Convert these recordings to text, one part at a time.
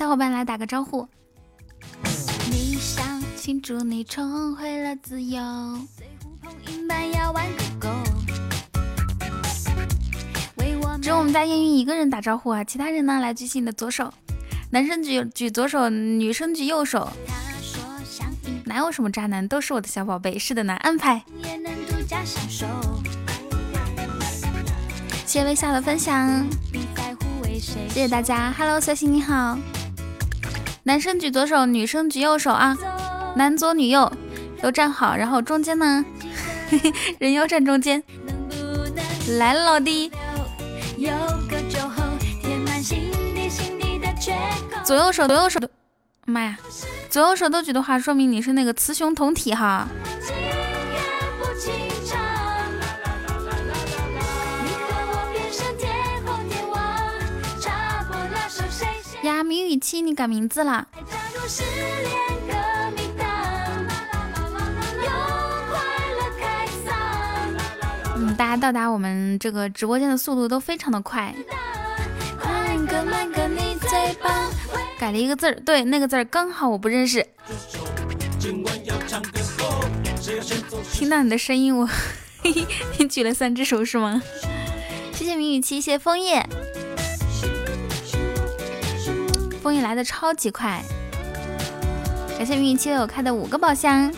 小伙伴来打个招呼。你想庆祝你重回了自由。只有我们家烟云一个人打招呼啊，其他人呢？来举起你的左手，男生举举左手，女生举右手。哪有什么渣男，都是我的小宝贝。是的呢，安排。谢谢微笑的分享，谢谢大家。Hello，小新你好。男生举左手，女生举右手啊，男左女右都站好，然后中间呢，人妖站中间。来了，老弟。左右手，左右手的，妈呀！左右手都举的话，说明你是那个雌雄同体哈。明雨七，你改名字了。嗯，大家到达我们这个直播间的速度都非常的快。改了一个字儿，对，那个字儿刚好我不认识。听到你的声音，我你举了三只手是吗？谢谢明雨七，谢谢枫叶，枫叶来的超级快。感谢明雨七为我开的五个宝箱。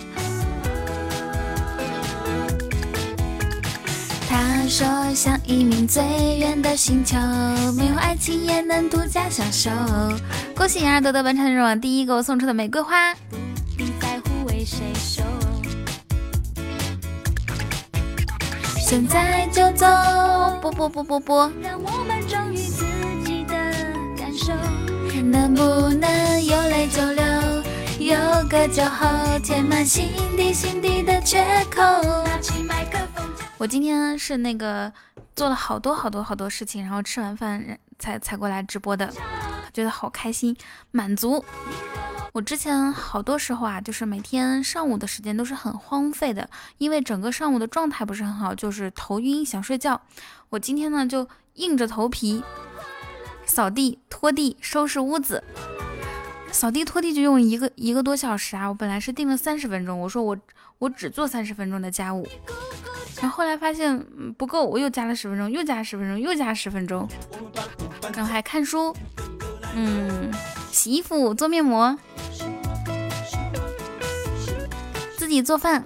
他说像移民最远的星球，没有爱情也能独家享受。恭喜杨儿夺得本场任务第一个我送出的玫瑰花。现在就走，波波波波波。能不能有泪就流，有个酒后填满心底心底的缺口。我今天是那个做了好多好多好多事情，然后吃完饭才才过来直播的，觉得好开心，满足。我之前好多时候啊，就是每天上午的时间都是很荒废的，因为整个上午的状态不是很好，就是头晕想睡觉。我今天呢就硬着头皮扫地、拖地、收拾屋子。扫地拖地就用一个一个多小时啊！我本来是定了三十分钟，我说我我只做三十分钟的家务。然后后来发现不够，我又加了十分钟，又加十分钟，又加十分钟，然后还看书，嗯，洗衣服、做面膜，自己做饭。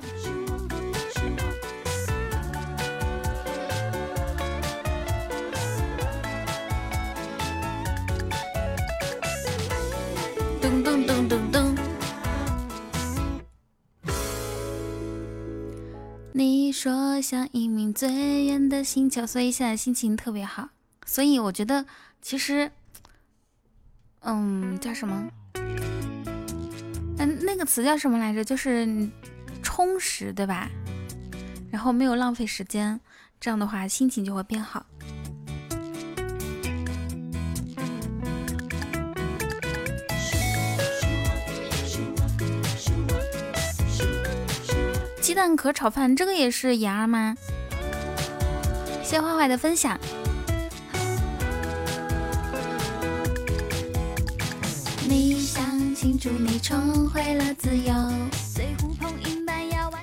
噔噔噔噔噔。你说像一名最远的星球，所以现在心情特别好。所以我觉得，其实，嗯，叫什么？嗯，那个词叫什么来着？就是充实，对吧？然后没有浪费时间，这样的话心情就会变好。鸡蛋壳炒饭，这个也是妍儿吗？谢坏坏的分享。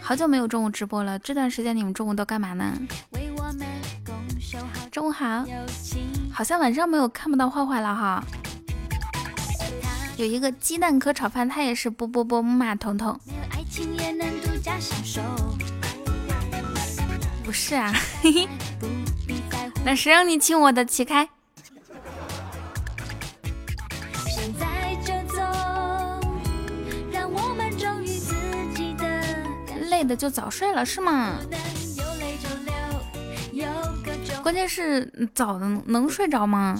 好久没有中午直播了，这段时间你们中午都干嘛呢？中午好，好像晚上没有看不到坏坏了哈。有一个鸡蛋壳炒饭，它也是波波波骂彤彤。不是啊，那谁让你亲我的？起开！累的就早睡了是吗？关键是早能能睡着吗？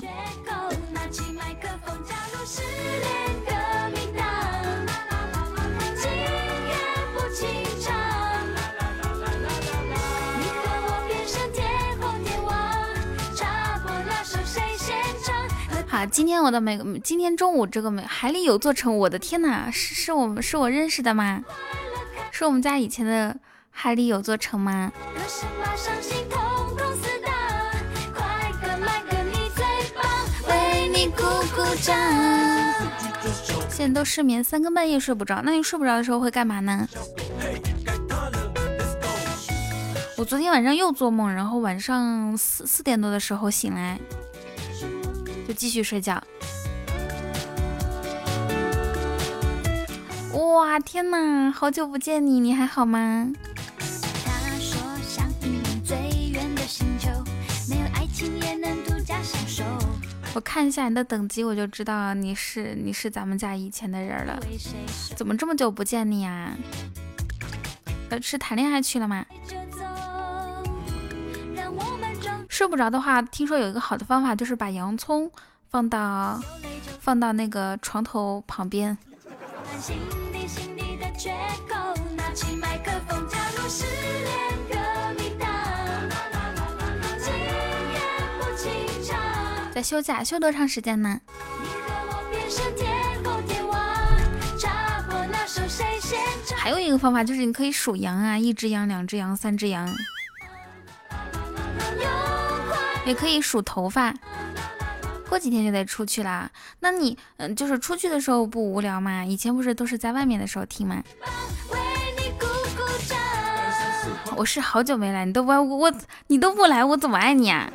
好，今天我的每个今天中午这个美海里有座城，我的天哪，是是我们是我认识的吗？是我们家以前的海里有座城吗？现在都失眠，三更半夜睡不着。那你睡不着的时候会干嘛呢？我昨天晚上又做梦，然后晚上四四点多的时候醒来，就继续睡觉。哇，天哪，好久不见你，你还好吗？我看一下你的等级，我就知道你是你是咱们家以前的人了。怎么这么久不见你呀？呃，是谈恋爱去了吗？睡不着的话，听说有一个好的方法，就是把洋葱放到放到那个床头旁边。在休假，休多长时间呢？还有一个方法就是，你可以数羊啊，一只羊、两只羊、三只羊，也可以数头发。过几天就得出去啦，那你嗯，就是出去的时候不无聊吗？以前不是都是在外面的时候听吗？我是好久没来，你都不爱我，你都不来，我怎么爱你啊？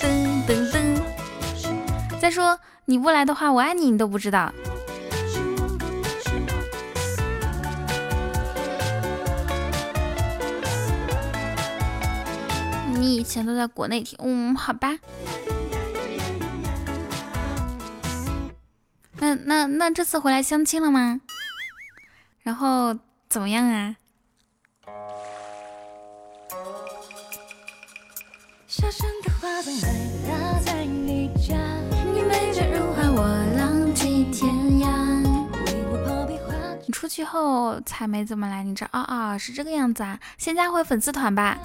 噔噔噔！再说你不来的话，我爱你你都不知道。你以前都在国内听，嗯，好吧。那那那这次回来相亲了吗？然后怎么样啊？你出去后才没怎么来，你这啊啊是这个样子啊？先加回粉丝团吧。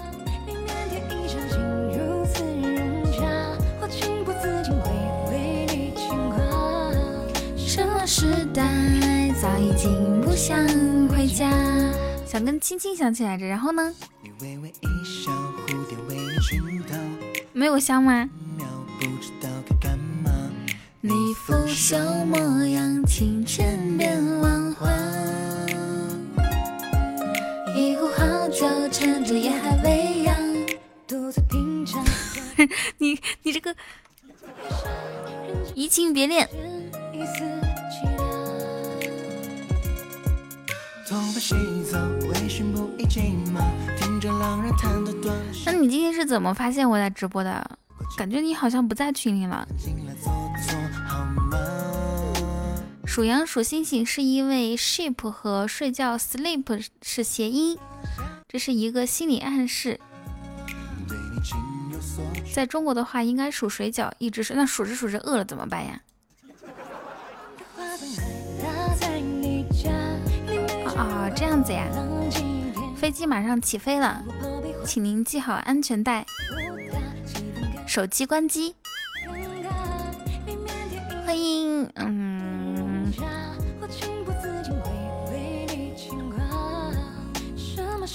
时代早已经不想回家，想跟青青想起来着，然后呢？没有香吗？你拂袖模样，变万化。一壶好酒，趁着夜还未央，独自品尝。你你这个移情别恋。那你今天是怎么发现我在直播的？感觉你好像不在群里了。数羊数星星是因为 sheep 和睡觉 sleep 是谐音，这是一个心理暗示。在中国的话，应该数水饺，一直睡。那数着数着饿了怎么办呀？啊，这样子呀，飞机马上起飞了，请您系好安全带，手机关机。欢迎，嗯，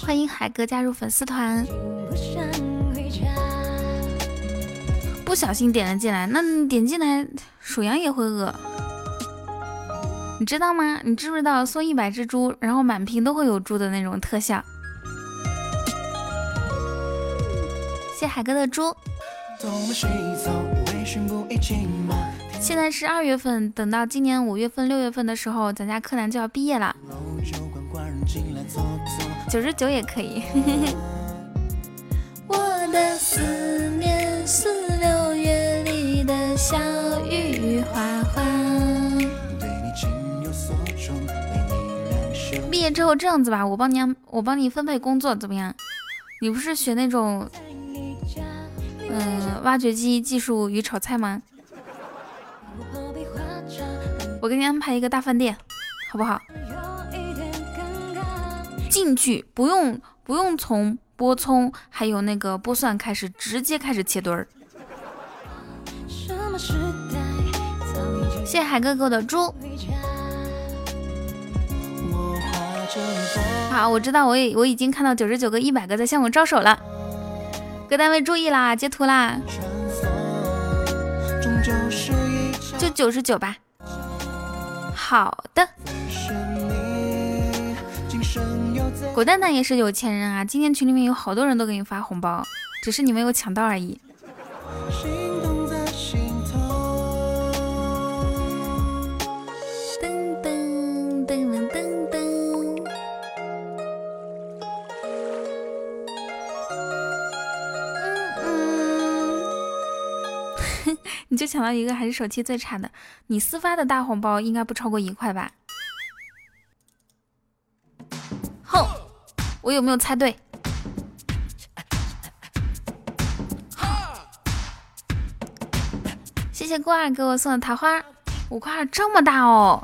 欢迎海哥加入粉丝团。不小心点了进来，那你点进来属羊也会饿。你知道吗？你知不知道送一百只猪，然后满屏都会有猪的那种特效？谢海哥的猪。现在是二月份，等到今年五月份、六月份的时候，咱家柯南就要毕业了。九十九也可以。我的思念似六月里的小雨哗哗。毕业之后这样子吧，我帮你，我帮你分配工作怎么样？你不是学那种，嗯，挖掘机技术与炒菜吗？我给你安排一个大饭店，好不好？进去不用不用从剥葱还有那个剥蒜开始，直接开始切墩儿。谢谢海哥哥的猪。好，我知道，我已我已经看到九十九个、一百个在向我招手了，各单位注意啦，截图啦！就九十九吧。好的。果蛋蛋也是有钱人啊，今天群里面有好多人都给你发红包，只是你没有抢到而已。你就抢到一个，还是手气最差的。你私发的大红包应该不超过一块吧？哼，我有没有猜对？谢谢郭二给我送的桃花，五块这么大哦！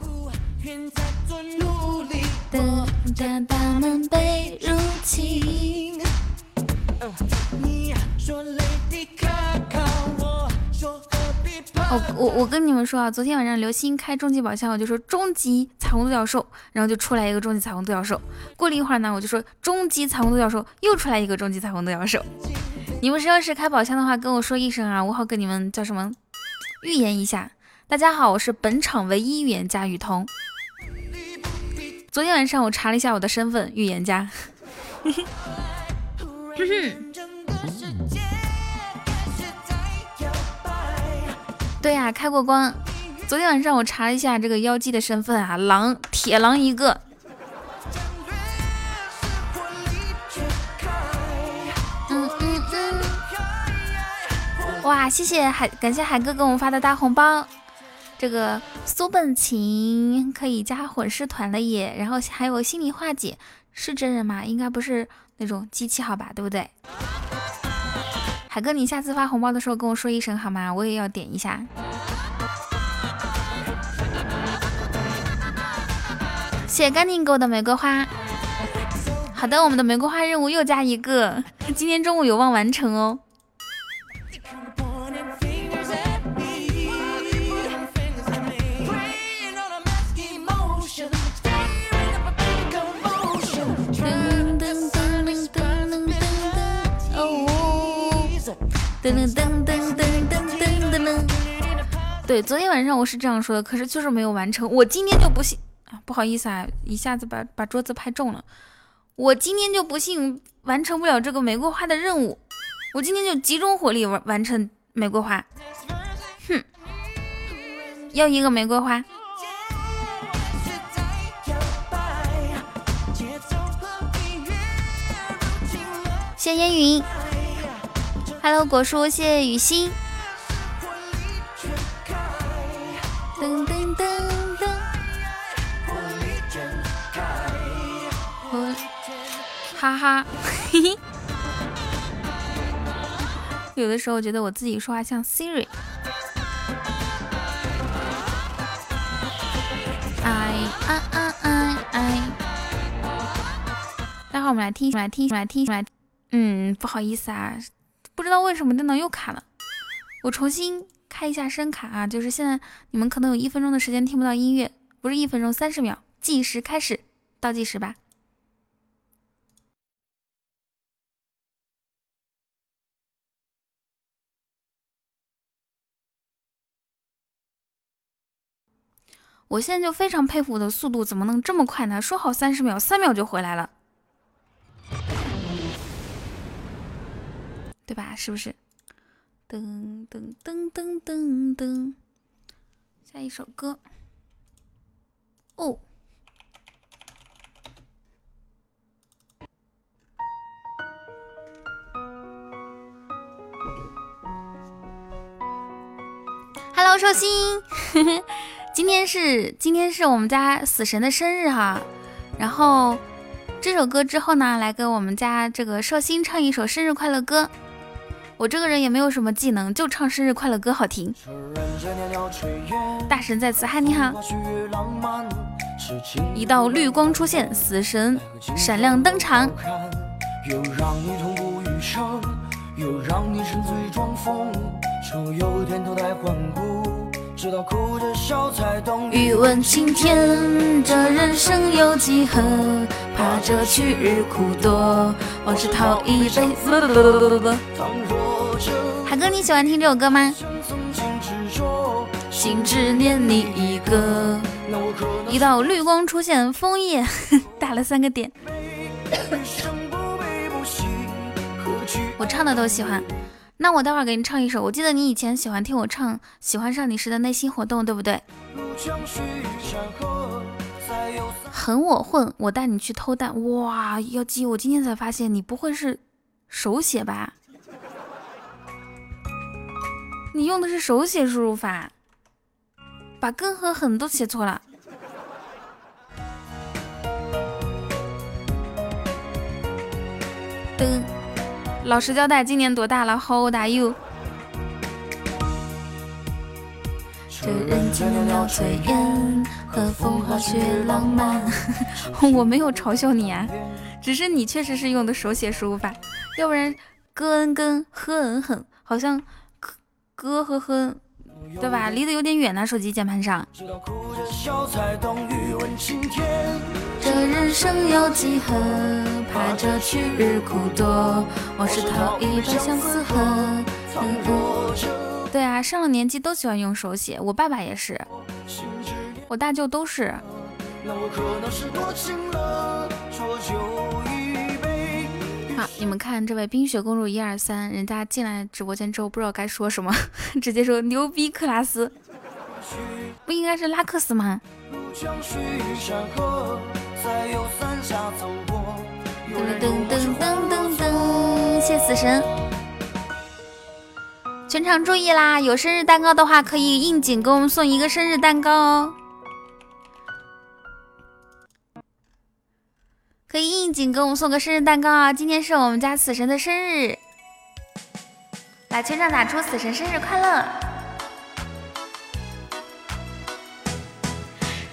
哦，我我跟你们说啊，昨天晚上刘星开终极宝箱，我就说终极彩虹独角兽，然后就出来一个终极彩虹独角兽。过了一会儿呢，我就说终极彩虹独角兽，又出来一个终极彩虹独角兽。你们谁要是开宝箱的话，跟我说一声啊，我好跟你们叫什么预言一下。大家好，我是本场唯一预言家雨桐。昨天晚上我查了一下我的身份，预言家。对呀，开过光。昨天晚上我查了一下这个妖姬的身份啊，狼，铁狼一个。哇，谢谢海，感谢海哥给我们发的大红包。这个苏本琴可以加混世团了耶，然后还有心理化解，是真人吗？应该不是那种机器好吧，对不对？海哥，你下次发红包的时候跟我说一声好吗？我也要点一下。谢谢干净给我的玫瑰花。好的，我们的玫瑰花任务又加一个，今天中午有望完成哦。噔噔噔噔噔噔噔噔噔。对，昨天晚上我是这样说的，可是就是没有完成。我今天就不信啊，不好意思啊，一下子把把桌子拍中了。我今天就不信完成不了这个玫瑰花的任务。我今天就集中火力完完成玫瑰花。哼，要一个玫瑰花。谢烟云。Hello，果叔，谢谢雨欣。噔噔噔噔。哈哈，嘿嘿。有的时候觉得我自己说话像 Siri。哎啊啊啊哎。待会儿我们来听，来听，来听，来。嗯，不好意思啊。不知道为什么电脑又卡了，我重新开一下声卡啊！就是现在你们可能有一分钟的时间听不到音乐，不是一分钟，三十秒，计时开始，倒计时吧。我现在就非常佩服我的速度，怎么能这么快呢？说好三十秒，三秒就回来了。对吧？是不是？噔噔噔噔噔噔，下一首歌。哦，Hello，寿星，今天是今天是我们家死神的生日哈，然后这首歌之后呢，来给我们家这个寿星唱一首生日快乐歌。我这个人也没有什么技能，就唱生日快乐歌好听。大神在此，嗨，你好！一道绿光出现，死神闪亮登场。欲问青天，这人生有几何？怕这去日苦多，往事讨一杯。海哥，你喜欢听这首歌吗？心只念你一个。一道绿光出现，枫叶 打了三个点。我唱的都喜欢，那我待会儿给你唱一首。我记得你以前喜欢听我唱《喜欢上你时的内心活动》，对不对？狠我混，我带你去偷蛋。哇，妖姬，我今天才发现你不会是手写吧？你用的是手写输入法，把跟和狠都写错了。噔，老实交代，今年多大了？How old are you？这人间袅袅炊烟和风花雪浪漫。我没有嘲笑你啊，只是你确实是用的手写输入法，要不然哥恩跟 h 恩很好像。哥和呵，对吧？离得有点远呢，手机键盘上。这人生有几何？怕这去日苦多。我是讨一杯相思喝。对啊，上了年纪都喜欢用手写，我爸爸也是，我大舅都是。你们看这位冰雪公主一二三，人家进来直播间之后不知道该说什么，直接说牛逼克拉斯，不应该是拉克斯吗？噔噔噔噔噔噔，谢死神！全场注意啦，有生日蛋糕的话可以应景给我们送一个生日蛋糕哦。可以应景给我们送个生日蛋糕啊！今天是我们家死神的生日，来全场打出“死神生日快乐”！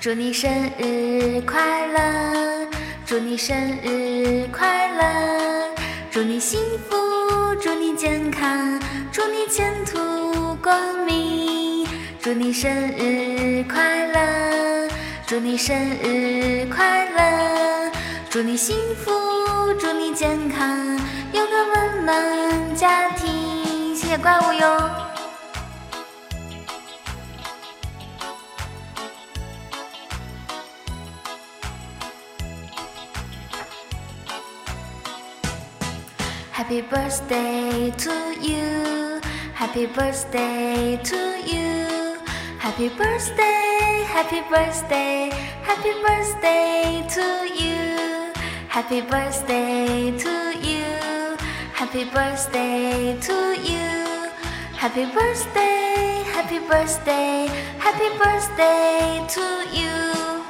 祝你生日快乐，祝你生日快乐，祝你幸福，祝你健康，祝你前途光明，祝你生日快乐，祝你生日快乐。祝你幸福，祝你健康，有个温暖家庭。谢谢怪物哟。Happy birthday to you, Happy birthday to you, Happy birthday, Happy birthday, Happy birthday to you. Happy birthday to you, Happy birthday to you, Happy birthday, Happy birthday, Happy birthday to you。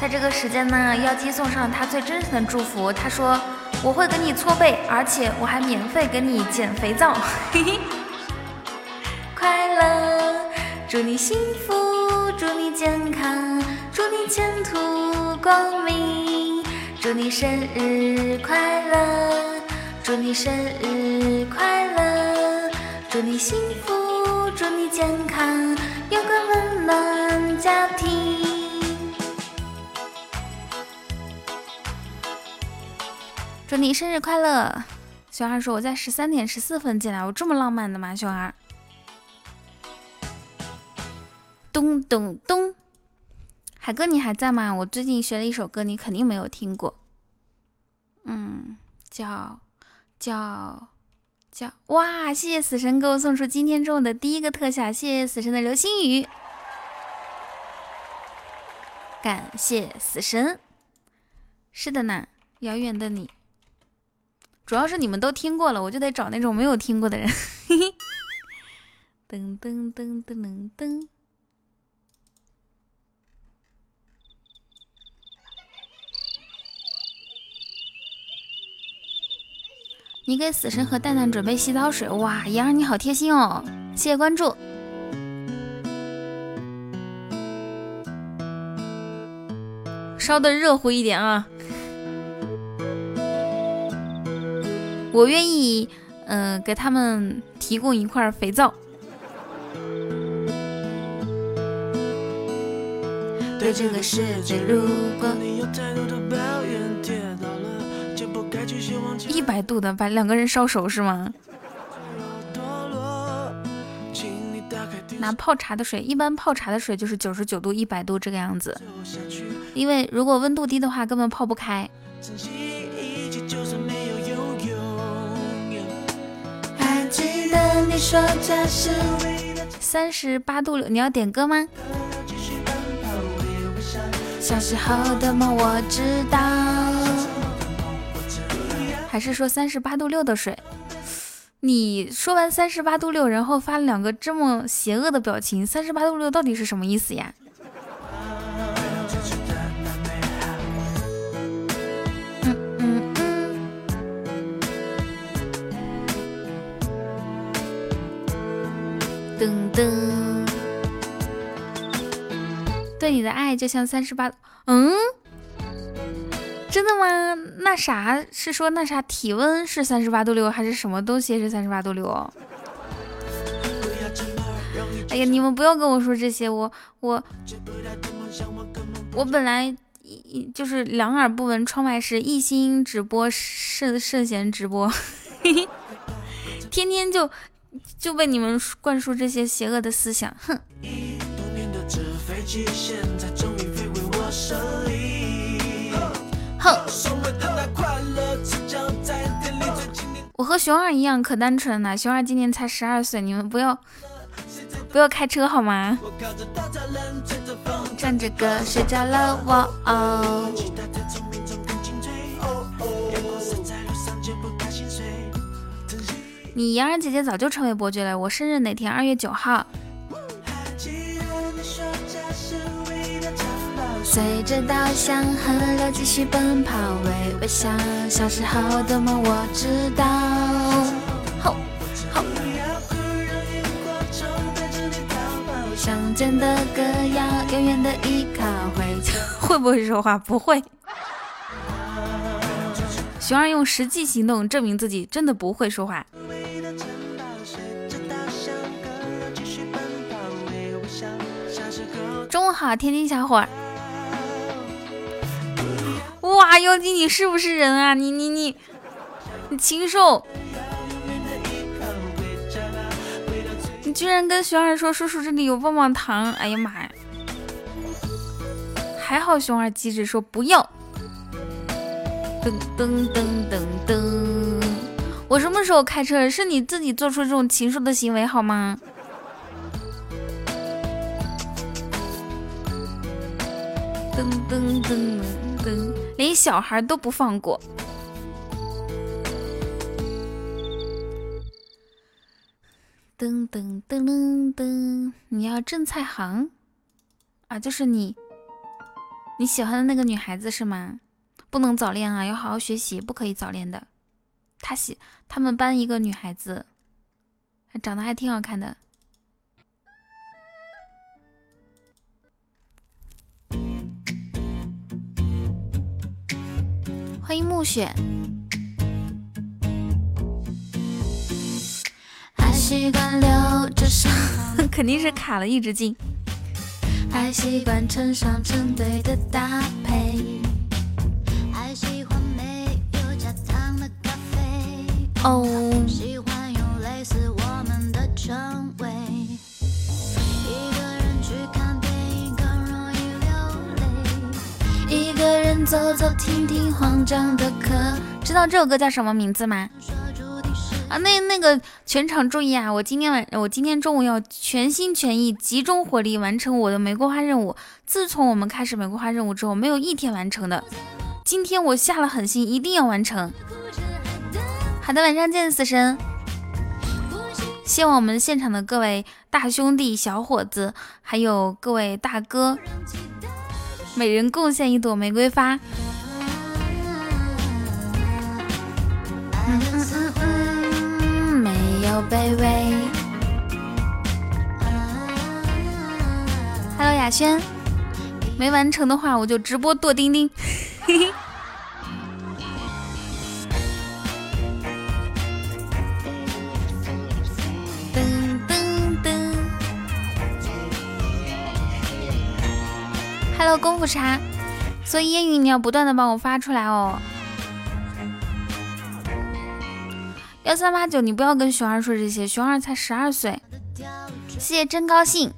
在这个时间呢，妖姬送上他最真诚的祝福。他说：“我会给你搓背，而且我还免费给你捡肥皂。”快乐，祝你幸福，祝你健康，祝你前途光明。祝你生日快乐，祝你生日快乐，祝你幸福，祝你健康，有个温暖家庭。祝你生日快乐，熊二说我在十三点十四分进来，我这么浪漫的吗？小孩，咚咚咚。海哥，你还在吗？我最近学了一首歌，你肯定没有听过。嗯，叫叫叫哇！谢谢死神给我送出今天中午的第一个特效，谢谢死神的流星雨，感谢死神。是的呢，遥远的你，主要是你们都听过了，我就得找那种没有听过的人。噔噔噔噔噔噔。你给死神和蛋蛋准备洗澡水，哇，妍儿你好贴心哦，谢谢关注。烧的热乎一点啊，我愿意，嗯，给他们提供一块肥皂。对这个世界，如果你有太多的抱。一百度的把两个人烧熟是吗？拿泡茶的水，一般泡茶的水就是九十九度、一百度这个样子，因为如果温度低的话，根本泡不开。三十八度六，你要点歌吗？小时候的梦我知道，还是说三十八度六的水？你说完三十八度六，然后发了两个这么邪恶的表情，三十八度六到底是什么意思呀？噔噔，对你的爱就像三十八，嗯。真的吗？那啥是说那啥体温是三十八度六，还是什么东西是三十八度六？哎呀，你们不要跟我说这些，我我我本来一就是两耳不闻窗外事，一心只播圣圣贤直播，天天就就被你们灌输这些邪恶的思想，哼。我和熊二一样可单纯了，熊二今年才十二岁，你们不要不要开车好吗？唱着歌睡着了，哇哦！你妍儿姐姐早就成为伯爵了，我生日哪天？二月九号。随着稻香河流继续奔跑，微微笑。小时候的梦我知道。吼吼。乡间的歌谣，永远的依靠。会会不会说话？不会。熊二用实际行动证明自己真的不会说话。中午好，天津小伙。哇，妖精，你是不是人啊？你你你，你禽兽！你居然跟熊二说，叔叔这里有棒棒糖！哎呀妈呀！还好熊二机智，说不要。噔噔噔噔噔，我什么时候开车？是你自己做出这种禽兽的行为好吗？噔噔噔噔噔。连小孩都不放过。噔噔噔噔噔，你要郑菜行啊？就是你你喜欢的那个女孩子是吗？不能早恋啊，要好好学习，不可以早恋的。他喜他们班一个女孩子，长得还挺好看的。欢迎暮雪。还习惯留着伤，肯定是卡了一直进。还习惯成双成对的搭配。还喜欢没有加糖的咖啡。哦。喜欢用类似我们的称个人走走停停。慌张的可知道这首歌叫什么名字吗？啊，那那个全场注意啊！我今天晚我今天中午要全心全意、集中火力完成我的玫瑰花任务。自从我们开始玫瑰花任务之后，没有一天完成的。今天我下了狠心，一定要完成。好的，晚上见，死神。希望我们现场的各位大兄弟、小伙子，还有各位大哥，每人贡献一朵玫瑰花。没有卑微。Hello，雅轩，没完成的话我就直播剁丁丁。嘿嘿 Hello，功夫茶，所以烟雨你要不断的帮我发出来哦。幺三八九，你不要跟熊二说这些，熊二才十二岁。谢谢真高兴。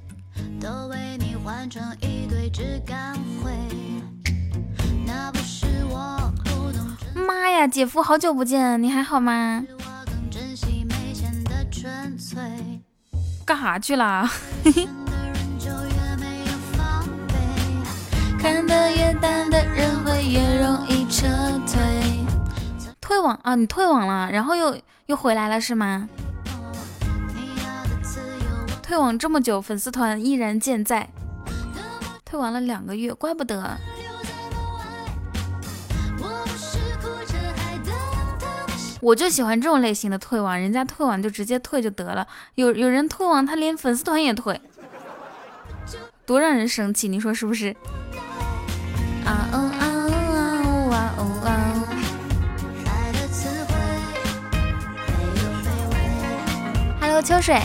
妈呀，姐夫，好久不见，你还好吗？干啥去了？看得越淡的人会越容易撤退。退网啊，你退网了，然后又又回来了是吗？退网这么久，粉丝团依然健在。退完了两个月，怪不得。我就喜欢这种类型的退网，人家退网就直接退就得了。有有人退网，他连粉丝团也退，多让人生气，你说是不是？啊哦啊哦啊哦啊！Hello，秋水。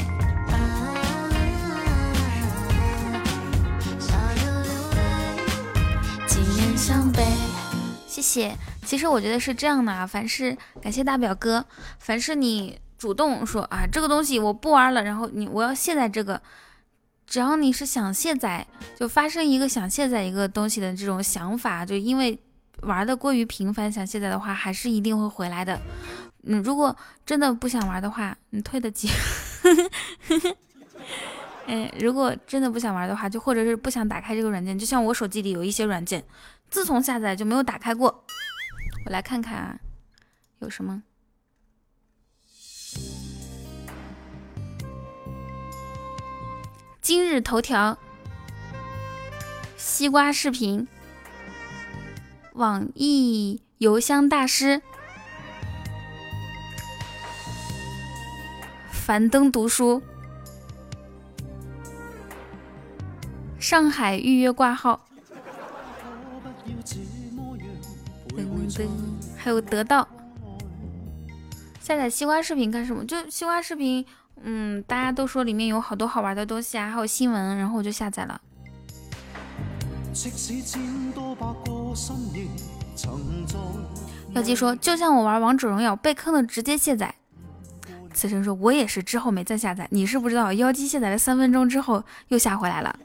谢谢。其实我觉得是这样的啊，凡是感谢大表哥，凡是你主动说啊这个东西我不玩了，然后你我要卸载这个，只要你是想卸载，就发生一个想卸载一个东西的这种想法，就因为玩的过于频繁，想卸载的话还是一定会回来的。嗯，如果真的不想玩的话，你退得及。哎，如果真的不想玩的话，就或者是不想打开这个软件，就像我手机里有一些软件，自从下载就没有打开过。我来看看啊，有什么？今日头条、西瓜视频、网易邮箱大师、樊登读书、上海预约挂号。还有得到。下载西瓜视频干什么？就西瓜视频，嗯，大家都说里面有好多好玩的东西啊，还有新闻，然后我就下载了。妖姬说，就像我玩王者荣耀被坑的直接卸载。此生说，我也是之后没再下载。你是不知道，妖姬卸载了三分钟之后又下回来了。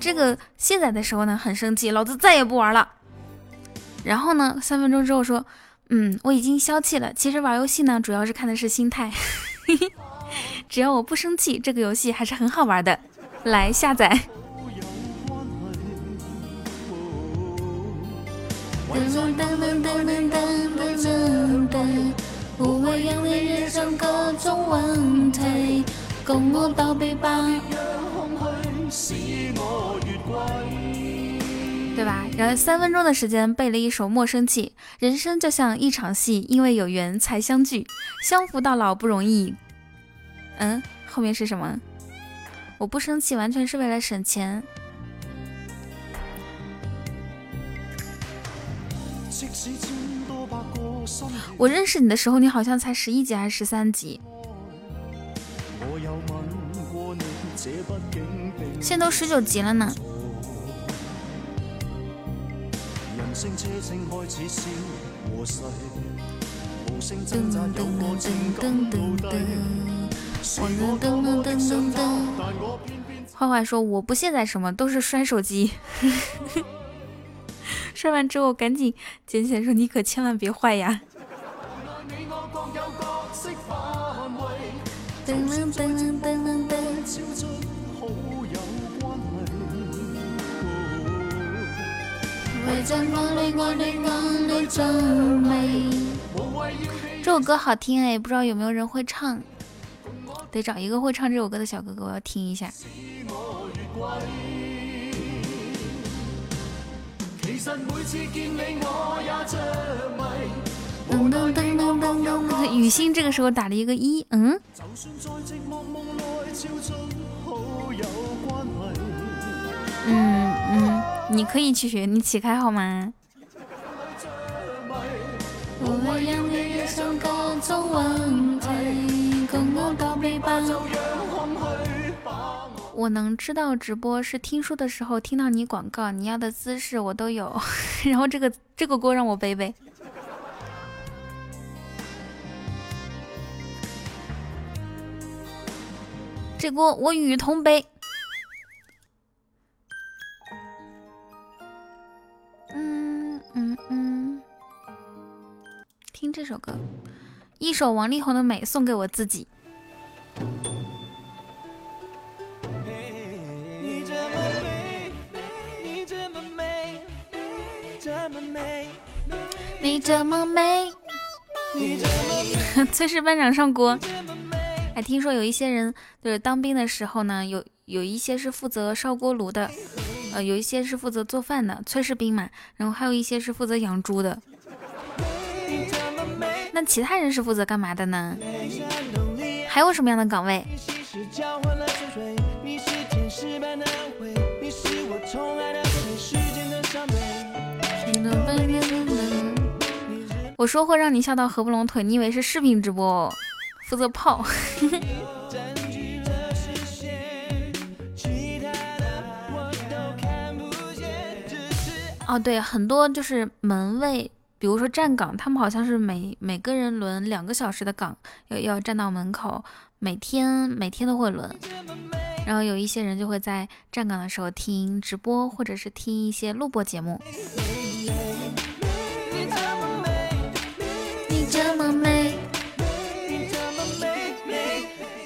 这个卸载的时候呢，很生气，老子再也不玩了。然后呢，三分钟之后说，嗯，我已经消气了。其实玩游戏呢，主要是看的是心态。只要我不生气，这个游戏还是很好玩的。来下载。对吧？然后三分钟的时间背了一首《莫生气》，人生就像一场戏，因为有缘才相聚，相扶到老不容易。嗯，后面是什么？我不生气，完全是为了省钱。我认识你的时候，你好像才十一级还是十三级？现在都十九级了呢。坏坏说我不卸载什么，都是摔手机。摔完之后赶紧捡起来说：“你可千万别坏呀！”这首歌好听哎，不知道有没有人会唱？得找一个会唱这首歌的小哥哥，我要听一下。噔噔噔噔噔噔，雨欣这个时候打了一个一，嗯。嗯嗯，你可以去学，你起开好吗？我能知道直播是听书的时候听到你广告，你要的姿势我都有，然后这个这个锅让我背背，这锅我与同背。嗯嗯嗯，听这首歌，一首王力宏的《美》送给我自己。你这么美，炊事 班长上锅。哎，听说有一些人就是当兵的时候呢，有有一些是负责烧锅炉的，呃，有一些是负责做饭的，炊事兵嘛。然后还有一些是负责养猪的。那其他人是负责干嘛的呢？还有什么样的岗位？我说会让你笑到合不拢腿，你以为是视频直播哦，负责泡。哦，对，很多就是门卫，比如说站岗，他们好像是每每个人轮两个小时的岗，要要站到门口，每天每天都会轮。然后有一些人就会在站岗的时候听直播，或者是听一些录播节目。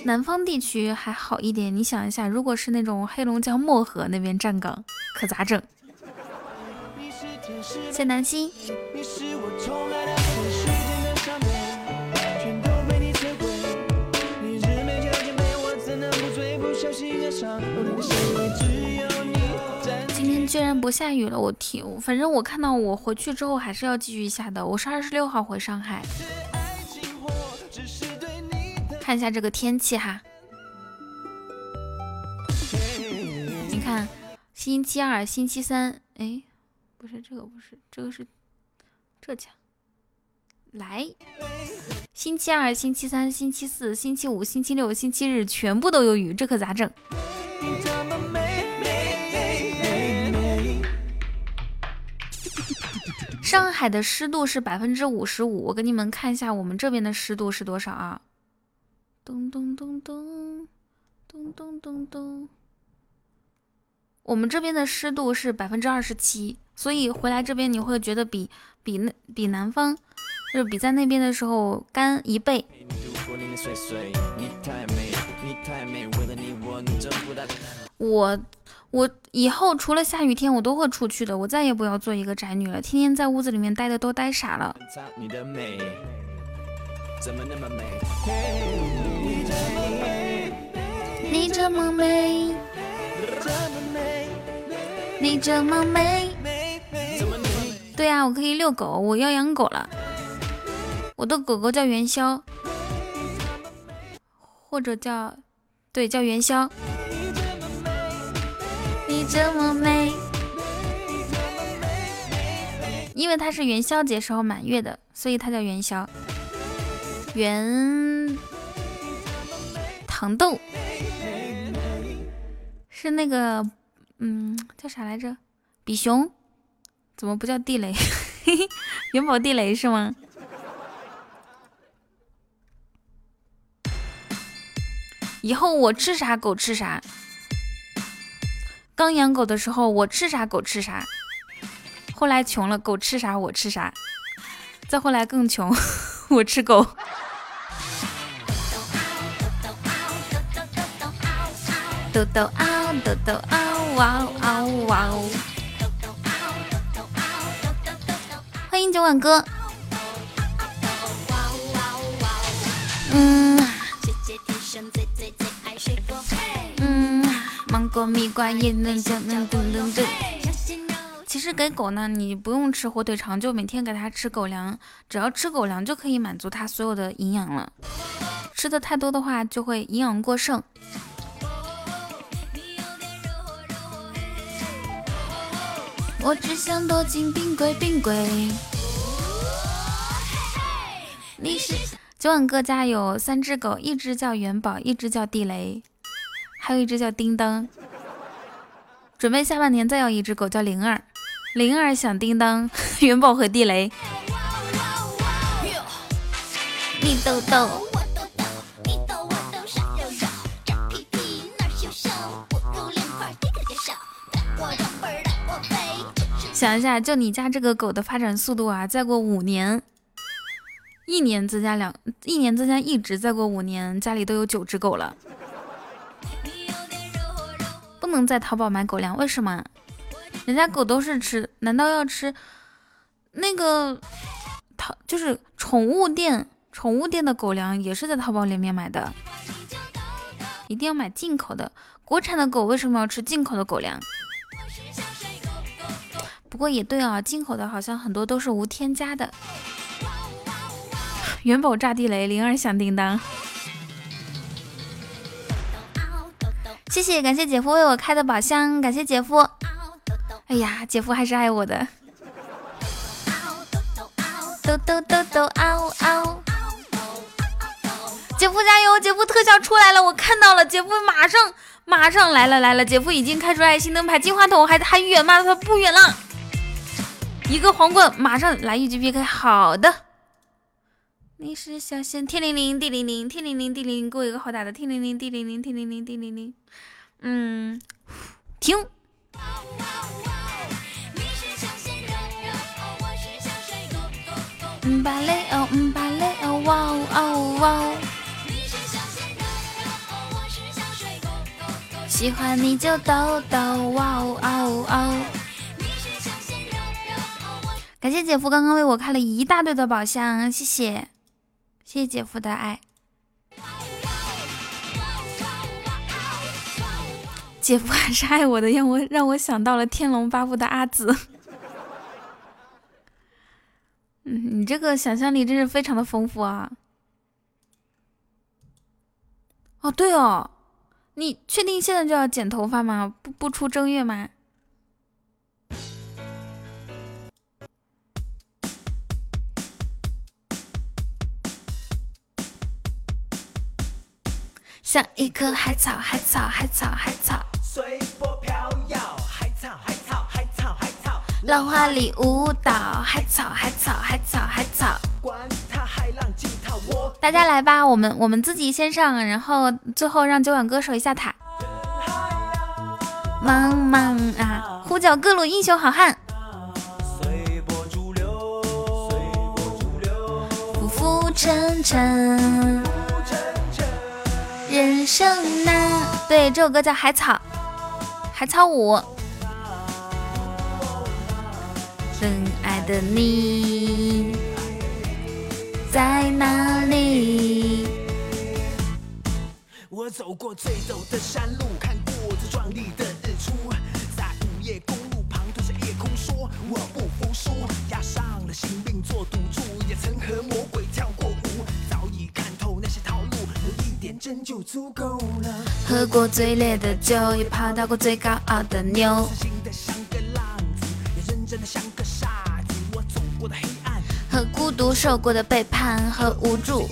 南方地区还好一点。你想一下，如果是那种黑龙江漠河那边站岗，可咋整？谢南希。今天居然不下雨了，我天！反正我看到我回去之后还是要继续下的。我是二十六号回上海，看一下这个天气哈。你看，星期二、星期三，哎，不是这个，不是这个是浙江。来，星期二、星期三、星期四、星期五、星期六、星期日全部都有雨，这可咋整？上海的湿度是百分之五十五，我给你们看一下我们这边的湿度是多少啊？咚咚咚咚咚咚咚咚，我们这边的湿度是百分之二十七，所以回来这边你会觉得比比那比南方，就是比在那边的时候干一倍。我。我以后除了下雨天，我都会出去的。我再也不要做一个宅女了，天天在屋子里面待的都待傻了。你这么美，你这么美，你这么美。对呀，我可以遛狗，我要养狗了。我的狗狗叫元宵，或者叫，对，叫元宵。你这么美，因为它是元宵节时候满月的，所以它叫元宵。元糖豆是那个，嗯，叫啥来着？比熊？怎么不叫地雷？元宝地雷是吗？以后我吃啥狗吃啥。刚养狗的时候，我吃啥狗吃啥。后来穷了，狗吃啥我吃啥。再后来更穷，我吃狗。豆豆啊，豆豆啊，哇哦哇哦！欢迎九碗哥。嗯。芒果、蜜瓜也能叫能噔噔噔。其实给狗呢，你不用吃火腿肠，就每天给它吃狗粮，只要吃狗粮就可以满足它所有的营养了。吃的太多的话，就会营养过剩。我只想躲进冰柜，冰柜。你是九碗哥家有三只狗，一只叫元宝，一只叫地雷。还有一只叫叮当。准备下半年再要一只狗叫灵儿，灵儿想叮当，元宝和地雷。你豆豆。想一下，就你家这个狗的发展速度啊，再过五年，一年增加两，一年增加一只，再过五年，家里都有九只狗了。不能在淘宝买狗粮，为什么？人家狗都是吃，难道要吃那个淘？就是宠物店，宠物店的狗粮也是在淘宝里面买的，一定要买进口的。国产的狗为什么要吃进口的狗粮？不过也对啊，进口的好像很多都是无添加的。元宝炸地雷，灵儿响叮当。谢谢，感谢姐夫为我开的宝箱，感谢姐夫。哎呀，姐夫还是爱我的。抖抖抖抖嗷嗷！姐夫加油，姐夫特效出来了，我看到了，姐夫马上马上来了来了，姐夫已经开出爱心灯牌，金话筒还还远吗？他不远了。一个皇冠，马上来一局 PK。好的，你是小仙，天灵灵地灵灵，天灵灵地灵灵，给我一个好打的，天灵灵地灵灵，天灵灵地灵灵。嗯，停。嗯芭蕾哦，嗯芭蕾哦，哇哦哦哇。喜欢你就抖抖，哇哦哦哦。感谢姐夫刚刚为我开了一大堆的宝箱，谢谢，谢谢姐夫的爱。姐夫还是爱我的，让我让我想到了《天龙八部》的阿紫。嗯，你这个想象力真是非常的丰富啊！哦，对哦，你确定现在就要剪头发吗？不不出正月吗？像一棵海草，海草，海草，海草，随波飘摇。海草，海草，海草，海草，浪花里舞蹈。海草，海草，海草，海草。管它海浪惊涛，我。大家来吧，我们我们自己先上，然后最后让酒碗歌手一下塔。茫茫啊，呼叫各路英雄好汉。随波逐流，随波逐流，浮浮沉沉。人生难，对，这首歌叫《海草》，海草舞。真爱的你在哪里？我走过最陡的山路，看过最壮丽的日出，在午夜公路旁对着夜空说，我不服输，押上了性命做赌注，也曾和魔真就足够了。喝过最烈的酒，也泡到过最高傲的妞。和孤独受过的背叛和无助。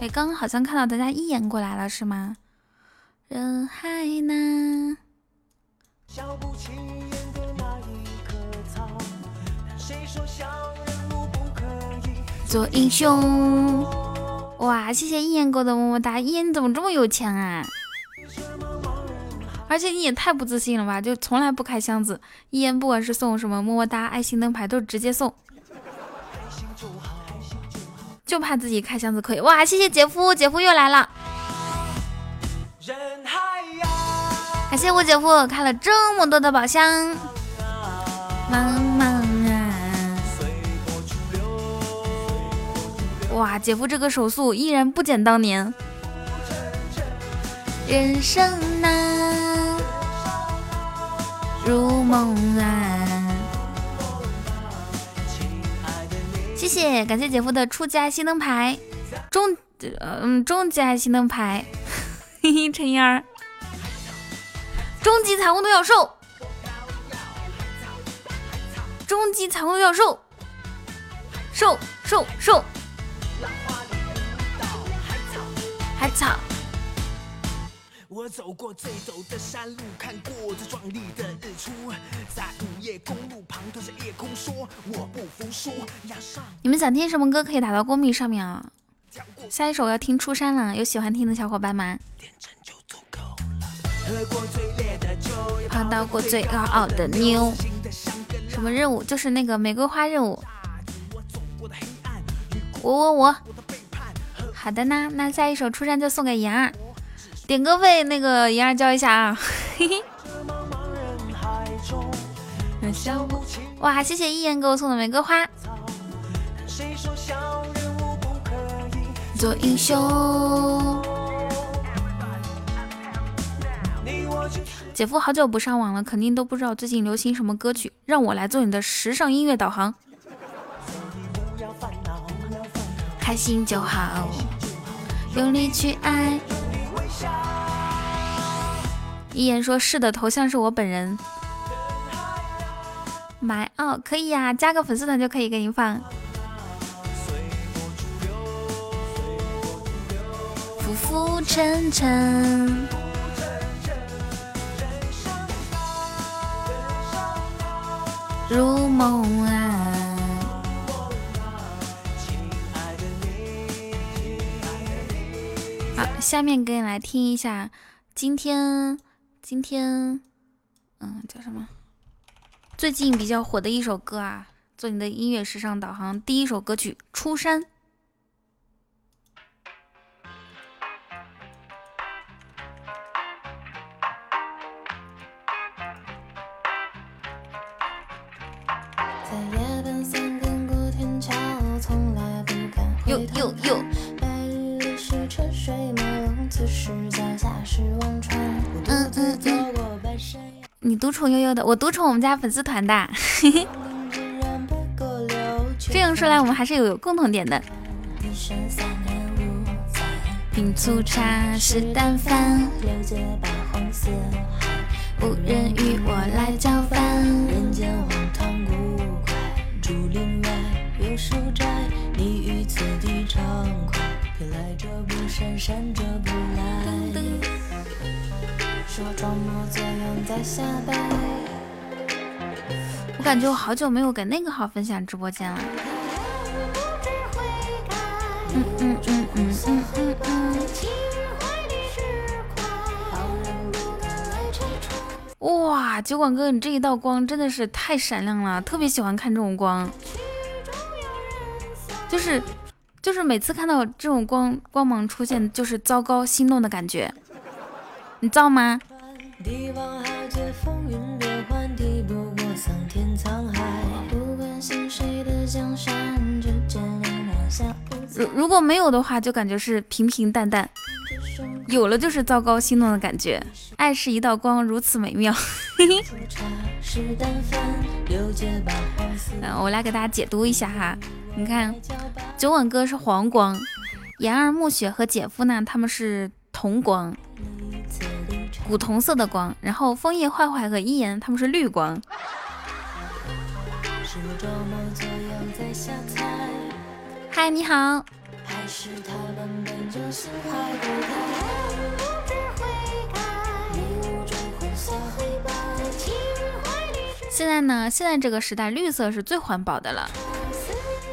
哎，刚刚好像看到大家一眼过来了，是吗？人海难。做英雄。哇，谢谢一言哥的么么哒！一言你怎么这么有钱啊？而且你也太不自信了吧，就从来不开箱子。一言不管是送什么么么哒、爱心灯牌，都是直接送，就怕自己开箱子亏。哇，谢谢姐夫，姐夫又来了。感谢我姐夫开了这么多的宝箱。妈妈。哇，姐夫这个手速依然不减当年。人生难，如梦啊！谢谢，感谢姐夫的初级爱心灯牌，中嗯中级爱心灯牌，嘿嘿陈烟儿，终极彩虹独角兽，终极彩虹独角兽，兽兽兽。海草，我走过最陡的山路，看过最壮丽的日出，在午夜公路旁对着夜空说我不服输。你们想听什么歌可以打到公屏上面啊？下一首要听《出山》了，有喜欢听的小伙伴吗？碰到过最高傲的妞，什么任务？就是那个玫瑰花任务。我我我，好的呢，那下一首《出山》就送给妍儿，点歌费那个妍儿交一下啊。嘿嘿。哇，谢谢一言给我送的玫瑰花。做英雄。姐夫好久不上网了，肯定都不知道最近流行什么歌曲，让我来做你的时尚音乐导航。开心就好，用力去爱。一言说是的，头像是我本人。买哦，可以呀，加个粉丝团就可以给你放。浮浮沉沉，如梦啊！好，下面给你来听一下，今天今天，嗯，叫什么？最近比较火的一首歌啊，做你的音乐时尚导航，第一首歌曲《出山》。呦呦呦！嗯嗯嗯。你独宠悠悠的，我独宠我们家粉丝团的。这样说来，我们还是有共同点的。品粗茶，食淡饭，无人与我来交饭。人间荒唐古怪，竹林外有书斋。你于此地畅快，偏来者不善，善者不来。说装模作样在瞎掰。我感觉我好久没有给那个号分享直播间了。嗯嗯嗯嗯嗯嗯嗯。哇，酒馆哥，你这一道光真的是太闪亮了，特别喜欢看这种光。就是，就是每次看到这种光光芒出现，就是糟糕心动的感觉。你造吗？如如果没有的话，就感觉是平平淡淡；有了，就是糟糕心动的感觉。爱是一道光，如此美妙。嗯，我来给大家解读一下哈。你看，九吻哥是黄光，言儿、暮雪和姐夫呢，他们是铜光，古铜色的光。然后枫叶、坏坏和一言他们是绿光。嗨，你好。现在呢？现在这个时代，绿色是最环保的了。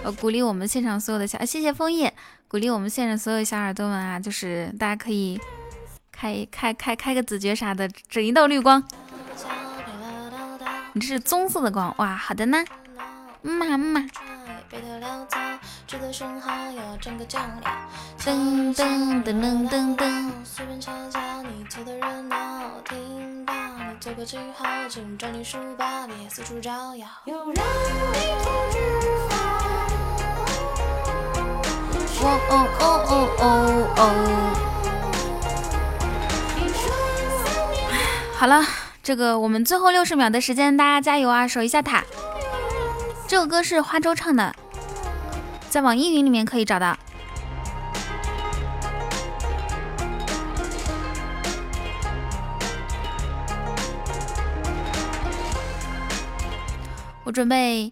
呃，鼓励我们现场所有的小，谢谢枫叶，鼓励我们现场所有小耳朵们啊，就是大家可以开开开开个子爵啥的，整一道绿光。你这是棕色的光哇，好的呢，妈妈。噔噔噔噔噔噔。哦哦哦哦哦哦哦。好了，这个我们最后六十秒的时间，大家加油啊，守一下塔。这首歌是花粥唱的。在网易云里面可以找到。我准备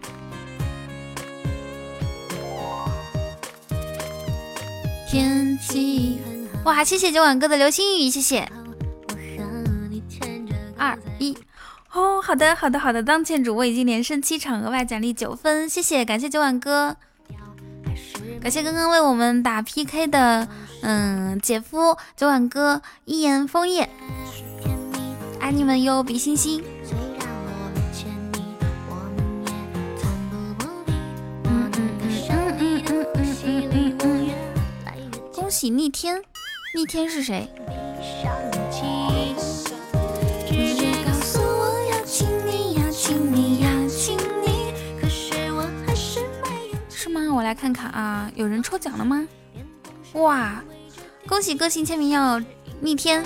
天气哇，谢谢九晚哥的流星雨，谢谢。二一哦，好的好的好的，当前主播已经连胜七场，额外奖励九分，谢谢，感谢九晚哥，感谢刚刚为我们打 PK 的嗯姐夫九晚哥一言枫叶，爱你们哟，比心心。喜逆天，逆天是谁？是吗？我来看看啊，有人抽奖了吗？哇，恭喜歌星签名要逆天。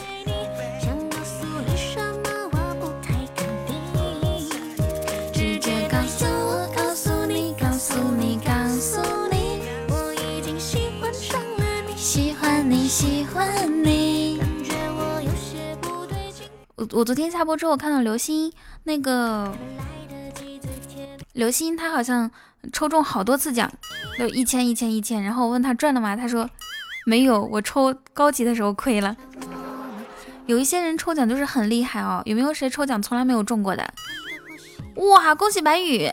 我喜欢你我我昨天下播之后看到刘星那个刘星他好像抽中好多次奖，有一千一千一千。然后我问他赚了吗？他说没有，我抽高级的时候亏了。有一些人抽奖就是很厉害哦，有没有谁抽奖从来没有中过的？哇，恭喜白宇！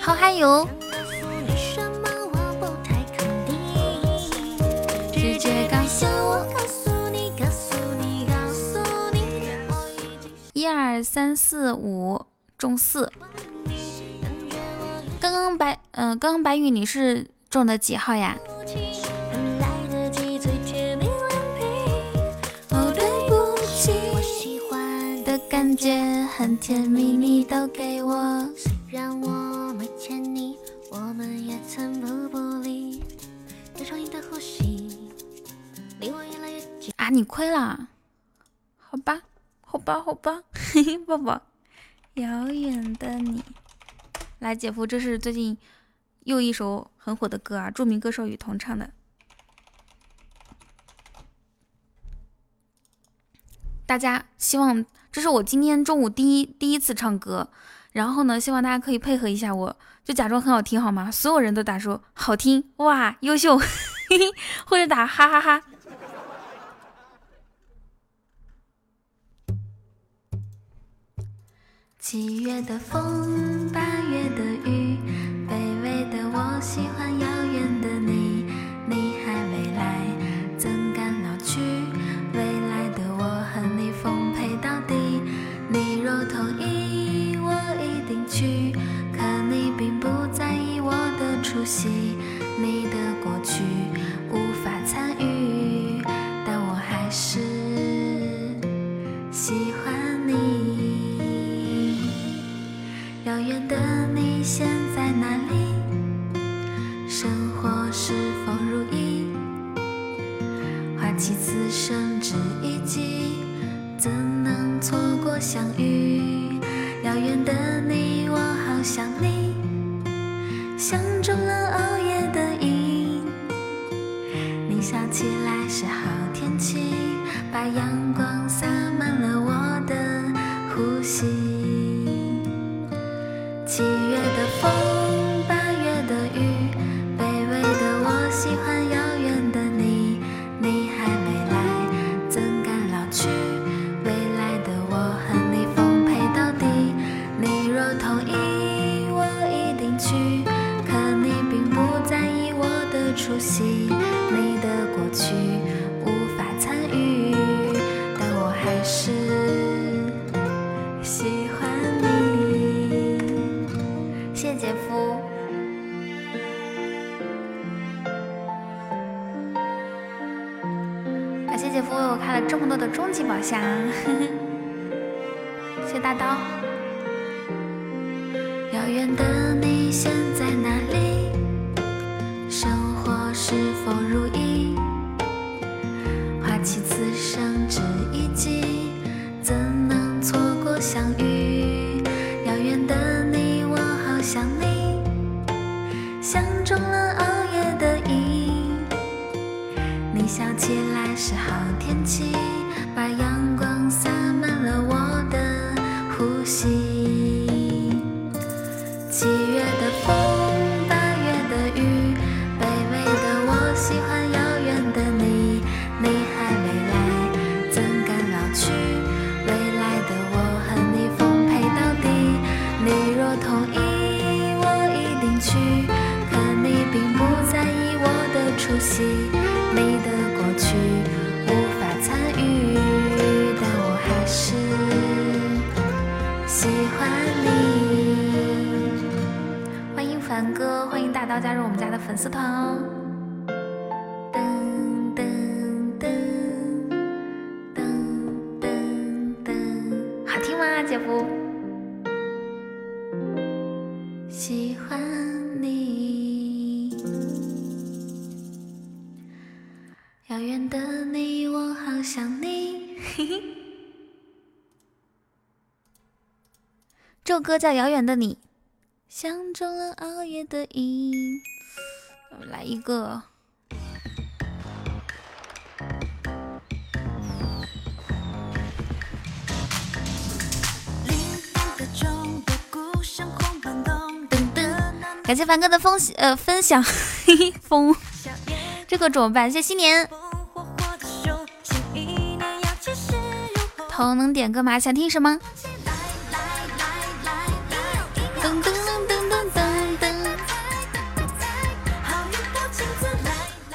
好嗨哟！一二三四五中四。刚刚白嗯，刚刚白宇你是中的几号呀？感觉很甜蜜，你都给我。虽然我没欠你，我们也曾不不离。有声音的呼吸，离我越来越近。啊，你亏了？好吧，好吧，好吧。嘿嘿，抱抱，遥远的你。来，姐夫，这是最近又一首很火的歌啊，著名歌手雨桐唱的。大家希望。这是我今天中午第一第一次唱歌，然后呢，希望大家可以配合一下我，就假装很好听好吗？所有人都打说好听哇，优秀，或者打哈哈哈。七月的风，八月的雨，卑微的我喜欢遥的出席，你的过去无法参与，但我还是喜欢你。遥远的你现在哪里？生活是否如意？花期此生只一季。怎能错过相遇？遥远的你，我好想你，歌叫《遥远的你》，相中了熬夜的瘾。来一个。感谢凡哥的分呃分享，嘿 嘿风，这可怎么办？谢谢新年。头能点歌吗？想听什么？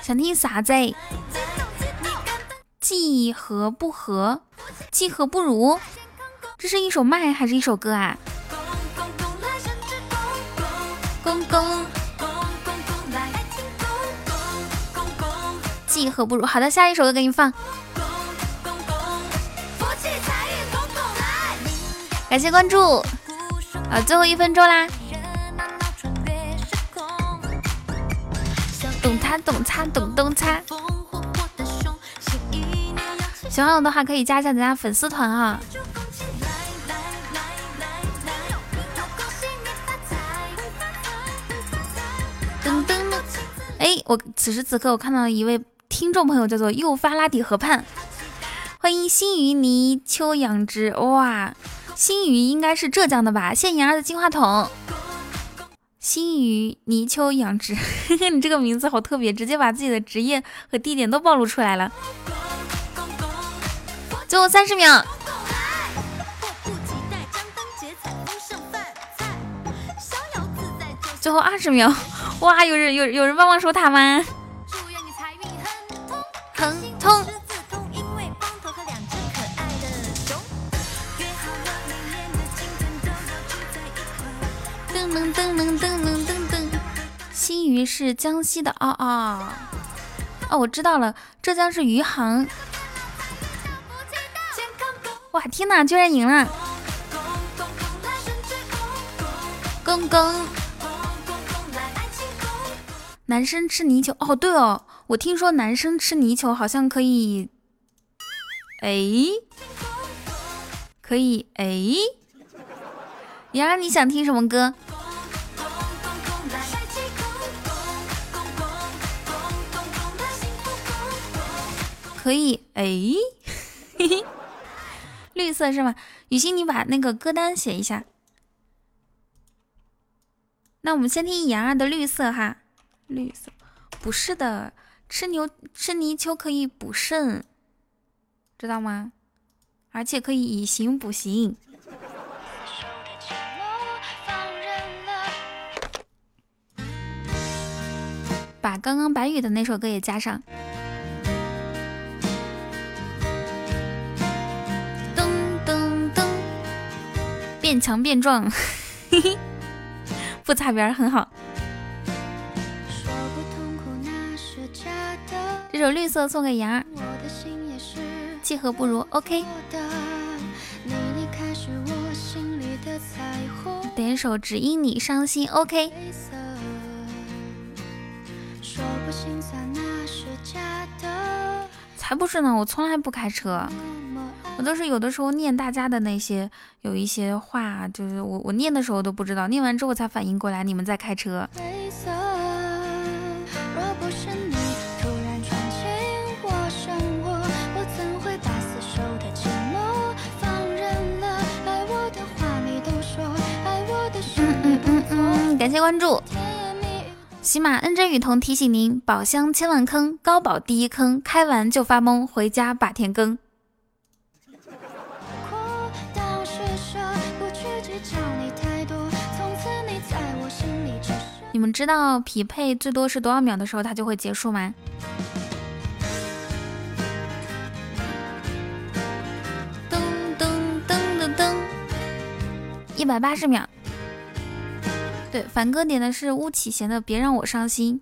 想听啥子？既合不合，既合不如，这是一首麦还是一首歌啊？公公，既合不如。好的，下一首歌给你放。感谢关注，啊，最后一分钟啦！懂他懂他懂懂他。喜欢我的话可以加一下咱家粉丝团啊。噔噔！哎，我此时此刻我看到了一位听众朋友，叫做幼发拉底河畔，欢迎新鱼泥鳅养殖，哇！新鱼应该是浙江的吧？谢谢妍儿的金话筒。新鱼泥鳅养殖，你这个名字好特别，直接把自己的职业和地点都暴露出来了。最后三十秒。最后二十秒，哇！有人有有人帮忙守塔吗？疼痛。噔噔噔噔噔噔噔，新余是江西的哦哦哦，我知道了，浙江是余杭。哇，天哪，居然赢了！公公，男生吃泥鳅哦，对哦，我听说男生吃泥鳅好像可以，哎，可以哎，洋洋你想听什么歌？可以，哎，绿色是吗？雨欣，你把那个歌单写一下。那我们先听妍儿的绿色哈，绿色不是的，吃牛吃泥鳅可以补肾，知道吗？而且可以以形补形。把刚刚白宇的那首歌也加上。变强变壮，不擦边很好。这首绿色送给妍儿。契合不如 OK。点首只因你伤心 OK。才不是呢，我从来不开车，我都是有的时候念大家的那些有一些话，就是我我念的时候都不知道，念完之后才反应过来你们在开车。感谢关注。喜马恩真雨桐提醒您：宝箱千万坑，高保第一坑，开完就发懵，回家把天更。你们知道匹配最多是多少秒的时候它就会结束吗？噔噔噔噔噔，一百八十秒。对，凡哥点的是巫启贤的《别让我伤心》，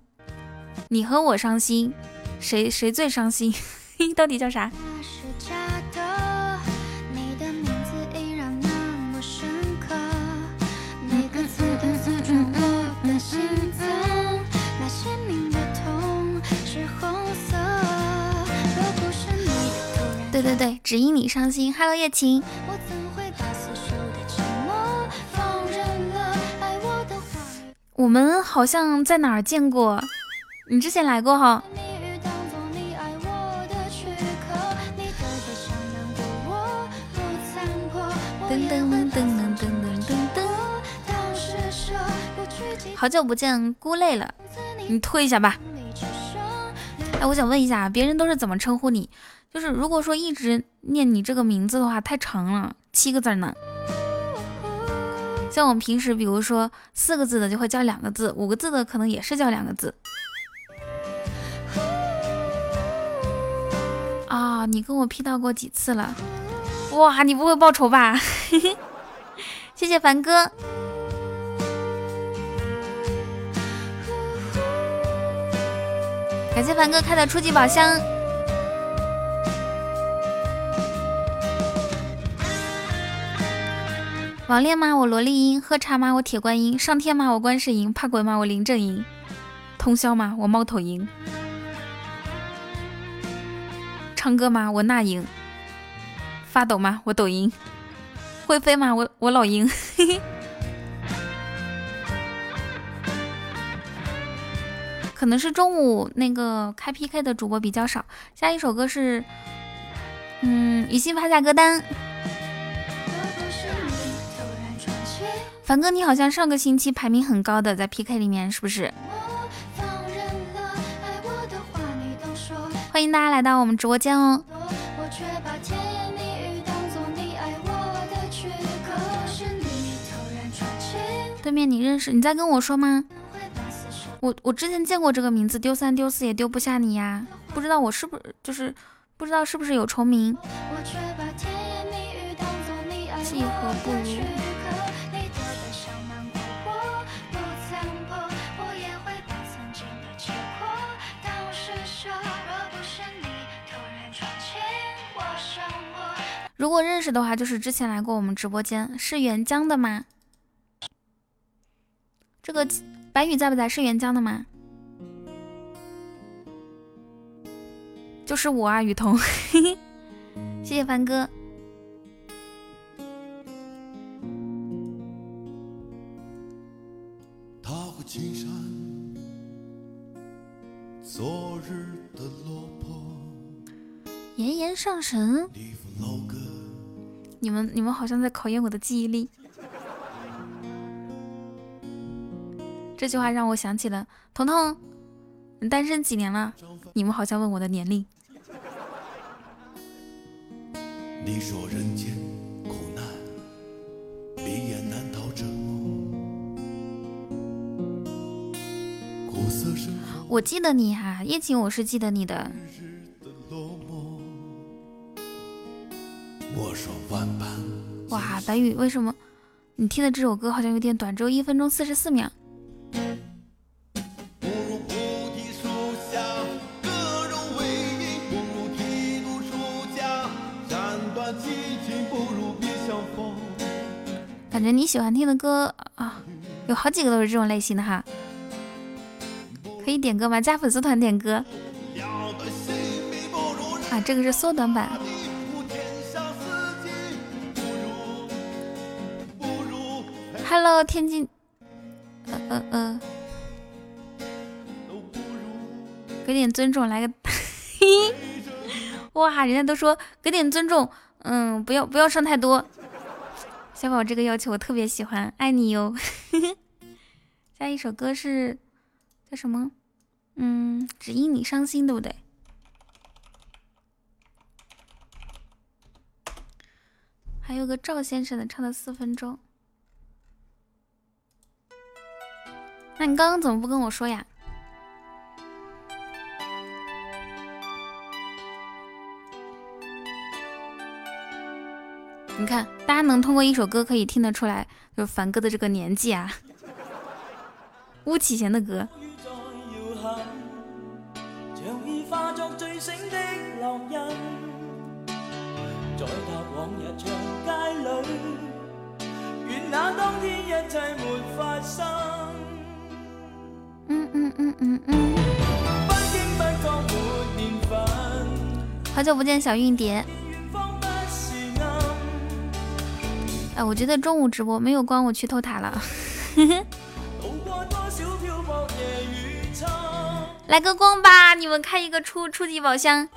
你和我伤心，谁谁最伤心？到底叫啥？对对对，只因你伤心。Hello，叶晴。我们好像在哪儿见过，你之前来过哈。噔噔噔噔噔噔噔噔。好久不见，姑累了，你退一下吧。哎，我想问一下，别人都是怎么称呼你？就是如果说一直念你这个名字的话，太长了，七个字呢。像我们平时，比如说四个字的就会叫两个字，五个字的可能也是叫两个字。啊，你跟我 P 到过几次了？哇，你不会报仇吧？谢谢凡哥，感谢凡哥开的初级宝箱。网恋吗？我萝莉音。喝茶吗？我铁观音。上天吗？我观世音。怕鬼吗？我林正英。通宵吗？我猫头鹰。唱歌吗？我那英。发抖吗？我抖音。会飞吗？我我老鹰。可能是中午那个开 PK 的主播比较少。下一首歌是，嗯，雨欣发下歌单。凡哥，你好像上个星期排名很高的，在 PK 里面是不是？欢迎大家来到我们直播间哦。对面你认识？你在跟我说吗？我我之前见过这个名字，丢三丢四也丢不下你呀。不知道我是不是就是不知道是不是有重名？契合不如。如果认识的话，就是之前来过我们直播间，是原江的吗？这个白宇在不在？是原江的吗？就是我啊，雨桐，谢谢凡哥。昨日的落魄炎炎上神。你们你们好像在考验我的记忆力。这句话让我想起了彤彤，你单身几年了？你们好像问我的年龄。你说人间苦难，闭眼难逃折磨。苦涩生活。我记得你哈，叶晴，我是记得你的。哇，白宇，为什么你听的这首歌好像有点短，只有一分钟四十四秒？感觉你喜欢听的歌啊，有好几个都是这种类型的哈，可以点歌吗？加粉丝团点歌。啊，这个是缩短版。Hello，天津。呃呃呃。给点尊重，来个。嘿哇，人家都说给点尊重，嗯，不要不要上太多。小宝这个要求我特别喜欢，爱你哟。下一首歌是叫什么？嗯，只因你伤心，对不对？还有个赵先生的，唱了四分钟。那你刚刚怎么不跟我说呀？你看，大家能通过一首歌可以听得出来，就凡哥的这个年纪啊。巫启贤的歌。嗯嗯嗯嗯嗯。好久不见，小韵蝶。哎，我觉得中午直播没有光，我去偷塔了。来个光吧，你们开一个初初级宝箱。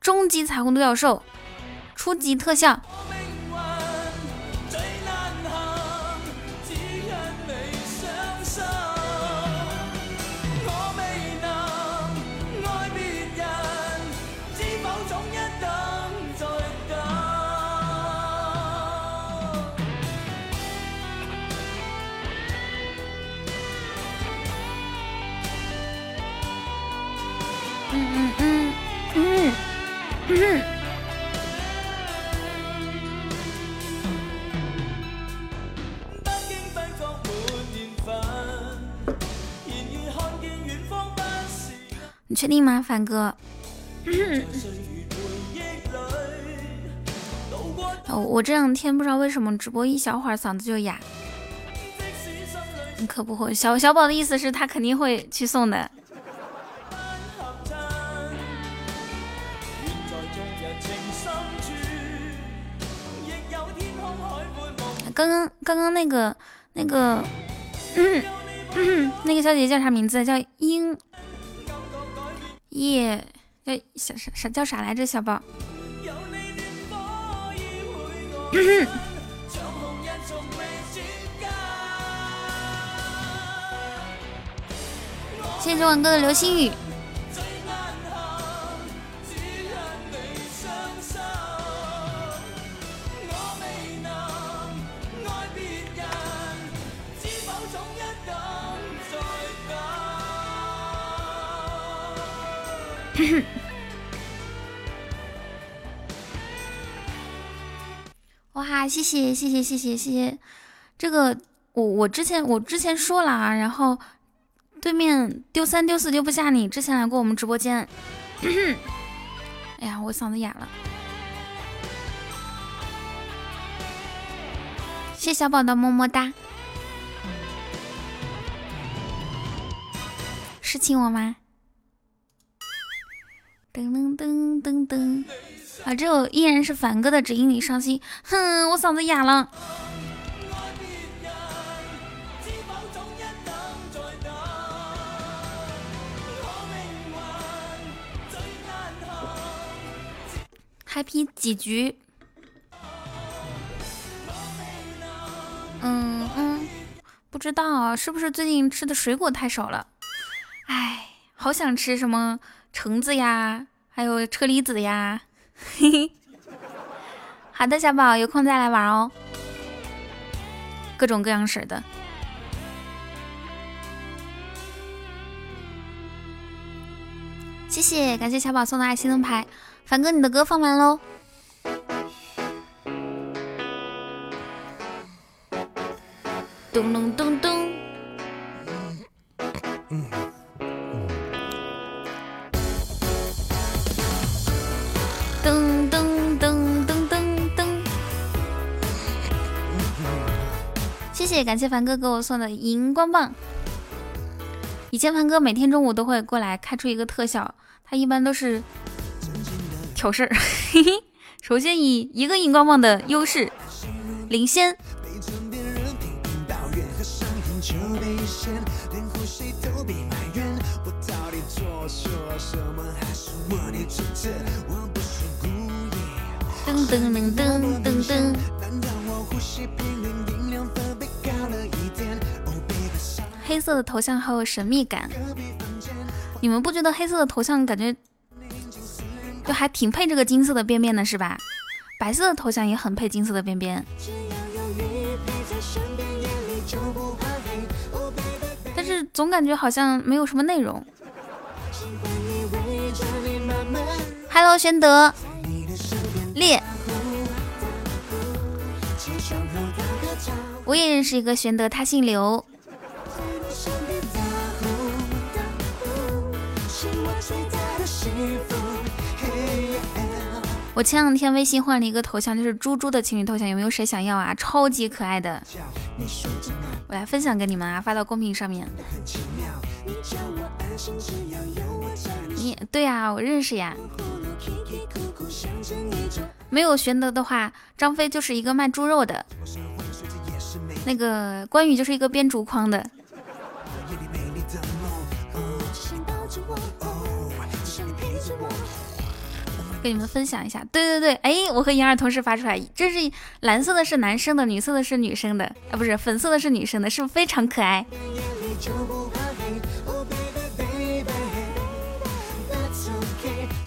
终极彩虹独角兽，初级特效。你确定吗，凡哥？哦，我这两天不知道为什么直播一小会儿嗓子就哑。你可不会，小小宝的意思是他肯定会去送的。刚刚刚刚那个那个那个小姐姐叫啥名字？叫英耶，哎啥啥啥叫啥来着？小宝。谢谢周文哥的流星雨。哇，谢谢谢谢谢谢谢谢，这个我我之前我之前说了啊，然后对面丢三丢四丢不下你，之前来过我们直播间。哎呀，我嗓子哑了。谢小宝的么么哒。是亲我吗？噔噔噔噔噔，啊！这首依然是凡哥的《只因你伤心》。哼，我嗓子哑了。Happy 几局？嗯嗯，不知道是不是最近吃的水果太少了？哎，好想吃什么？橙子呀，还有车厘子呀，嘿嘿。好的，小宝，有空再来玩哦。各种各样式的。谢谢，感谢小宝送的爱心灯牌。凡哥，你的歌放完喽。咚咚咚咚。谢谢，感谢凡哥给我送的荧光棒。以前凡哥每天中午都会过来开出一个特效，他一般都是挑事儿。嘿嘿，首先以一个荧光棒的优势领先。噔噔噔噔噔噔。黑色的头像好有神秘感，你们不觉得黑色的头像感觉就还挺配这个金色的边边的，是吧？白色的头像也很配金色的边边，但是总感觉好像没有什么内容。Hello，玄德，烈，我也认识一个玄德，他姓刘。我前两天微信换了一个头像，就是猪猪的情侣头像，有没有谁想要啊？超级可爱的，我来分享给你们啊，发到公屏上面。你对呀，我认识呀。没有玄德的话，张飞就是一个卖猪肉的，那个关羽就是一个编竹筐的。跟你们分享一下，对对对，哎，我和莹儿同时发出来，这是蓝色的是男生的，女色的是女生的，啊，不是粉色的是女生的，是不是非常可爱？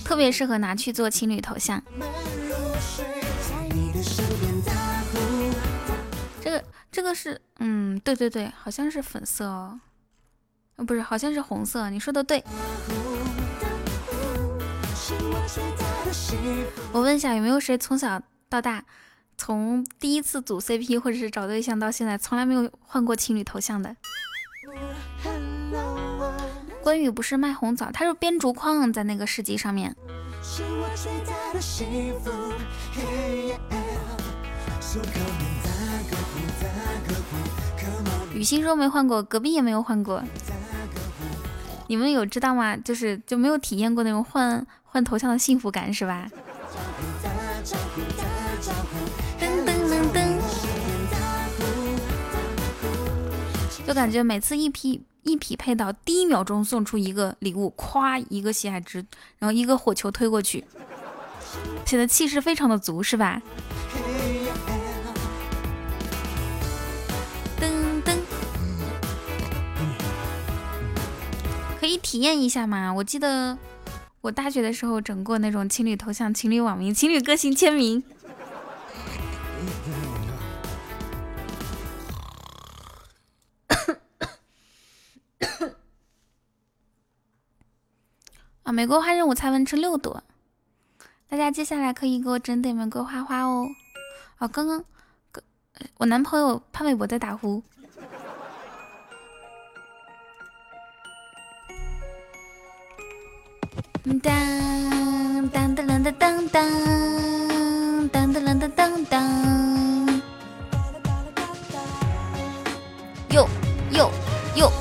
特别适合拿去做情侣头像。这个这个是，嗯，对对对，好像是粉色哦，不是，好像是红色，你说的对。我问一下，有没有谁从小到大，从第一次组 CP 或者是找对象到现在，从来没有换过情侣头像的？关羽不是卖红枣，他是编竹筐在那个市集上面。雨欣说没换过，隔壁也没有换过。你们有知道吗？就是就没有体验过那种换换头像的幸福感是吧？就感觉每次一匹一匹配到第一秒钟送出一个礼物，咵一个喜海值，然后一个火球推过去，显得气势非常的足是吧？可以体验一下吗？我记得我大学的时候整过那种情侣头像、情侣网名、情侣个性签名。啊，玫瑰花任务才完成六朵，大家接下来可以给我整点玫瑰花花哦。哦，刚刚，我男朋友潘玮柏在打呼。当当当当当当当当当当当当，哟哟哟！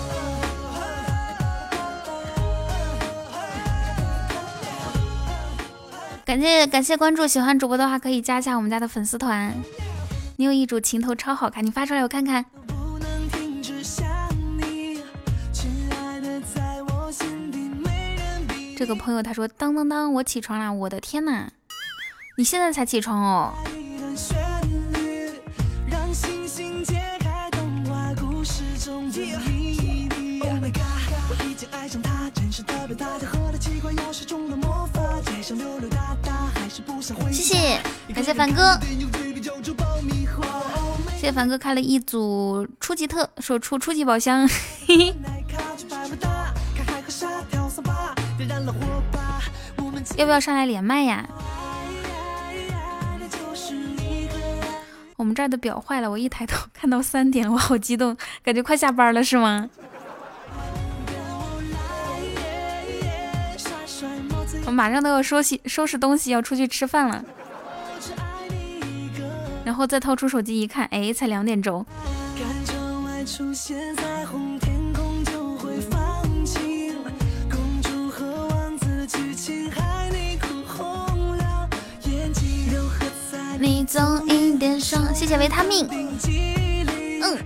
感谢感谢关注，喜欢主播的话可以加一下我们家的粉丝团。你有一组情头超好看，你发出来我看看。这个朋友他说当当当，我起床啦！我的天呐，你现在才起床哦！谢谢，感谢凡哥，谢谢凡哥开了一组初级特，说出初级宝箱，要不要上来连麦呀？我们这儿的表坏了，我一抬头看到三点，我好激动，感觉快下班了是吗？我马上都要收拾收拾东西，要出去吃饭了。然后再掏出手机一看，哎，才两点钟。你总一点爽，谢谢维他命。嗯。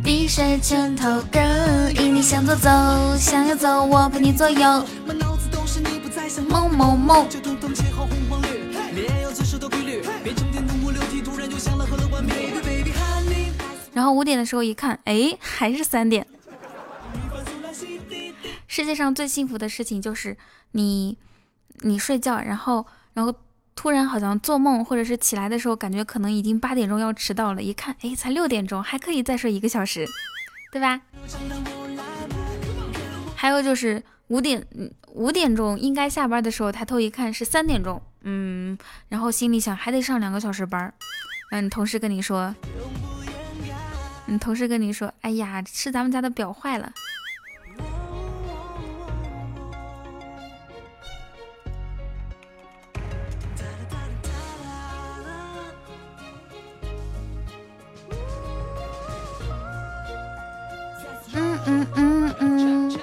闭上拳头，girl，引你向左走，向右走，我陪你左右。某某某。然后五点的时候一看，哎，还是三点。世界上最幸福的事情就是你，你睡觉，然后，然后。突然好像做梦，或者是起来的时候，感觉可能已经八点钟要迟到了。一看，哎，才六点钟，还可以再睡一个小时，对吧？还有就是五点，五点钟应该下班的时候，抬头一看是三点钟，嗯，然后心里想还得上两个小时班。嗯，同事跟你说，嗯，同事跟你说，哎呀，是咱们家的表坏了。嗯嗯嗯，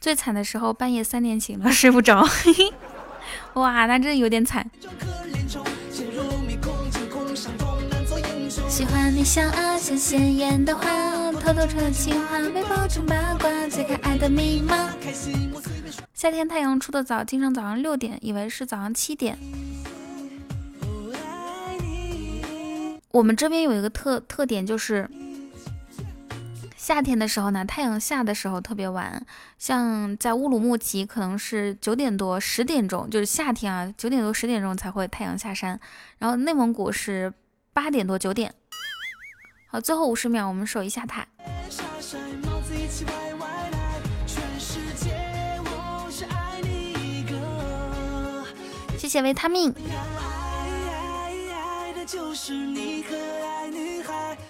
最惨的时候半夜三点醒了睡不着，哇，那真有点惨。喜欢你笑啊，像鲜艳的花，偷偷穿情话，被包成八卦，解开爱的密码。夏天太阳出的早，经常早上六点，以为是早上七点。我们这边有一个特特点就是。夏天的时候呢，太阳下的时候特别晚，像在乌鲁木齐可能是九点多、十点钟，就是夏天啊，九点多、十点钟才会太阳下山。然后内蒙古是八点多、九点。好，最后五十秒，我们守一下塔。谢谢维他命。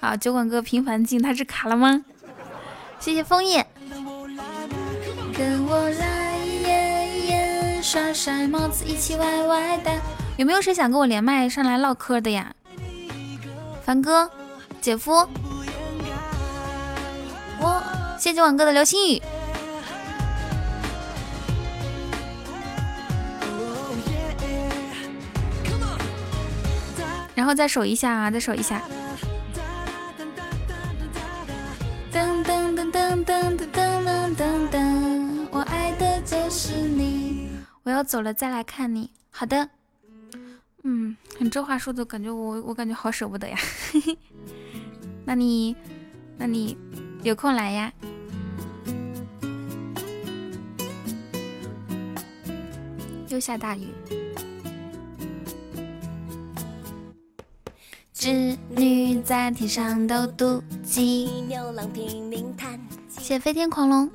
好，酒馆哥频繁进，他是卡了吗？谢谢枫叶。跟我来，刷帅帽子一起歪歪的。有没有谁想跟我连麦上来唠嗑的呀？凡哥，姐夫，我谢谢晚哥的流星雨。然后再守一下啊，再守一下。噔噔噔噔噔噔噔噔噔，我爱的就是你。我要走了，再来看你。好的，嗯，你这话说的感觉我我感觉好舍不得呀。那你那你有空来呀。又下大雨。织女在天上斗妒忌。谢飞天狂龙。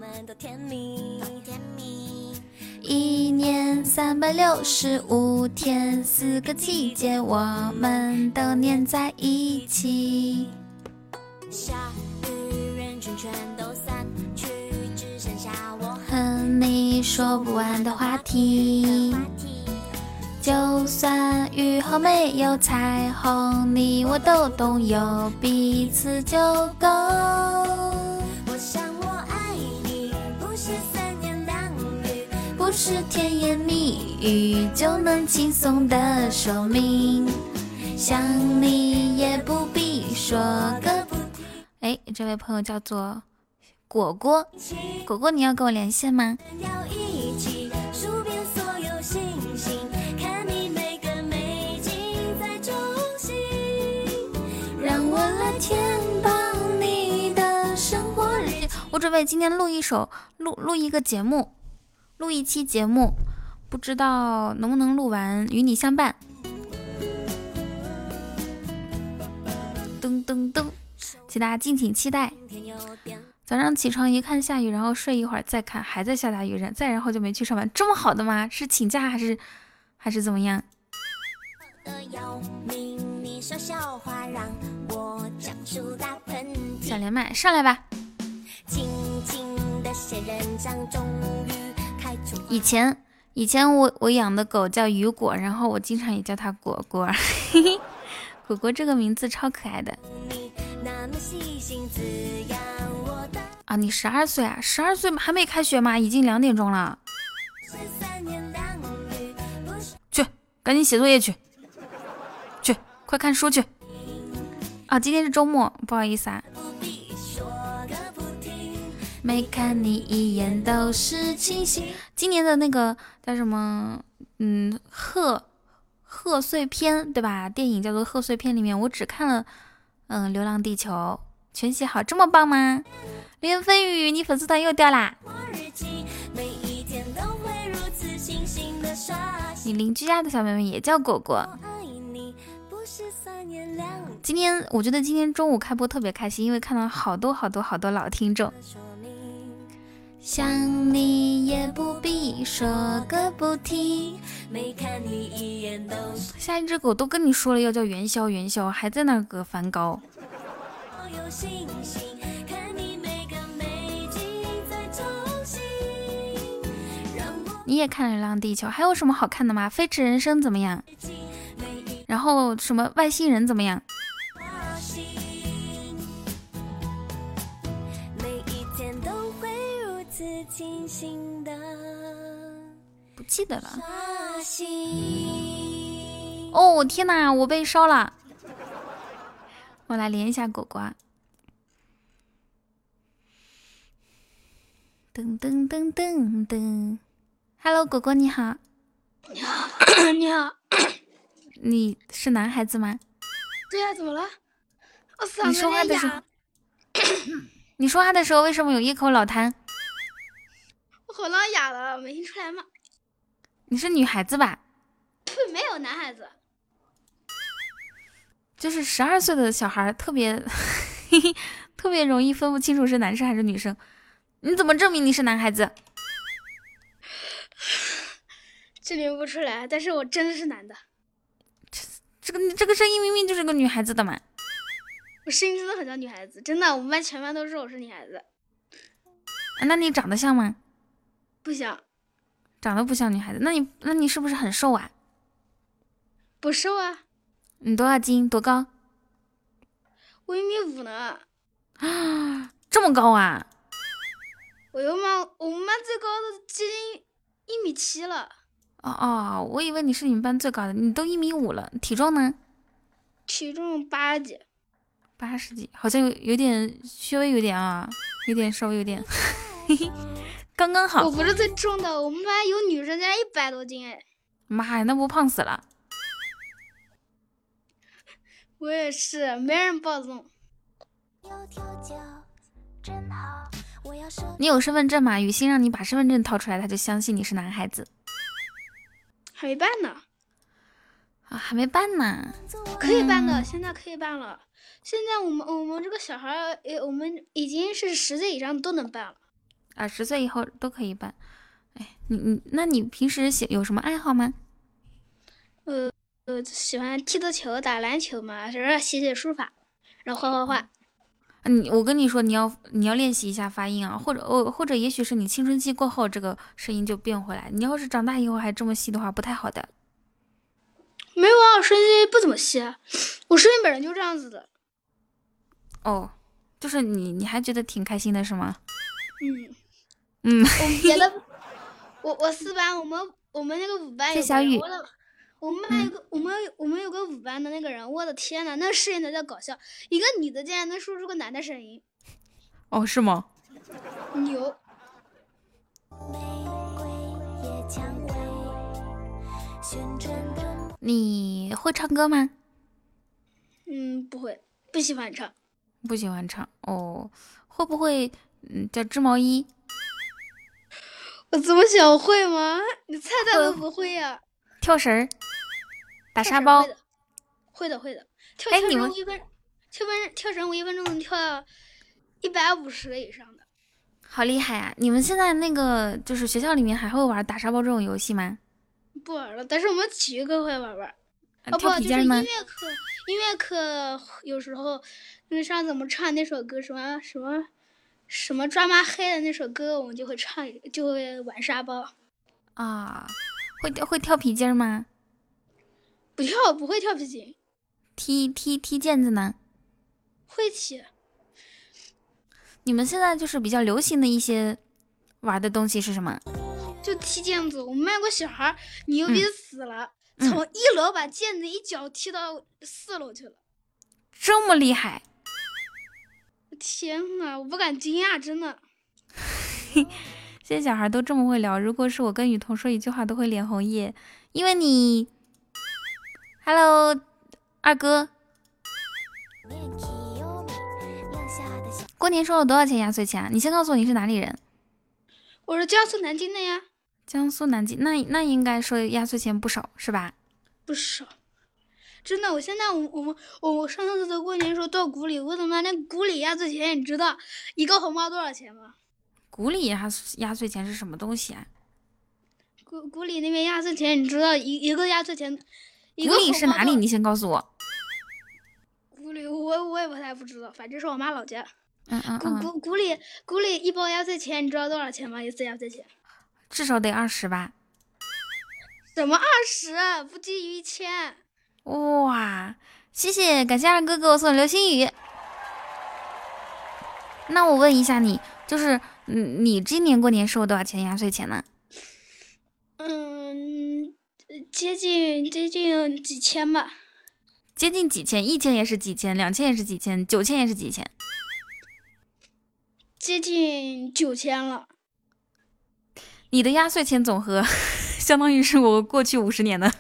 一年三百六十五天，四个季节，我们都黏在一起。下雨，人群全都散去，只剩下我和你说不完的话题。就算雨后没有彩虹，你我都懂，有彼此就够。我想我爱你不是三言两语，不是甜言蜜语就能轻松的说明，想你也不必说个不停。哎，这位朋友叫做果果，果果，你要跟我连线吗？填饱你的生活日记。我准备今天录一首，录录一个节目。录一期节目，不知道能不能录完，与你相伴。噔噔噔，请大家敬请期待。早上起床一看下雨，然后睡一会儿再看还在下大雨，然再然后就没去上班，这么好的吗？是请假还是还是怎么样？想连麦上来吧。轻轻的以前以前我我养的狗叫雨果，然后我经常也叫它果果，嘿 嘿果果这个名字超可爱的。啊，你十二岁啊？十二岁还没开学吗？已经两点钟了。去，赶紧写作业去。快看书去。啊，今天是周末，不好意思啊。每看你一眼都是清醒。今年的那个叫什么？嗯，贺贺岁片对吧？电影叫做《贺岁片》，里面我只看了嗯《流浪地球》，全写好，这么棒吗？连飞宇，你粉丝团又掉啦！你邻居家的小妹妹也叫果果。今天我觉得今天中午开播特别开心，因为看到好多好多好多老听众。想你也不必说个不停。下一只狗都跟你说了要叫元宵元宵，还在那个梵高。你也看了《流浪地球》，还有什么好看的吗？《飞驰人生》怎么样？然后什么外星人怎么样？不记得了。哦天哪，我被烧了！我来连一下果果。噔噔噔噔噔，Hello，果果你好。你好，你好。你是男孩子吗？对呀，怎么了？我你说话的时候，你说话的时候为什么有一口老痰？我喉咙哑了，没听出来吗？你是女孩子吧？没有男孩子。就是十二岁的小孩特别 特别容易分不清楚是男生还是女生。你怎么证明你是男孩子？证明不出来，但是我真的是男的。这这个这个声音明明就是个女孩子的嘛！我声音真的很像女孩子，真的，我们班全班都说我是女孩子。那你长得像吗？不像，长得不像女孩子。那你那你是不是很瘦啊？不瘦啊。你多少斤？多高？我一米五呢。啊，这么高啊！我们班我们班最高的接近一米七了。哦哦，我以为你是你们班最高的，你都一米五了。体重呢？体重八十几。八十几，好像有有点稍微有点啊，有点稍微有点，嘿嘿。刚刚好，我不是最重的，我们班有女生竟然一百多斤哎！妈呀，那不胖死了？我也是，没人报重。你有身份证吗？雨欣让你把身份证掏出来，他就相信你是男孩子。还没办呢。啊，还没办呢。可以办的，现在可以办了。现在我们我们这个小孩，呃，我们已经是十岁以上都能办了。啊，十岁以后都可以办。哎，你你，那你平时喜有什么爱好吗？呃呃，喜欢踢足球、打篮球嘛，然后写写书法，然后画画画。你我跟你说，你要你要练习一下发音啊，或者哦，或者也许是你青春期过后，这个声音就变回来。你要是长大以后还这么细的话，不太好的。没有啊，我声音不怎么细，我声音本来就这样子的。哦，就是你你还觉得挺开心的是吗？嗯。嗯，我别的，我我四班，我们我们那个五班有个我的，我们班有个我们我们有个五班的那个人，我的天呐，那声音才叫搞笑，一个女的竟然能说出个男的声音，哦，是吗？牛。你会唱歌吗？嗯，不会，不喜欢唱，不喜欢唱哦，会不会嗯叫织毛衣？我怎么想会吗？你猜猜都不会呀？跳绳，打沙包，会的会的。跳绳我一分，跳分跳绳我一分钟能跳一百五十个以上的，好厉害啊！你们现在那个就是学校里面还会玩打沙包这种游戏吗？不玩了，但是我们体育课会玩玩。哦不，就是音乐课，音乐课有时候，那上次我们唱那首歌什么什么。什么抓妈黑的那首歌，我们就会唱，就会玩沙包。啊，会会跳皮筋吗？不跳，不会跳皮筋。踢踢踢毽子呢？会踢。你们现在就是比较流行的一些玩的东西是什么？就踢毽子。我们班有个小孩牛逼死了，从一楼把毽子一脚踢到四楼去了。这么厉害！天呐，我不敢惊讶，真的。现在小孩都这么会聊。如果是我跟雨桐说一句话，都会脸红耶，因为你。Hello，二哥。过年收了多少钱压岁钱？你先告诉我你是哪里人。我是江苏南京的呀。江苏南京，那那应该收压岁钱不少是吧？不少。真的，我现在我我们我我上次在过年时候到谷里，我他妈那谷里压岁钱，你知道一个红包多少钱吗？谷里压压岁钱是什么东西啊？谷谷里那边压岁钱，你知道一一个压岁钱，谷里是哪里？你先告诉我。谷里我我也不太不知道，反正是我妈老家。嗯嗯嗯。谷谷谷里谷里一包压岁钱，你知道多少钱吗？一次压岁钱？至少得二十吧。什么二十？不低于一千。哇，谢谢，感谢二哥给我送的流星雨。那我问一下你，就是你今年过年收多少钱压岁钱呢？嗯，接近接近几千吧。接近几千，一千也是几千，两千也是几千，九千也是几千。接近九千了。你的压岁钱总和，相当于是我过去五十年的。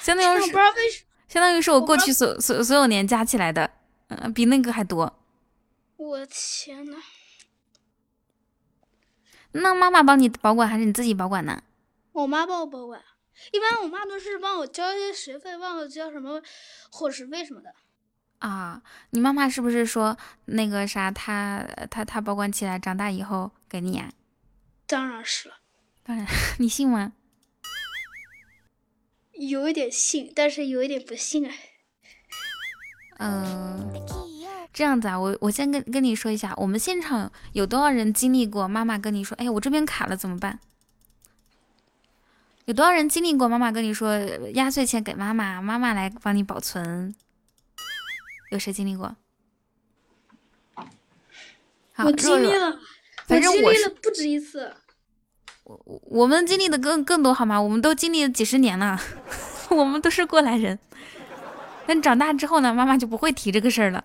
相当于是，相当于是我过去所所所有年加起来的，嗯，比那个还多。我天呐。那妈妈帮你保管还是你自己保管呢？我妈帮我保管，一般我妈都是帮我交一些学费，帮我交什么伙食费什么的。啊，你妈妈是不是说那个啥，她她她保管起来，长大以后给你呀？当然是了。当然，你信吗？有一点信，但是有一点不信啊。嗯，这样子啊，我我先跟跟你说一下，我们现场有多少人经历过妈妈跟你说，哎，我这边卡了怎么办？有多少人经历过妈妈跟你说压岁钱给妈妈，妈妈来帮你保存？有谁经历过？我经历了，反正我经历了不止一次。我我们经历的更更多好吗？我们都经历了几十年了，我们都是过来人。但长大之后呢，妈妈就不会提这个事儿了。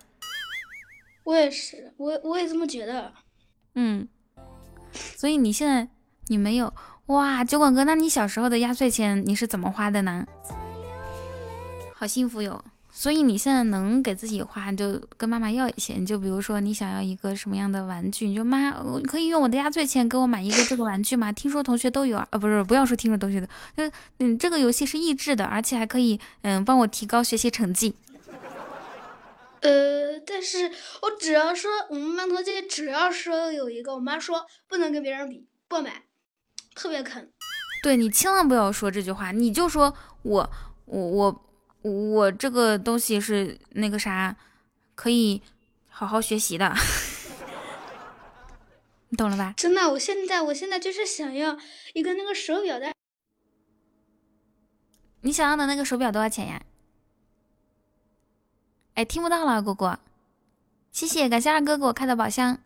我也是，我我也这么觉得。嗯，所以你现在你没有哇，酒馆哥，那你小时候的压岁钱你是怎么花的呢？好幸福哟。所以你现在能给自己花，就跟妈妈要一些。你就比如说，你想要一个什么样的玩具，你就妈，可以用我的压岁钱给我买一个这个玩具吗？听说同学都有啊，不是，不要说听说同学的，就嗯，这个游戏是益智的，而且还可以嗯帮我提高学习成绩。呃，但是我只要说我们班同学只要说有一个，我妈说不能跟别人比，不买，特别坑。对你千万不要说这句话，你就说我我我。我这个东西是那个啥，可以好好学习的，你懂了吧？真的，我现在我现在就是想要一个那个手表的。你想要的那个手表多少钱呀？哎，听不到了，果果，谢谢，感谢二哥给我开的宝箱。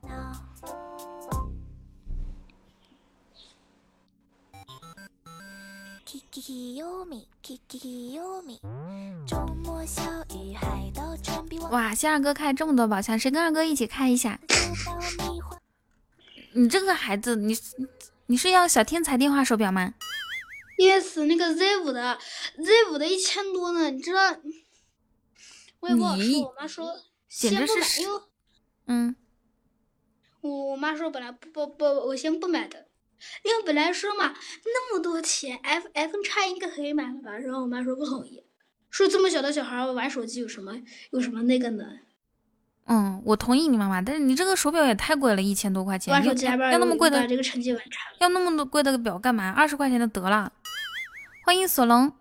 哇，谢二哥开这么多宝箱，谁跟二哥一起开一下？你这个孩子，你你是要小天才电话手表吗？Yes，那个 Z 五的，Z 五的一千多呢，你知道？我也不好说，我妈说先不买，因为嗯，我我妈说本来不不不，我先不买的。因为本来说嘛，那么多钱，F F 叉应该可以买了吧？然后我妈说不同意，说这么小的小孩玩手机有什么有什么那个呢？嗯，我同意你妈妈，但是你这个手表也太贵了，一千多块钱，要那么贵的这个成绩玩差，要那么多贵的表干嘛？二十块钱的得了。欢迎索隆，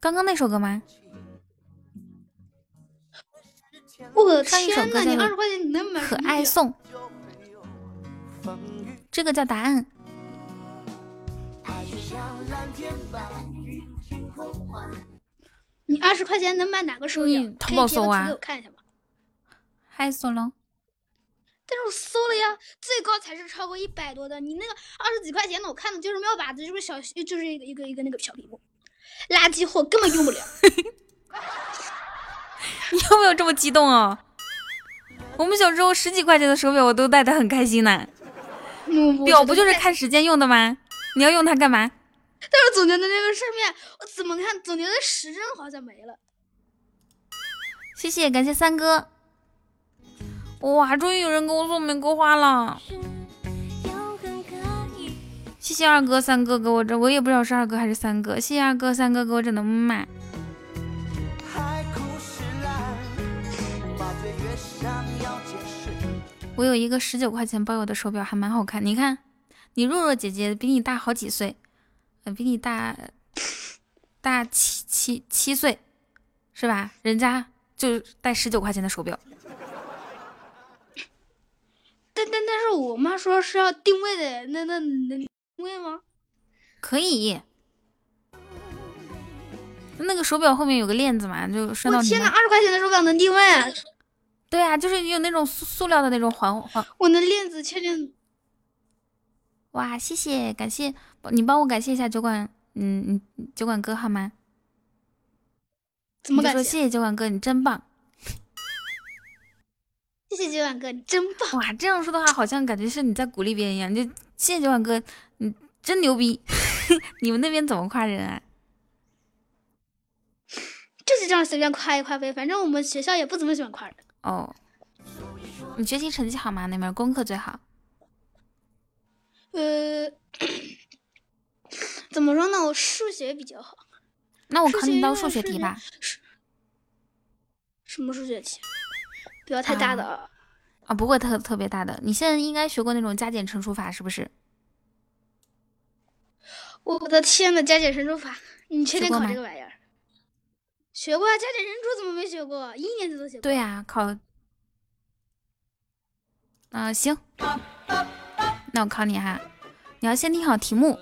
刚刚那首歌吗？我的上一首歌叫《可爱颂》，这个叫答案。你二十块钱能买哪个手表？淘宝搜啊，给我看一下吧。还搜了？但是我搜了呀，最高才是超过一百多的。你那个二十几块钱的，我看的就是妙把子，就是小，就是一个一个一个那个小礼物，垃圾货根本用不了。你有没有这么激动啊？我们小时候十几块钱的手表，我都戴的很开心呢。表不就是看时间用的吗？你要用它干嘛？但是总觉得那个上面，我怎么看总觉得时针好像没了。谢谢，感谢三哥。哇，终于有人给我送玫瑰花了！谢谢二哥、三哥给我整，我也不知道是二哥还是三哥。谢谢二哥、三哥给我整的木马。我有一个十九块钱包邮的手表，还蛮好看。你看，你若若姐姐比你大好几岁，呃，比你大大七七七岁，是吧？人家就戴十九块钱的手表。但但但是我妈说是要定位的，那那那定位吗？可以。那个手表后面有个链子嘛，就拴到。我天呐，二十块钱的手表能定位？对啊，就是有那种塑塑料的那种环环。我的链子确定。哇，谢谢，感谢你帮我感谢一下酒馆，嗯嗯，酒馆哥好吗？怎么感谢？谢谢酒馆哥，你真棒。谢谢九晚哥，你真棒。哇，这样说的话，好像感觉是你在鼓励别人一样。就谢谢酒馆哥，你真牛逼。你们那边怎么夸人啊？就是这样随便夸一夸呗，反正我们学校也不怎么喜欢夸人。哦，你学习成绩好吗？那边功课最好？呃，怎么说呢？我数学比较好。那我考你道数学题吧。什么数学题？不要太大的啊！不会特特别大的。你现在应该学过那种加减乘除法，是不是？我的天呐，加减乘除法，你确定考这个玩意儿？学过啊，加减乘除怎么没学过？一年级都学过。对呀，考。啊，行，那我考你哈，你要先听好题目。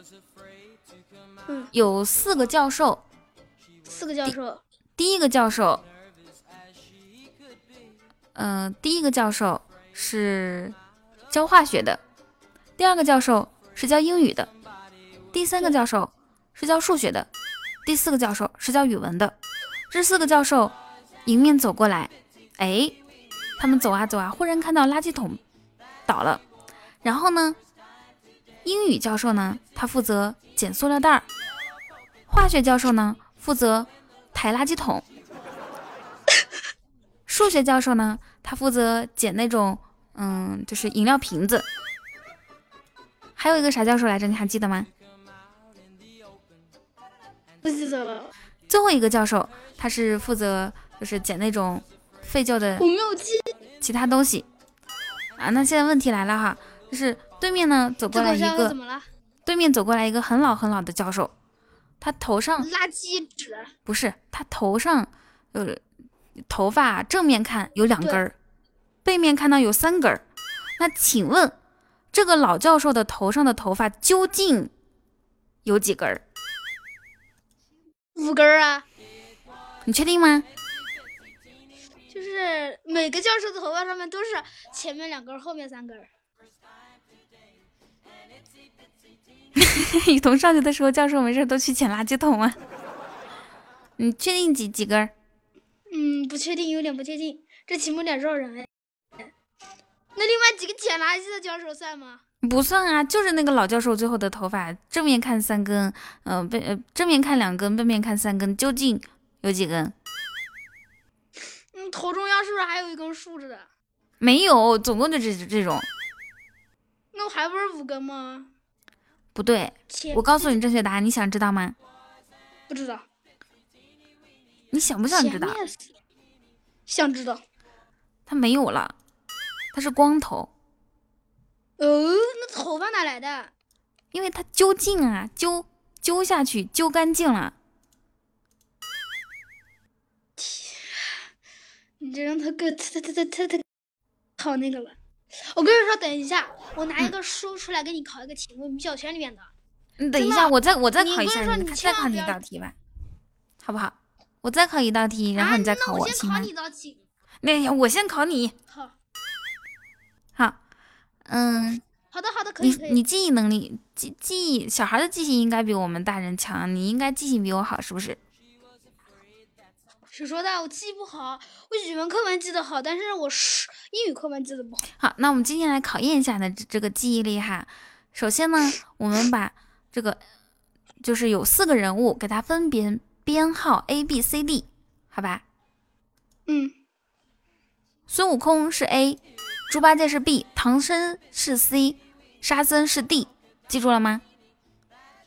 嗯。有四个教授。四个教授。第一个教授，嗯，第一个教授是教化学的，第二个教授是教英语的，第三个教授是教数学的，第四个教授是教语文的。这四个教授迎面走过来，哎，他们走啊走啊，忽然看到垃圾桶倒了。然后呢，英语教授呢，他负责捡塑料袋儿；化学教授呢，负责抬垃圾桶；数学教授呢，他负责捡那种嗯，就是饮料瓶子。还有一个啥教授来着？你还记得吗？不记得了。最后一个教授，他是负责就是捡那种废旧的其他东西啊。那现在问题来了哈，就是对面呢走过来一个，对面走过来一个很老很老的教授，他头上垃圾纸不是，他头上呃头发正面看有两根儿，背面看到有三根儿。那请问这个老教授的头上的头发究竟有几根儿？五根儿啊，你确定吗？就是每个教授的头发上面都是前面两根，后面三根。雨桐上学的时候，教授没事都去捡垃圾桶啊？你确定几几根？嗯，不确定，有点不确定。这题目有点绕人哎。那另外几个捡垃圾的教授算吗？不算啊，就是那个老教授最后的头发，正面看三根，嗯，背呃正面看两根，背面看三根，究竟有几根？嗯，头中央是不是还有一根竖着的？没有，总共就这这种。那我还不是五根吗？不对，我告诉你正确答案，你想知道吗？不知道。你想不想知道？想知道。他没有了，他是光头。哦，那头发哪来的？因为他揪净啊，揪揪下去，揪干净了。天，你这让他给他他他他他考那个了。我跟你说，等一下，我拿一个书出来给你考一个题目，米小圈里面的。你等一下，我再我再考一下，你再考你一道题吧，好不好？我再考一道题，然后你再考我，我先考你一道题？那我先考你。好。好。嗯。好的好的，可以。你你记忆能力记记忆，小孩的记性应该比我们大人强，你应该记性比我好，是不是？谁说的？我记不好，我语文课文记得好，但是我是英语课文记得不好。好，那我们今天来考验一下的这个记忆力哈。首先呢，我们把这个就是有四个人物，给他分别编号 A B C D，好吧？嗯。孙悟空是 A，猪八戒是 B，唐僧是 C，沙僧是 D，记住了吗？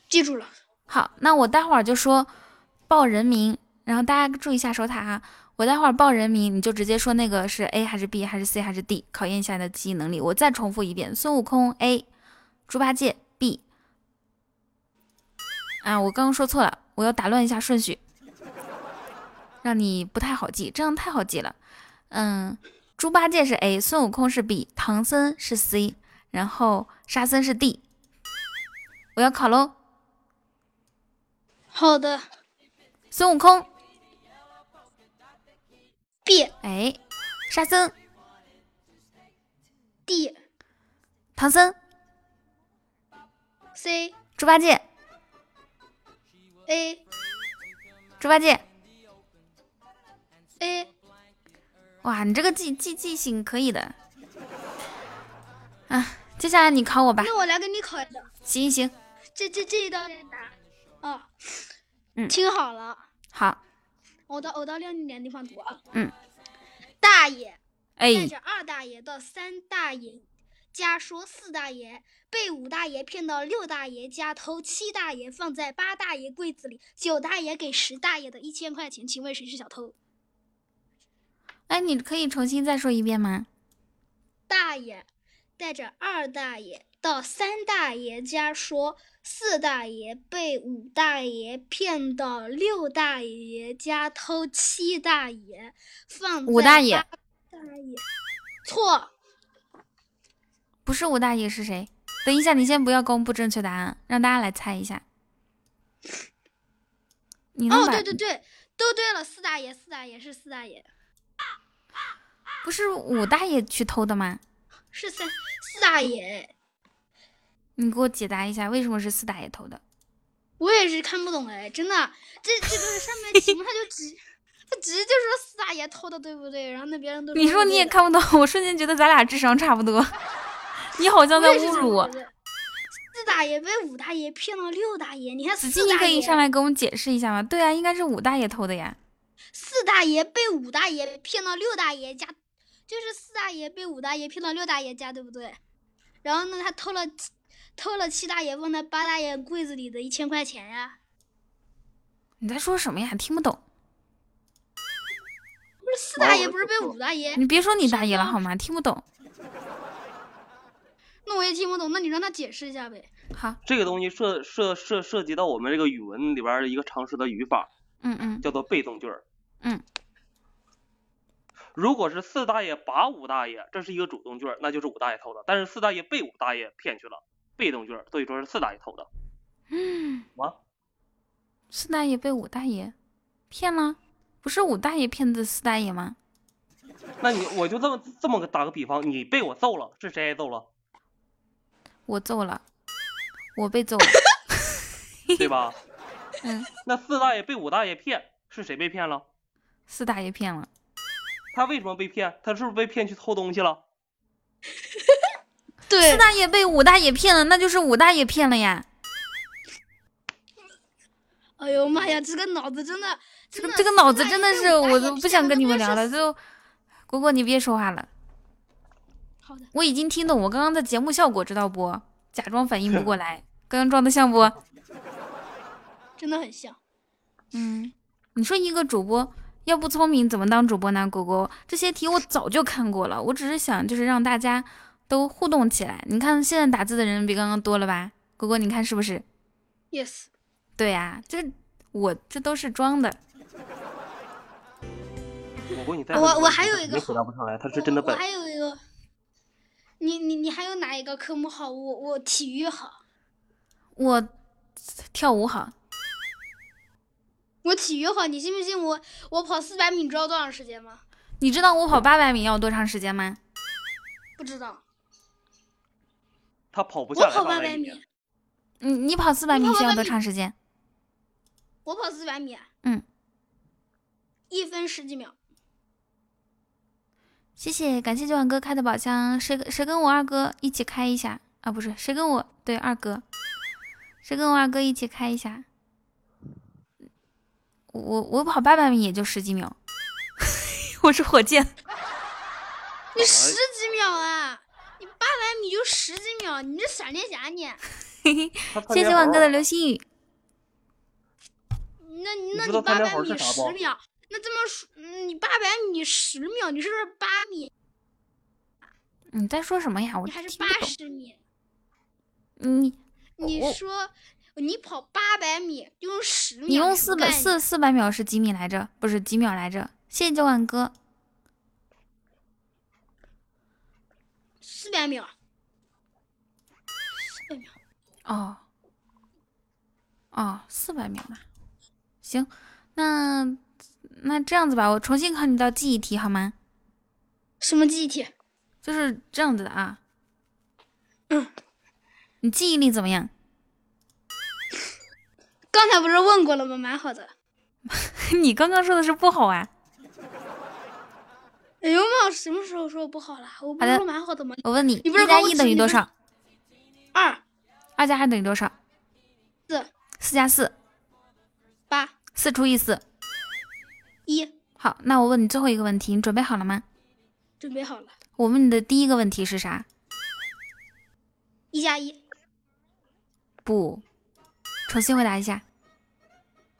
记住了。好，那我待会儿就说报人名。然后大家注意一下守塔哈，我待会儿报人名，你就直接说那个是 A 还是 B 还是 C 还是 D，考验一下你的记忆能力。我再重复一遍：孙悟空 A，猪八戒 B。啊，我刚刚说错了，我要打乱一下顺序，让你不太好记，这样太好记了。嗯，猪八戒是 A，孙悟空是 B，唐僧是 C，然后沙僧是 D。我要考喽。好的，孙悟空。B，哎，沙僧，D，唐僧，C，猪八戒，A，猪八戒，A，哇，你这个记记记性可以的啊！接下来你考我吧。那我来给你考一道。行行，这这这一道简单啊。嗯，听好了。好。我到我到亮一点地方读啊。嗯，大爷带着二大爷到三大爷家说四大爷被五大爷骗到六大爷家偷七大爷放在八大爷柜子里，九大爷给十大爷的一千块钱，请问谁是小偷？哎，你可以重新再说一遍吗？大爷带着二大爷到三大爷家说。四大爷被五大爷骗到六大爷家偷七大爷放五大爷，大爷错，不是五大爷是谁？等一下，你先不要公布正确答案，让大家来猜一下。哦，对对对，都对了，四大爷，四大爷是四大爷，不是五大爷去偷的吗？是三四大爷。你给我解答一下，为什么是四大爷偷的？我也是看不懂哎，真的，这这个上面题目他就直，他直接就说四大爷偷的，对不对？然后那别人都你说你也看不懂，我瞬间觉得咱俩智商差不多，你好像在侮辱我。四大爷被五大爷骗了六大爷，你看子期，你可以上来给我们解释一下吗？对啊，应该是五大爷偷的呀。四大爷被五大爷骗到六大爷家，就是四大爷被五大爷骗到六大爷家，对不对？然后呢，他偷了。偷了七大爷放在八大爷柜子里的一千块钱呀！你在说什么呀？听不懂。不是四大爷不是被五大爷？你别说你大爷了好吗？听不懂。那我也听不懂，那你让他解释一下呗。好，这个东西涉涉涉涉及到我们这个语文里边的一个常识的语法。嗯嗯。叫做被动句儿。嗯。如果是四大爷把五大爷，这是一个主动句儿，那就是五大爷偷的。但是四大爷被五大爷骗去了。被动句儿，所以说是四大爷偷的。嗯，么？四大爷被五大爷骗了？不是五大爷骗的四大爷吗？那你我就这么这么个打个比方，你被我揍了，是谁挨揍了？我揍了，我被揍了，对吧？嗯。那四大爷被五大爷骗，是谁被骗了？四大爷骗了。他为什么被骗？他是不是被骗去偷东西了？对四大爷被五大爷骗了，那就是五大爷骗了呀！哎呦妈呀，这个脑子真的，这个这个脑子真的是，我都不想跟你们聊了。就果果，你别说话了。好的，我已经听懂，我刚刚的节目效果知道不？假装反应不过来，刚刚装的像不？真的很像。嗯，你说一个主播要不聪明怎么当主播呢？果果，这些题我早就看过了，我只是想就是让大家。都互动起来，你看现在打字的人比刚刚多了吧？果果，你看是不是？Yes。对呀，这我这都是装的。我我还有一个回答不上来，他是真的笨。我还有一个，你你你还有哪一个科目好？我我体育好，我跳舞好，我体育好。你信不信我我跑四百米，你知道多长时间吗？你知道我跑八百米要多长时间吗？不知道。他跑不下来八百米。你你跑四百米需要多长时间？我跑四百米。嗯。一分十几秒。谢谢，感谢九万哥开的宝箱。谁谁跟我二哥一起开一下啊？不是，谁跟我对二哥？谁跟我二哥一起开一下？我我跑八百米也就十几秒。我是火箭。你十几秒啊？你八百米就十几秒？你这闪电侠你？谢谢万哥的流星雨。那那你八百米十秒？那这么说，你八百米十秒？你是不是八米？你在说什么呀？我还是八十米？你你说你跑八百米用十秒？你用四百四四百秒是几米来着？不是几秒来着？谢谢九万哥。四百秒。四百秒。哦，哦，四百秒嘛，行，那那这样子吧，我重新考你道记忆题好吗？什么记忆题？就是这样子的啊。嗯，你记忆力怎么样？刚才不是问过了吗？蛮好的。你刚刚说的是不好啊？哎呦妈！什么时候说不好了？我不是说蛮好的吗？我问你，一加一等于多少？二。二加二等于多少？四。四加四。八。四除以四。一。好，那我问你最后一个问题，你准备好了吗？准备好了。我问你的第一个问题是啥？一加一。不，重新回答一下。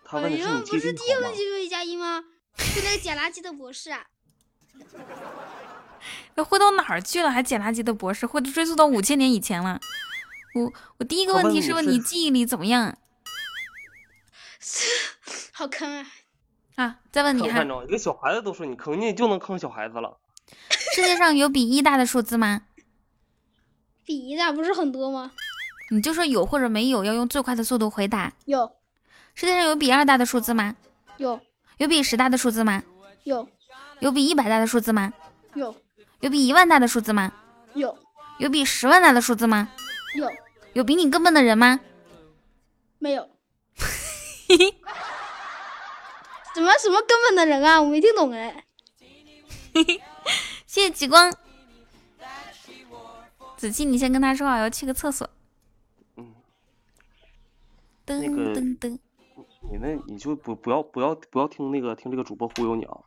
他问的是你不是第一个问题就一加一吗？就那个捡垃圾的博士。那 回到哪儿去了？还捡垃圾的博士？会追溯到五千年以前了。我我第一个问题是问你记忆力怎么样？好坑啊！啊，再问你哈，一个小孩子都说你坑，你就能坑小孩子了。世界上有比一大的数字吗？比一大不是很多吗？你就说有或者没有，要用最快的速度回答。有。世界上有比二大的数字吗？有。有比十大的数字吗？有。有比一百大的数字吗？有。有比一万大的数字吗？有。有比十万大的数字吗？有。有比你更笨的人吗？没有。什么什么根本的人啊？我没听懂哎。谢谢极光。子期，你先跟他说好，要去个厕所。嗯。噔噔噔。你那你就不不要不要不要听那个听这个主播忽悠你啊！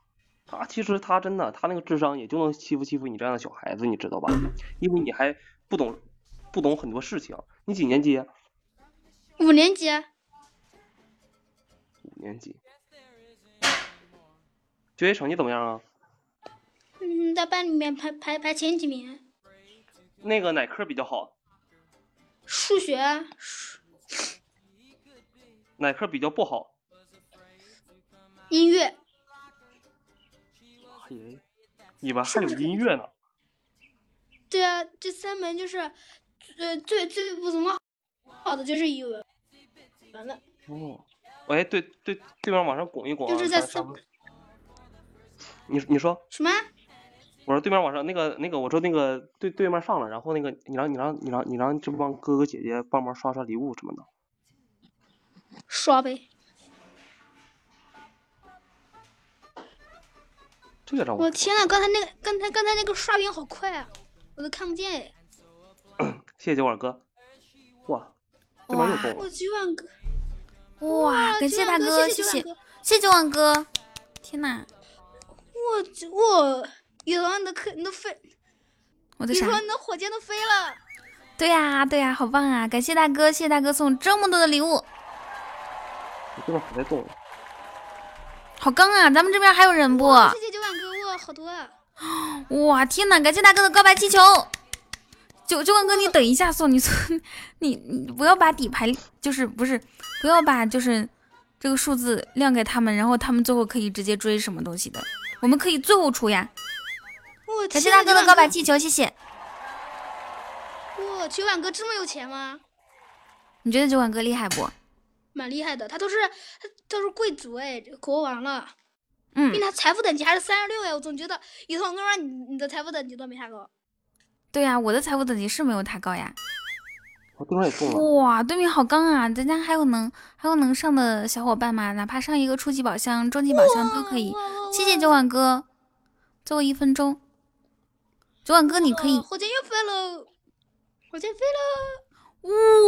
他其实他真的他那个智商也就能欺负欺负你这样的小孩子，你知道吧？因为你还不懂不懂很多事情。你几年级？五年级。五年级。就业成绩怎么样啊？嗯，在班里面排排排前几名。那个哪科比较好？数学。哪科比较不好？音乐。嘿，你们还有音乐呢？对啊，这三门就是，呃，最最不怎么好的就是语文。完了。哦，哎，对对，对面往上拱一拱。就是在四。你你说什么？我说对面往上那个那个，我说那个对对面上了，然后那个你让你让你让你让这帮哥哥姐姐帮忙刷刷礼物什么的。刷呗。这个让我。我天呐，刚才那个刚才刚才那个刷屏好快啊，我都看不见哎。谢谢九万哥。哇。对面又动了。我九万哥。哇，感谢大哥，谢谢谢谢九万哥。天呐。我我宇航你的客你都飞，我的啥？宇航你的火箭都飞了。对呀对呀，好棒啊！感谢大哥，谢谢大哥送这么多的礼物。我这边还在动。好刚啊！咱们这边还有人不？谢谢九万哥，哇，好多啊！哇，天呐！感谢大哥的告白气球。九九万哥，你等一下送你送你你不要把底牌就是不是不要把就是这个数字亮给他们，然后他们最后可以直接追什么东西的。我们可以最后出呀。感谢大哥的告白气球，谢谢。哇，九万哥这么有钱吗？你觉得九万哥厉害不？蛮厉害的，他都是他都是贵族哎，国王了。嗯，并他财富等级还是三十六哎，我总觉得以后我说你你的财富等级都没他高。对呀，我的财富等级是没有他高呀。对面也中了。哇，对面好刚啊！咱家还有能还有能上的小伙伴吗？哪怕上一个初级宝箱、中级宝箱都可以。谢谢九万哥，最后一分钟。九万哥，你可以。火箭又飞了，火箭飞了。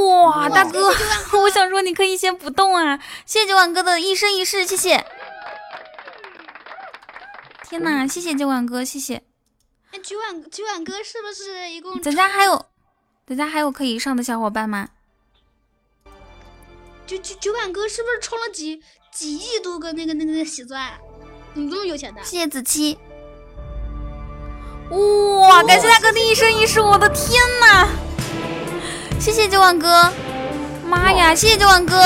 哇，大哥，我想说你可以先不动啊！谢谢九万哥的一生一世，谢谢。天哪，谢谢九万哥，谢谢。哎，九万九万哥是不是一共？咱家还有，咱家还有可以上的小伙伴吗？九九九万哥是不是充了几几亿多个那个那个喜钻？怎么这么有钱的？谢谢子期。哇，感谢大哥的一生一世，我的天呐！谢谢九万哥，妈呀！谢谢九万哥，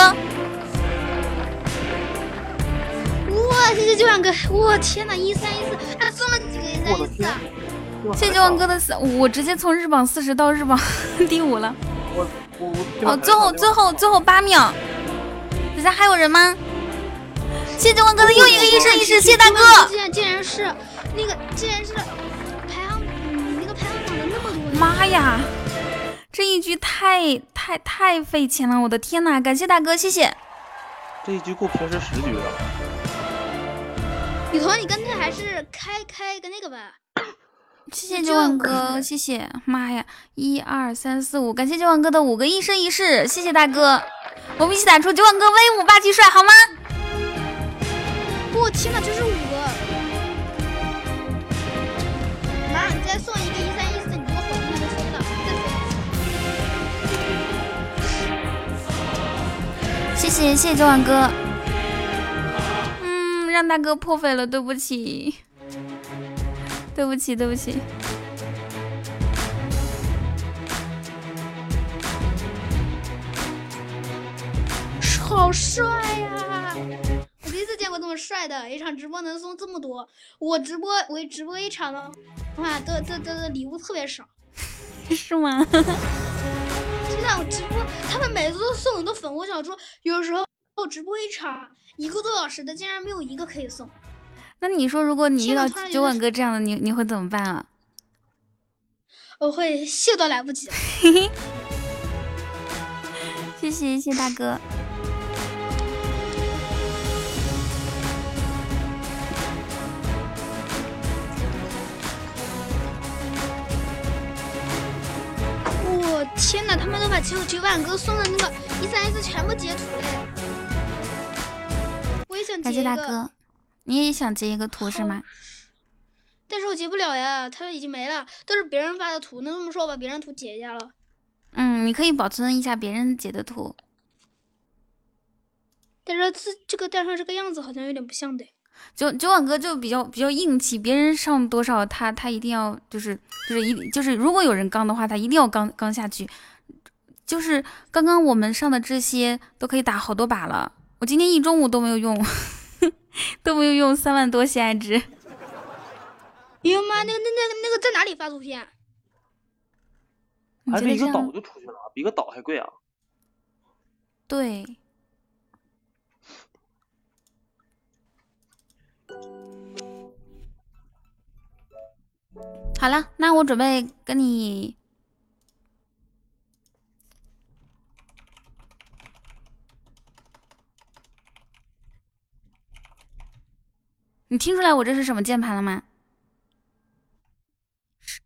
哇！谢谢九万哥，我天呐！一三一四，他送了几个一三一四？谢谢九万哥的四，我直接从日榜四十到日榜 第五了。我我我哦，最后最后最后八秒，底下还有人吗？谢谢九万哥的又一个一生一世，谢谢大哥。竟然竟然是那个，竟然是排行那个排行榜的那么多。妈呀！这一局太太太费钱了，我的天呐！感谢大哥，谢谢。这一局够平时十局了。雨桐，你干脆还是开开个那个吧。谢谢九万哥，谢谢。妈呀，一二三四五，感谢九万哥的五个一生一世，谢谢大哥。我们一起打出九万哥威武霸气帅，好吗？我天呐，这是五个！妈，你再送一个一三一四，你给我火箭都收不到。谢谢谢谢九万哥。嗯，让大哥破费了，对不起，对不起，对不起。好帅呀！我第一次见过这么帅的，一场直播能送这么多。我直播我直播一场呢，哇，这这这礼物特别少，是吗？现在我直播，他们每次都送很多粉，红小猪，有时候我直播一场一个多小时的，竟然没有一个可以送。那你说，如果你遇到九万哥这样的，你你会怎么办啊？我会谢都来不及。谢谢谢大哥。我天哪！他们都把九九万哥送的那个一三一四全部截图了。我也想感谢大哥，你也想截一个图是吗？但是我截不了呀，他已经没了，都是别人发的图。那这么说，我把别人图截一下了。嗯，你可以保存一下别人截的图。但是这这个戴上这个样子好像有点不像的。九九万哥就比较比较硬气，别人上多少，他他一定要就是就是一就是如果有人刚的话，他一定要刚刚下去。就是刚刚我们上的这些都可以打好多把了，我今天一中午都没有用，都没有用三万多喜爱值。哎呦妈，那个那那个那个在哪里发图片？还比一个岛就出去了，比个岛还贵啊！对。好了，那我准备跟你。你听出来我这是什么键盘了吗？世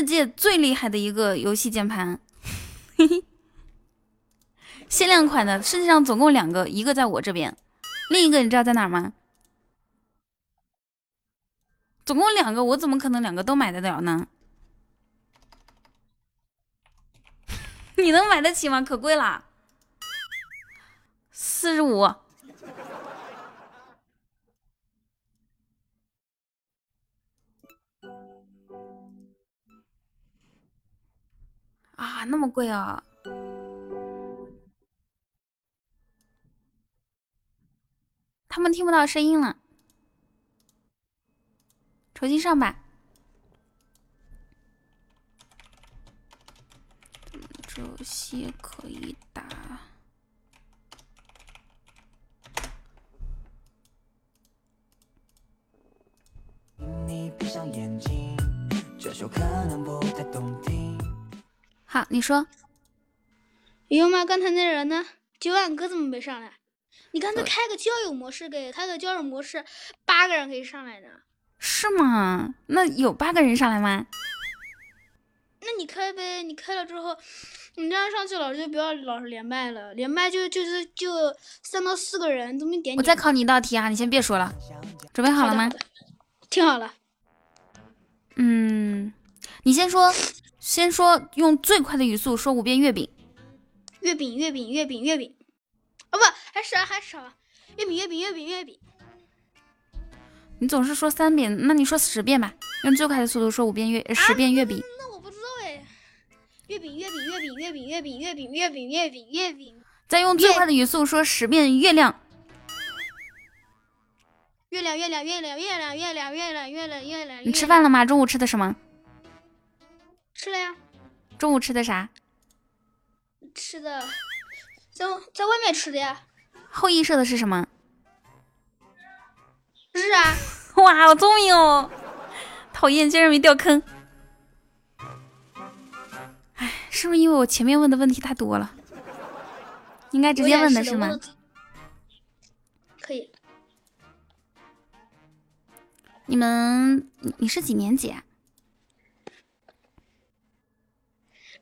世界最厉害的一个游戏键盘，嘿嘿，限量款的，世界上总共两个，一个在我这边，另一个你知道在哪吗？总共两个，我怎么可能两个都买得了呢？你能买得起吗？可贵了，四十五。啊，那么贵啊！他们听不到声音了。重新上吧。这些可以打。好，你说。有吗？刚才那人呢？九万哥怎么没上来？你刚才开个交友模式，给开个交友模式，八个人可以上来呢。是吗？那有八个人上来吗？那你开呗，你开了之后，你这样上去老师就不要老是连麦了，连麦就就是就三到四个人都没点。我再考你一道题啊！你先别说了，准备好了吗？听好了。嗯，你先说，先说用最快的语速说五遍月饼。月饼，月饼，月饼，月饼。哦不，还少还少。月饼，月饼，月饼，月饼。你总是说三遍，那你说十遍吧，用最快的速度说五遍月，十遍月饼。那我不知道哎。月饼，月饼，月饼，月饼，月饼，月饼，月饼，月饼，月饼。再用最快的语速说十遍月亮。月亮，月亮，月亮，月亮，月亮，月亮，月亮，月亮。你吃饭了吗？中午吃的什么？吃了呀。中午吃的啥？吃的，在在外面吃的呀。后羿射的是什么？日啊！哇，好聪明哦！讨厌，竟然没掉坑。哎，是不是因为我前面问的问题太多了？应该直接问的是吗？可以。你们，你你是几年级？啊？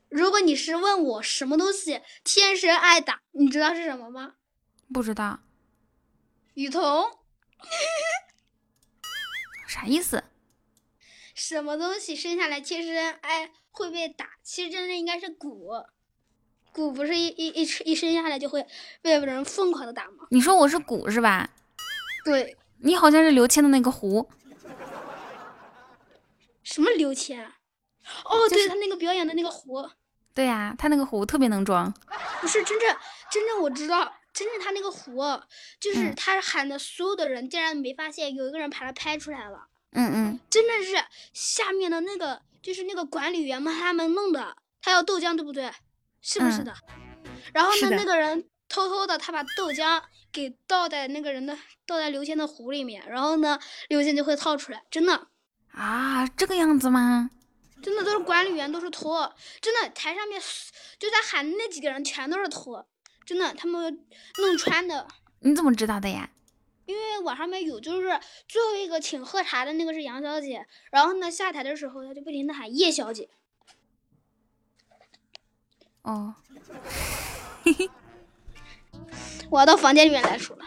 如果你是问我什么东西天生爱打，你知道是什么吗？不知道。雨桐。啥意思？什么东西生下来天生爱会被打？其实真的应该是鼓。鼓不是一一一一生下来就会被人疯狂的打吗？你说我是鼓是吧？对。你好像是刘谦的那个胡。什么刘谦？哦，对他那个表演的那个胡。对呀，他那个壶特别能装。不是真正真正我知道，真正他那个壶，就是他喊的所有的人竟然没发现，有一个人把他拍出来了。嗯嗯，真的是下面的那个就是那个管理员嘛，他们弄的。他要豆浆，对不对？是不是的？然后呢，那个人偷偷的他把豆浆给倒在那个人的倒在刘谦的壶里面，然后呢，刘谦就会套出来。真的啊，这个样子吗？真的都是管理员，都是托。真的台上面就在喊那几个人全都是托。真的，他们弄穿的。你怎么知道的呀？因为网上面有，就是最后一个请喝茶的那个是杨小姐，然后呢下台的时候，他就不停的喊叶小姐。哦，嘿嘿，我要到房间里面来数了。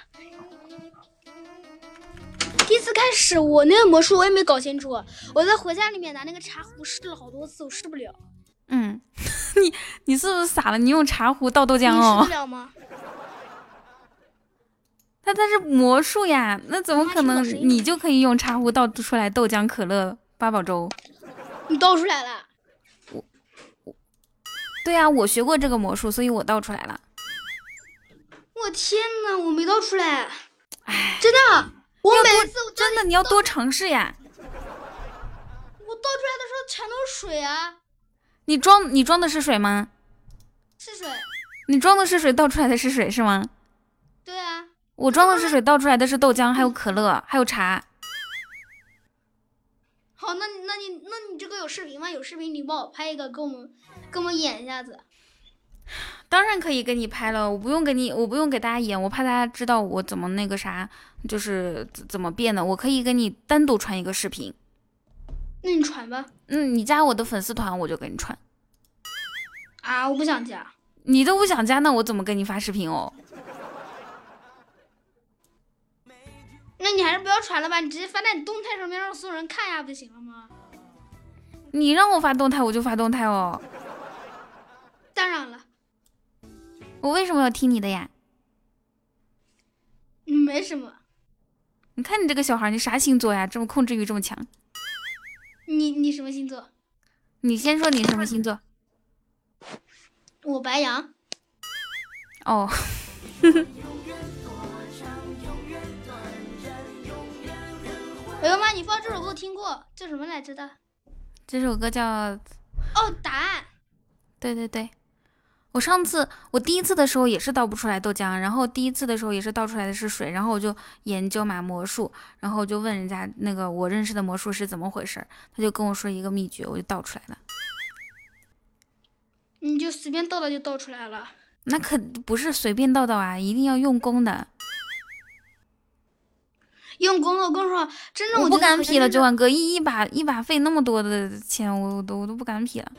第一次开始，我那个魔术我也没搞清楚。我在回家里面拿那个茶壶试了好多次，我试不了。嗯，你你是不是傻了？你用茶壶倒豆浆哦？你试得了吗？它它是魔术呀，那怎么可能？你就可以用茶壶倒出来豆浆、可乐、八宝粥？你倒出来了？我我，对呀，我学过这个魔术，所以我倒出来了。我天呐，我没倒出来。哎，真的。我每次真的你要多尝试呀！我倒出来的时候全都是水啊！你装你装的是水吗？是水。你装的是水，倒出来的是水是吗？对啊。我装的是水，倒出来的是豆浆，还有可乐，还有茶。好，那那你那你这个有视频吗？有视频你帮我拍一个，给我们给我们演一下子。当然可以给你拍了，我不用给你，我不用给大家演，我怕大家知道我怎么那个啥，就是怎么变的。我可以给你单独传一个视频。那你传吧。嗯，你加我的粉丝团，我就给你传。啊，我不想加。你都不想加，那我怎么给你发视频哦？那你还是不要传了吧，你直接发在你动态上面，让所有人看一下不就行了吗？你让我发动态，我就发动态哦。当然了。我为什么要听你的呀？没什么。你看你这个小孩，你啥星座呀？这么控制欲这么强。你你什么星座？你先说你什么星座？我白羊。哦。哎呦妈！你放这首歌听过叫什么来着的？这首歌叫……哦，答案。对对对，我上次我第一次的时候也是倒不出来豆浆，然后第一次的时候也是倒出来的是水，然后我就研究嘛魔术，然后就问人家那个我认识的魔术师怎么回事，他就跟我说一个秘诀，我就倒出来了。你就随便倒倒就倒出来了？那可不是随便倒倒啊，一定要用功的。用功了，我跟你说，真正我不敢劈了，九万哥一一把一把费那么多的钱，我我都我都不敢劈了。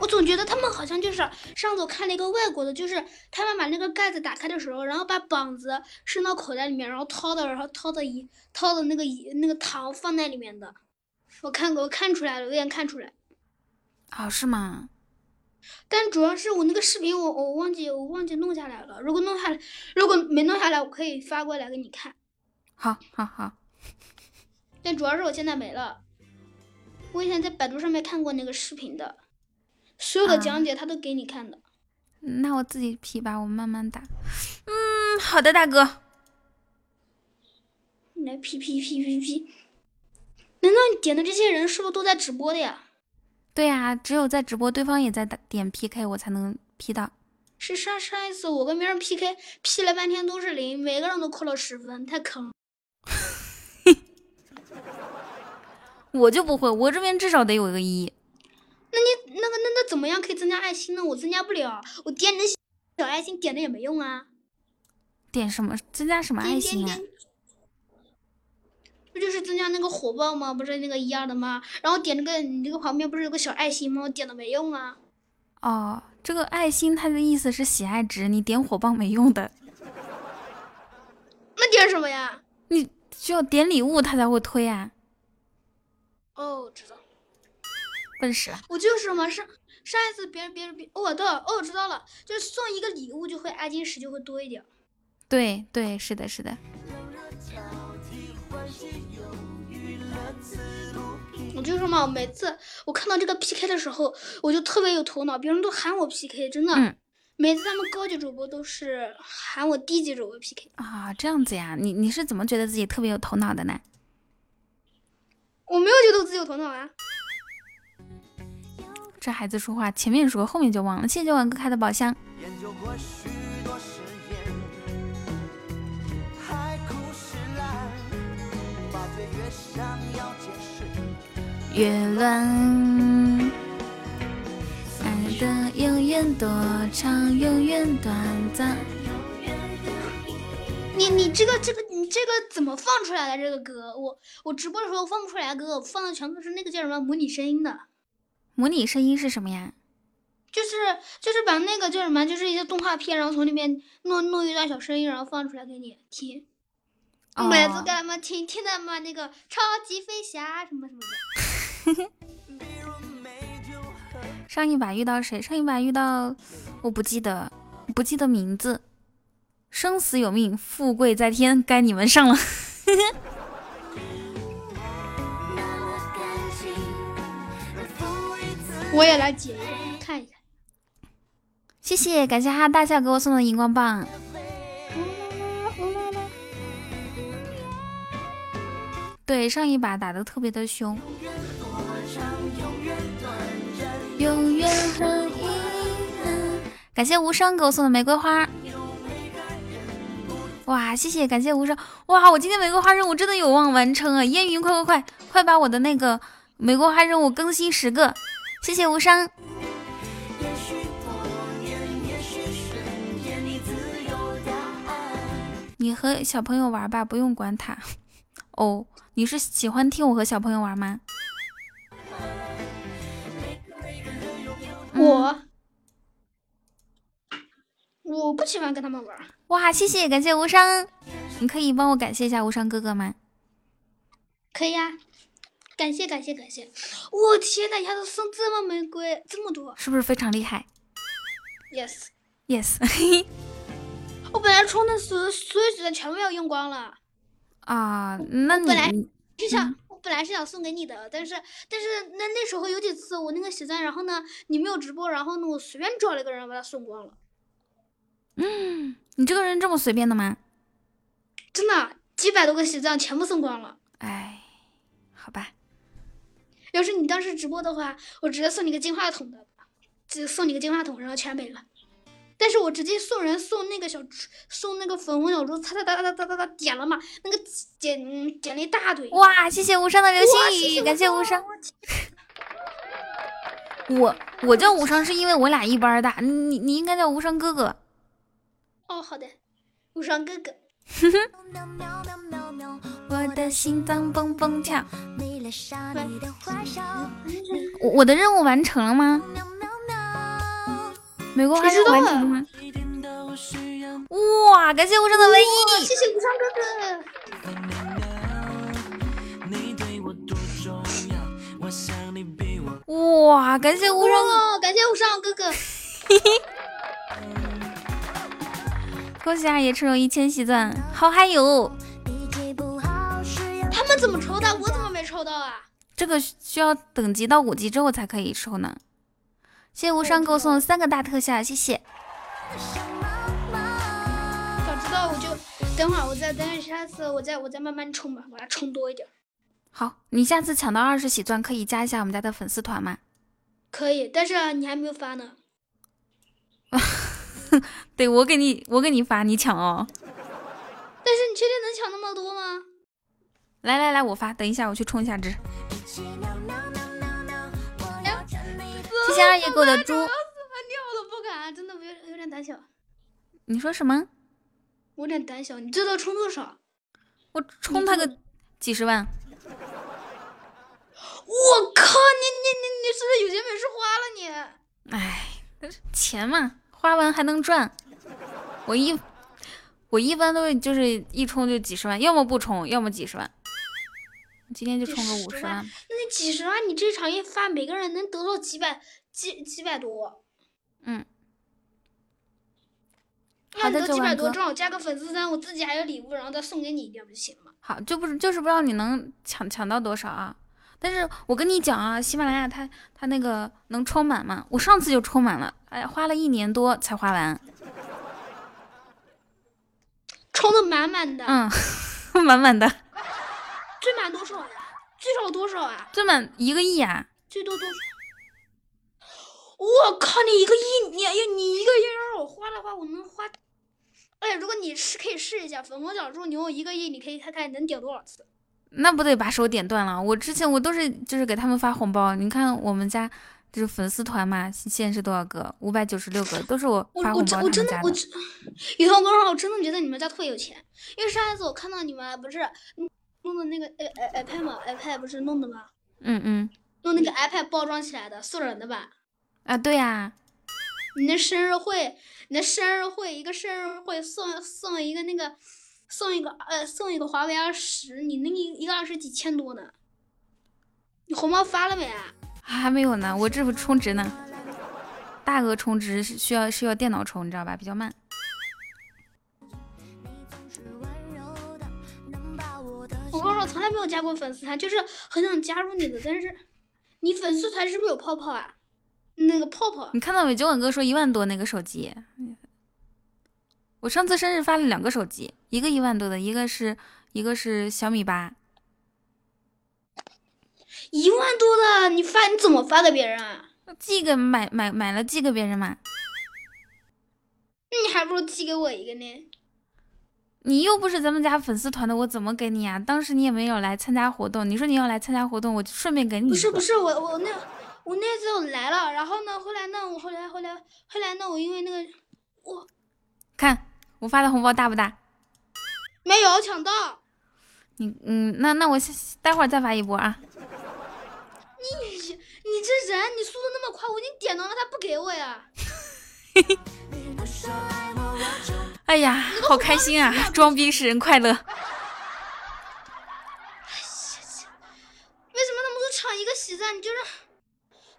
我总觉得他们好像就是上次我看了一个外国的，就是他们把那个盖子打开的时候，然后把膀子伸到口袋里面，然后掏的，然后掏的一掏的那个一那个糖放在里面的。我看过，我看出来了，有点看出来。哦，是吗？但主要是我那个视频，我我忘记我忘记弄下来了。如果弄下来，如果没弄下来，我可以发过来给你看。好，好，好。但主要是我现在没了。我以前在百度上面看过那个视频的，所有的讲解他都给你看的。那我自己 P 吧，我慢慢打。嗯，好的，大哥。来 P P P P P。难道你点的这些人是不是都在直播的呀？对呀，只有在直播，对方也在点 PK，我才能 P 到。是上上一次我跟别人 PK，P 了半天都是零，每个人都扣了十分，太坑了。我就不会，我这边至少得有一个一。那你那个那那怎么样可以增加爱心呢？我增加不了，我点你的小爱心点的也没用啊。点什么？增加什么爱心啊？不就是增加那个火爆吗？不是那个一样的吗？然后点这个，你这个旁边不是有个小爱心吗？我点了没用啊。哦，这个爱心它的意思是喜爱值，你点火爆没用的。那点什么呀？你需要点礼物，它才会推啊。哦，知道。笨死。我就是嘛，上上一次别人别人别哦，对了，哦，知道了，就是送一个礼物就会爱金石就会多一点。对对，是的，是的。我就说嘛，每次我看到这个 PK 的时候，我就特别有头脑。别人都喊我 PK，真的。嗯。每次他们高级主播都是喊我低级主播 PK。啊，这样子呀？你你是怎么觉得自己特别有头脑的呢？我没有觉得我自己有头脑啊。这孩子说话前面说，后面就忘了。谢谢晚哥开的宝箱。越乱，爱的永远多长，永远短暂。你你这个这个你这个怎么放出来的？这个歌我我直播的时候放不出来，歌放的全都是那个叫什么模拟声音的。模拟声音是什么呀？就是就是把那个叫什么，就是一些动画片，然后从里面弄弄一段小声音，然后放出来给你听。每次给他们听听的嘛，那个超级飞侠什么什么的。上一把遇到谁？上一把遇到，我不记得，不记得名字。生死有命，富贵在天，该你们上了。我也来解一个，看一下。谢谢，感谢哈大笑给我送的荧光棒。对，上一把打的特别的凶。感谢无声给我送的玫瑰花。哇，谢谢，感谢无声。哇，我今天玫瑰花任务真的有望完成啊！烟云，快快快，快把我的那个玫瑰花任务更新十个。谢谢无伤。你和小朋友玩吧，不用管他。哦。你是喜欢听我和小朋友玩吗？我我不喜欢跟他们玩。哇，谢谢，感谢无伤，你可以帮我感谢一下无伤哥哥吗？可以呀，感谢感谢感谢！我天呐，一下子送这么玫瑰，这么多，是不是非常厉害？Yes Yes，我本来充的所所有子弹全部要用光了。啊，那你本来是想，我本来是想送给你的，但是但是那那时候有几次我那个血钻，然后呢你没有直播，然后呢我随便找了一个人把它送光了。嗯，你这个人这么随便的吗？真的，几百多个血钻全部送光了。哎，好吧。要是你当时直播的话，我直接送你个金话筒的，只送你个金话筒，然后全没了。但是我直接送人送那个小送那个粉红小猪，哒哒哒哒哒哒哒点了嘛，那个点点了一大堆。哇，谢谢无伤的流星雨，感谢无伤。我 我叫无伤是因为我俩一般大，你你应该叫无伤哥哥。哦，好的，无伤哥哥。我的心脏蹦蹦跳。我我的任务完成了吗？美国还是完成了吗？哇，感谢无声的唯一，谢谢无伤哥哥。哇，感谢无伤，感谢无双哥哥。恭喜二爷抽中一千喜钻，好嗨哟！他们怎么抽的？我怎么没抽到啊？这个需要等级到五级之后才可以抽呢。谢谢无伤给我送三个大特效，谢谢。早知道我就等会儿，我再等下次我再我再慢慢充吧，我要充多一点。好，你下次抢到二十喜钻可以加一下我们家的粉丝团吗？可以，但是你还没有发呢。对我给你，我给你发，你抢哦。但是你确定能抢那么多吗？来来来，我发，等一下我去充一下值。谢谢二爷给我的猪。尿都不敢，真的有有点胆小。你说什么？我有点胆小。你知道充多少？我充他个几十万。我靠！你你你你是不是有钱没事花了你？哎，钱嘛。花完还能赚，我一我一般都是就是一充就几十万，要么不充，要么几十万。今天就充个五十万。那你几十万，你这场一发，每个人能得到几百几几百多。嗯。好的，几百多，正好加个粉丝团，我自己还有礼物，然后再送给你一点不就行了吗？好，就不是就是不知道你能抢抢到多少啊？但是我跟你讲啊，喜马拉雅它它那个能充满吗？我上次就充满了，哎呀，花了一年多才花完，充的满满的，嗯，满满的。最满多少呀？最少多少啊？最满一个亿啊？最多多少？我靠，你一个亿，你要你一个亿让我花的话，我能花。哎，如果你试可以试一下粉红小猪，你用一个亿，你可以看看能点多少次。那不得把手点断了？我之前我都是就是给他们发红包，你看我们家就是粉丝团嘛，现在是多少个？五百九十六个，都是我发红包我真的，我真，雨桐哥，我真的觉得你们家特别有钱，因为上一次我看到你们不是弄的那个 i iPad 嘛，iPad 不是弄的吗？嗯嗯，弄那个 iPad 包装起来的，送人的吧？啊，对呀。你那生日会，你那生日会一个生日会送送一个那个。送一个呃，送一个华为二十，你那个一个二十几千多呢，你红包发了没啊？还没有呢，我这不充值呢。大额充值是需要需要电脑充，你知道吧？比较慢。我跟你说，从来没有加过粉丝团，就是很想加入你的，但是你粉丝团是不是有泡泡啊？那个泡泡？你看到没？酒馆哥说一万多那个手机。我上次生日发了两个手机，一个一万多的，一个是一个是小米八，一万多的，你发你怎么发给别人啊？寄给买买买了寄给别人嘛？那你还不如寄给我一个呢。你又不是咱们家粉丝团的，我怎么给你啊？当时你也没有来参加活动，你说你要来参加活动，我就顺便给你。不是不是，我我那我那次我来了，然后呢，后来呢，我后来后来后来呢，我因为那个我看。我发的红包大不大？没有抢到。你嗯，那那我待会儿再发一波啊。你你这人，你速度那么快，我已经点到了，他不给我呀。哎呀，好开心啊！装逼使人快乐。为什么那么多抢一个喜钻？你就是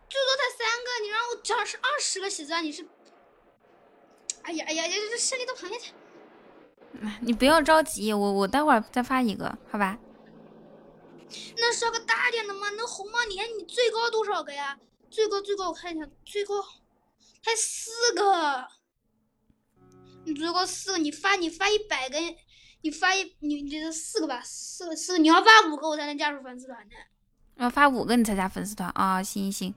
最多才三个，你让我抢是二十个喜钻，你是？哎呀哎呀呀！这胜利都旁边去。你不要着急，我我待会儿再发一个，好吧？那刷个大点的吗？那红包你看你最高多少个呀？最高最高我看一下，最高才四个。你最高四个，你发你发一百个，你发一你你这是四个吧，四个四个，你要发五个我才能加入粉丝团的。要发五个你才加粉丝团啊？行行行，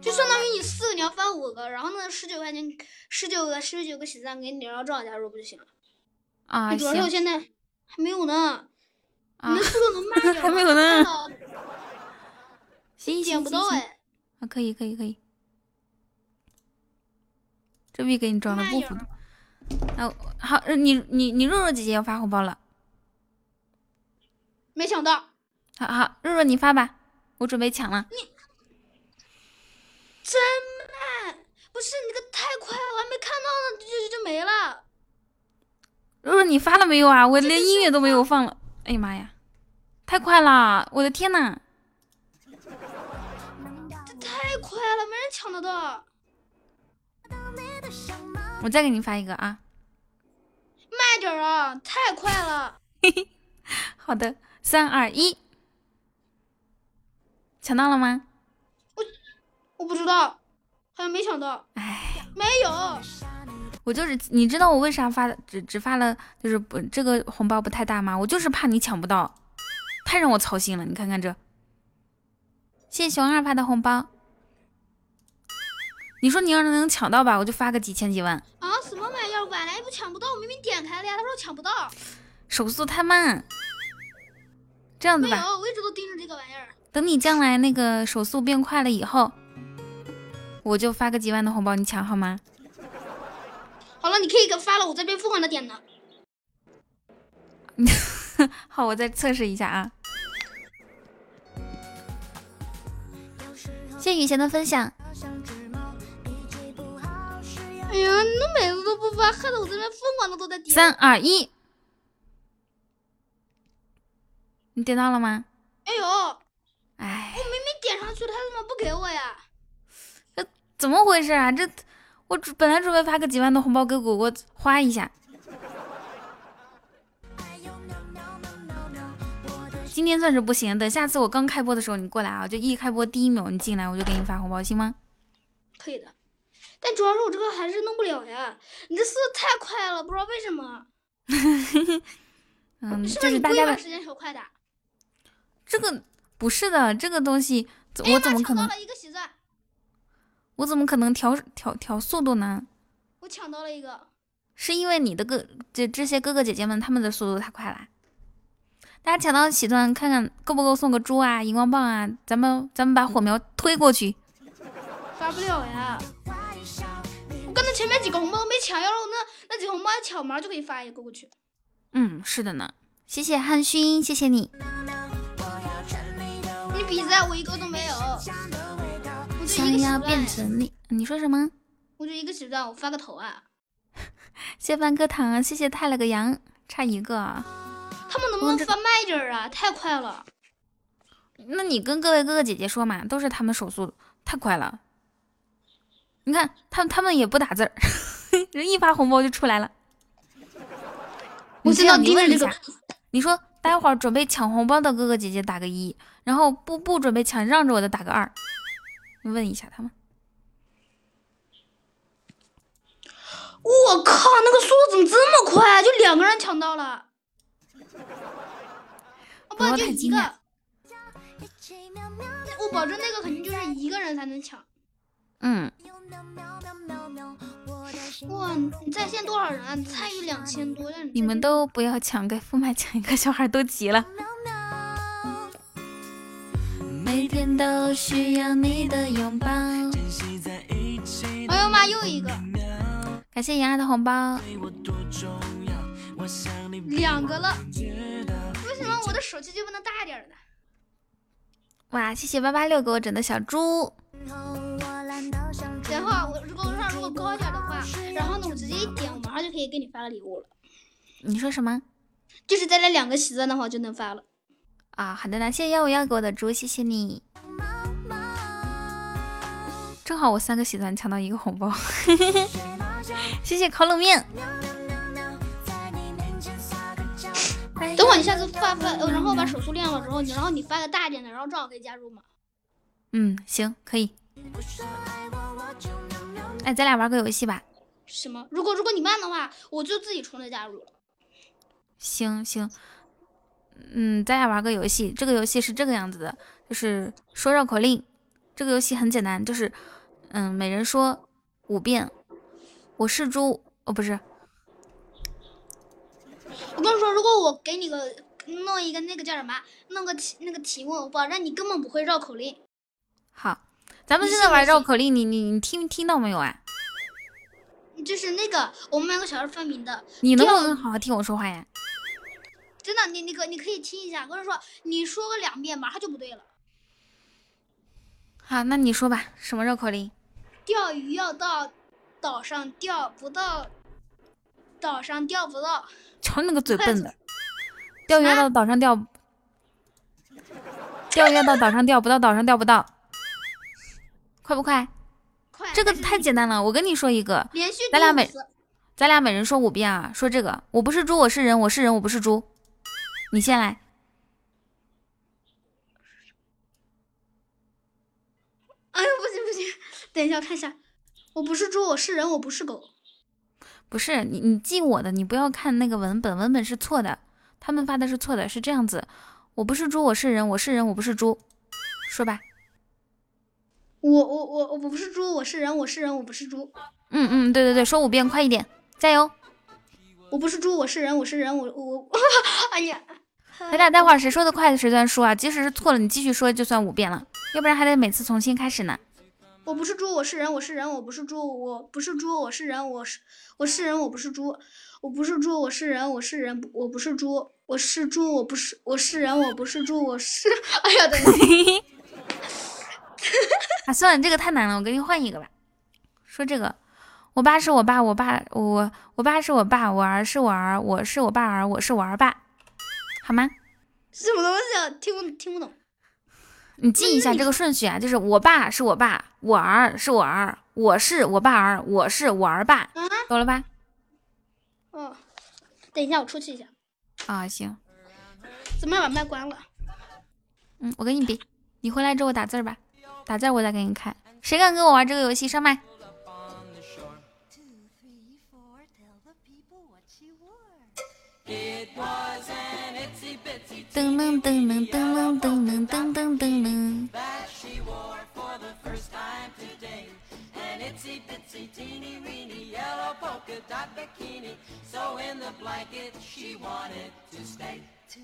就相当于你四个你要发五个，然后呢十九块钱，十九个十九个喜赞给你，然后正好加入不就行了？啊，主要是我现在还没有呢，你的速度能慢点吗还没有呢。行行点不到哎。啊，可以可以可以，这币给你装的不糊涂。啊，好，你你你若若姐姐要发红包了，没抢到。好好，若若你发吧，我准备抢了。你真慢，不是你这个太快了，我还没看到呢，就就就没了。若若你发了没有啊？我连音乐都没有放了。哎呀妈呀，太快了！我的天呐！这太快了，没人抢得到。我再给你发一个啊！慢点啊，太快了。嘿嘿，好的，三二一，抢到了吗？我我不知道，好像没抢到。哎，没有。我就是，你知道我为啥发只只发了，就是不这个红包不太大吗？我就是怕你抢不到，太让我操心了。你看看这，谢谢熊二发的红包。你说你要是能抢到吧，我就发个几千几万。啊，什么玩意儿？晚来不抢不到，我明明点开了呀。他说抢不到，手速太慢。这样子吧，我一直都盯着这个玩意儿。等你将来那个手速变快了以后，我就发个几万的红包，你抢好吗？好了，你可以给发了，我这边疯狂的点呢。好，我再测试一下啊。谢雨贤的分享。哎呀，你每次都不发，害得我这边疯狂的都在点。三二一，你点到了吗？哎呦，哎，我明明点上去了，他怎么不给我呀？这怎么回事啊？这我本来准备发个几万的红包给果果花一下，今天算是不行。等下次我刚开播的时候你过来啊，就一开播第一秒你进来，我就给你发红包，行吗？可以的。但主要是我这个还是弄不了呀，你这速度太快了，不知道为什么。嗯，是不是你故意把时间调快的。这个不是的，这个东西我怎么可能？我怎么可能调调调速度呢？我抢到了一个。是因为你的哥这这些哥哥姐姐们他们的速度太快了。大家抢到喜钻，看看够不够送个猪啊、荧光棒啊？咱们咱们把火苗推过去。发不了呀。前面几个红包没抢，要是那那几个红包抢完就可以发一个过去。嗯，是的呢，谢谢汉勋，谢谢你。你比赛我一个都没有。想要变成你，你说什么？我就一个喜钻，我发个头啊。谢饭哥糖，谢谢太了个羊，差一个。他们能不能发慢一点啊？太快了。那你跟各位哥哥姐姐说嘛，都是他们手速太快了。你看，他他们也不打字儿，人一发红包就出来了。我知道盯着这个。你说，待会儿准备抢红包的哥哥姐姐打个一，然后不不准备抢让着我的打个二。问一下他们。我靠，那个速度怎么这么快？就两个人抢到了。我保证一个。我保证那个肯定就是一个人才能抢。嗯。哇，你在线多少人啊？参与两千多。你们都不要抢，给副麦抢一个，小孩都急了。每天都需要你的拥抱。哎呦妈，又一个！感谢妍儿的红包。两个了。为什么我的手机就不能大点呢？哇，谢谢八八六给我整的小猪。然后我如果上如果高一点的话，然后呢我直接一点，我马上就可以给你发个礼物了。你说什么？就是再来两个喜钻的话就能发了。啊，好的呢，谢谢幺五幺给我的猪，谢谢你。正好我三个喜钻抢到一个红包，谢谢烤冷面。等会你下次发发，然后把手速练了之后，你然后你发个大一点的，然后正好可以加入嘛。嗯，行，可以。哎，咱俩玩个游戏吧。什么？如果如果你慢的话，我就自己充着加入了。行行，嗯，咱俩玩个游戏，这个游戏是这个样子的，就是说绕口令。这个游戏很简单，就是嗯，每人说五遍。我是猪，哦，不是。我跟你说，如果我给你个弄一个那个叫什么，弄个题那个题目，我保证你根本不会绕口令。好，咱们现在玩绕口令，你你你听听到没有啊？就是那个我们两个小时分明的。你能不能好好听我说话呀？真的，你你可你可以听一下，跟你说，你说个两遍，马上就不对了。好，那你说吧，什么绕口令？钓鱼要到岛上钓不到，岛上钓不到。瞧你那个嘴笨的，钓鱼要到岛上钓，钓鱼要到岛上钓不到，岛上钓不到，快不快？快！这个太简单了，我跟你说一个，连续咱俩每咱俩每人说五遍啊，说这个，我不是猪，我是人，我是人，我不是猪，你先来。哎呦，不行不行，等一下看一下，我不是猪，我是人，我不是狗。不是你，你记我的，你不要看那个文本，文本是错的，他们发的是错的，是这样子。我不是猪，我是人，我是人，我不是猪。说吧。我我我我不是猪，我是人，我是人，我不是猪。嗯嗯，对对对，说五遍，快一点，加油。我不是猪，我是人，我是人，我我，哎呀。咱俩待会儿谁说的快谁算输啊！即使是错了，你继续说就算五遍了，要不然还得每次重新开始呢。我不是猪，我是人，我是人，我不是猪，我不是猪，我是人，我是我是人，我不是猪，我不是猪，我是人，我是人，我不是猪，我是猪，我不是我是人，我不是猪，我是 哎呀，等一下，啊，算了，这个太难了，我给你换一个吧。说这个，我爸是我爸，我爸我我爸是我爸，我儿是我儿，我是我爸儿，我是我儿爸。好吗？什么东西啊？听不听不懂？你记一下这个顺序啊，就是我爸是我爸，我儿是我儿，我是我爸儿，我是我儿爸，懂了吧？哦，等一下，我出去一下。啊，行。怎么把麦关了？嗯，我跟你比，你回来之后打字吧，打字我再给你看。谁敢跟我玩这个游戏？上麦。噔噔噔噔噔噔噔噔噔噔噔。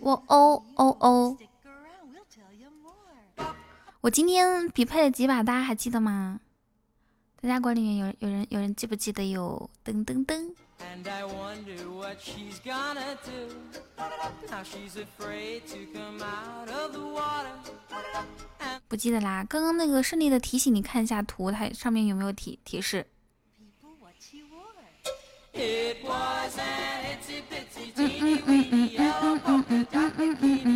我哦哦哦！我今天匹配了几把，大家还记得吗？大家管理员有有人有人记不记得有噔噔噔？不记得啦，刚刚那个胜利的提醒，你看一下图，它上面有没有提提示？嗯嗯嗯嗯嗯嗯嗯嗯嗯嗯嗯。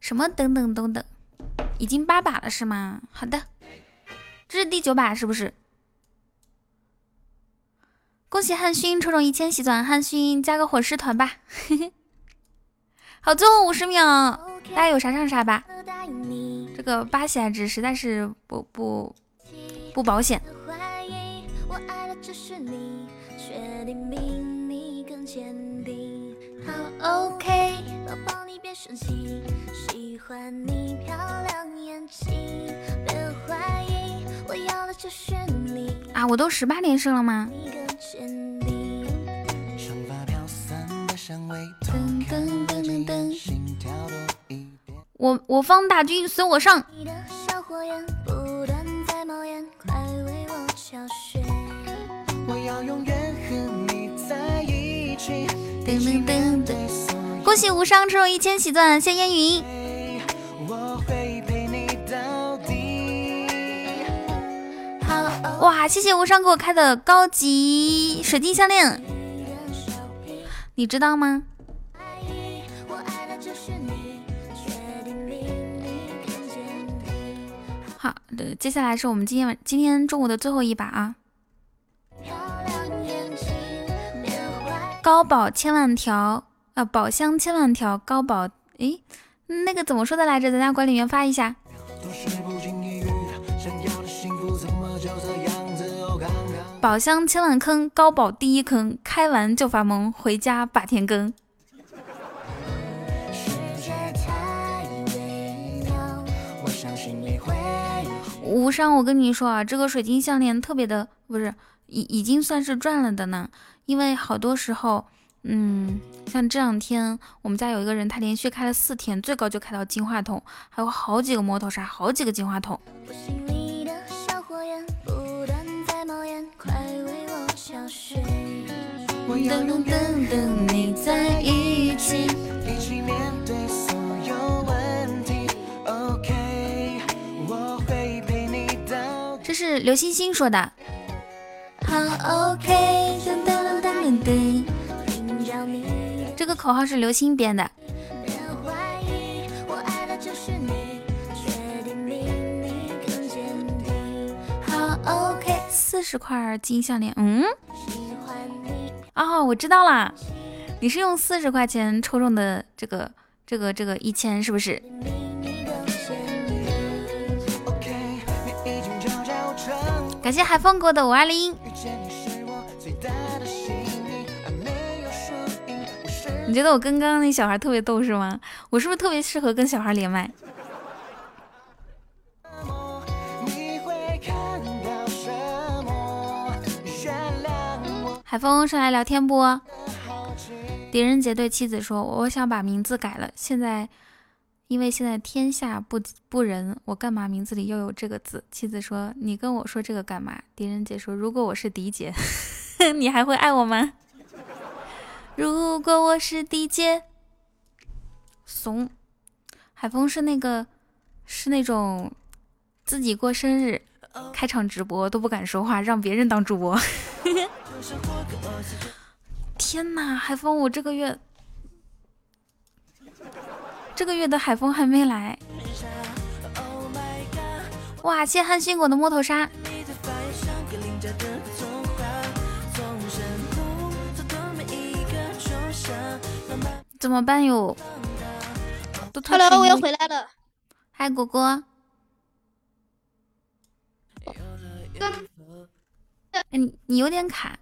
什么等等等等？已经八把了是吗？好的，这是第九把是不是？恭喜汉勋抽中一千喜钻，汉勋加个火狮团吧。好，最后五十秒，大家有啥上啥吧。这个八喜爱值实在是不不不保险。更坚定。好 ok 宝宝你别生气喜欢你漂亮眼睛别怀疑我要的就是你。啊我都十八连胜了吗？我我方大军随我上。我要永远噔噔噔！恭喜无伤抽中一千喜钻，谢烟云。好哇，谢谢无伤给我开的高级水晶项链，你知道吗？好的，接下来是我们今天晚今天中午的最后一把啊！高宝千万条啊，宝箱千万条，高宝诶，那个怎么说的来着？咱家管理员发一下。宝箱千万坑，高保第一坑，开完就发懵，回家把天更。无伤，我跟你说啊，这个水晶项链特别的，不是已已经算是赚了的呢。因为好多时候，嗯，像这两天我们家有一个人，他连续开了四天，最高就开到金话筒，还有好几个摩托沙，好几个金话筒。这是刘星星说的。好 OK，这个口号是刘星编的。好 OK，四十块金项链，嗯，哦，我知道啦，你是用四十块钱抽中的这个这个这个一千，是不是？感谢海风哥的五二零。你觉得我跟刚刚那小孩特别逗是吗？我是不是特别适合跟小孩连麦？海风上来聊天不？狄仁杰对妻子说：“我想把名字改了，现在。”因为现在天下不不仁，我干嘛名字里又有这个字？妻子说：“你跟我说这个干嘛？”狄仁杰说：“如果我是狄姐，你还会爱我吗？”如果我是狄姐，怂。海峰是那个，是那种自己过生日开场直播都不敢说话，让别人当主播。天哪，海峰，我这个月。这个月的海风还没来，哇！谢汉信果的摸头杀，怎么办哟？Hello，我又回来了。嗨，果果。你你有点卡。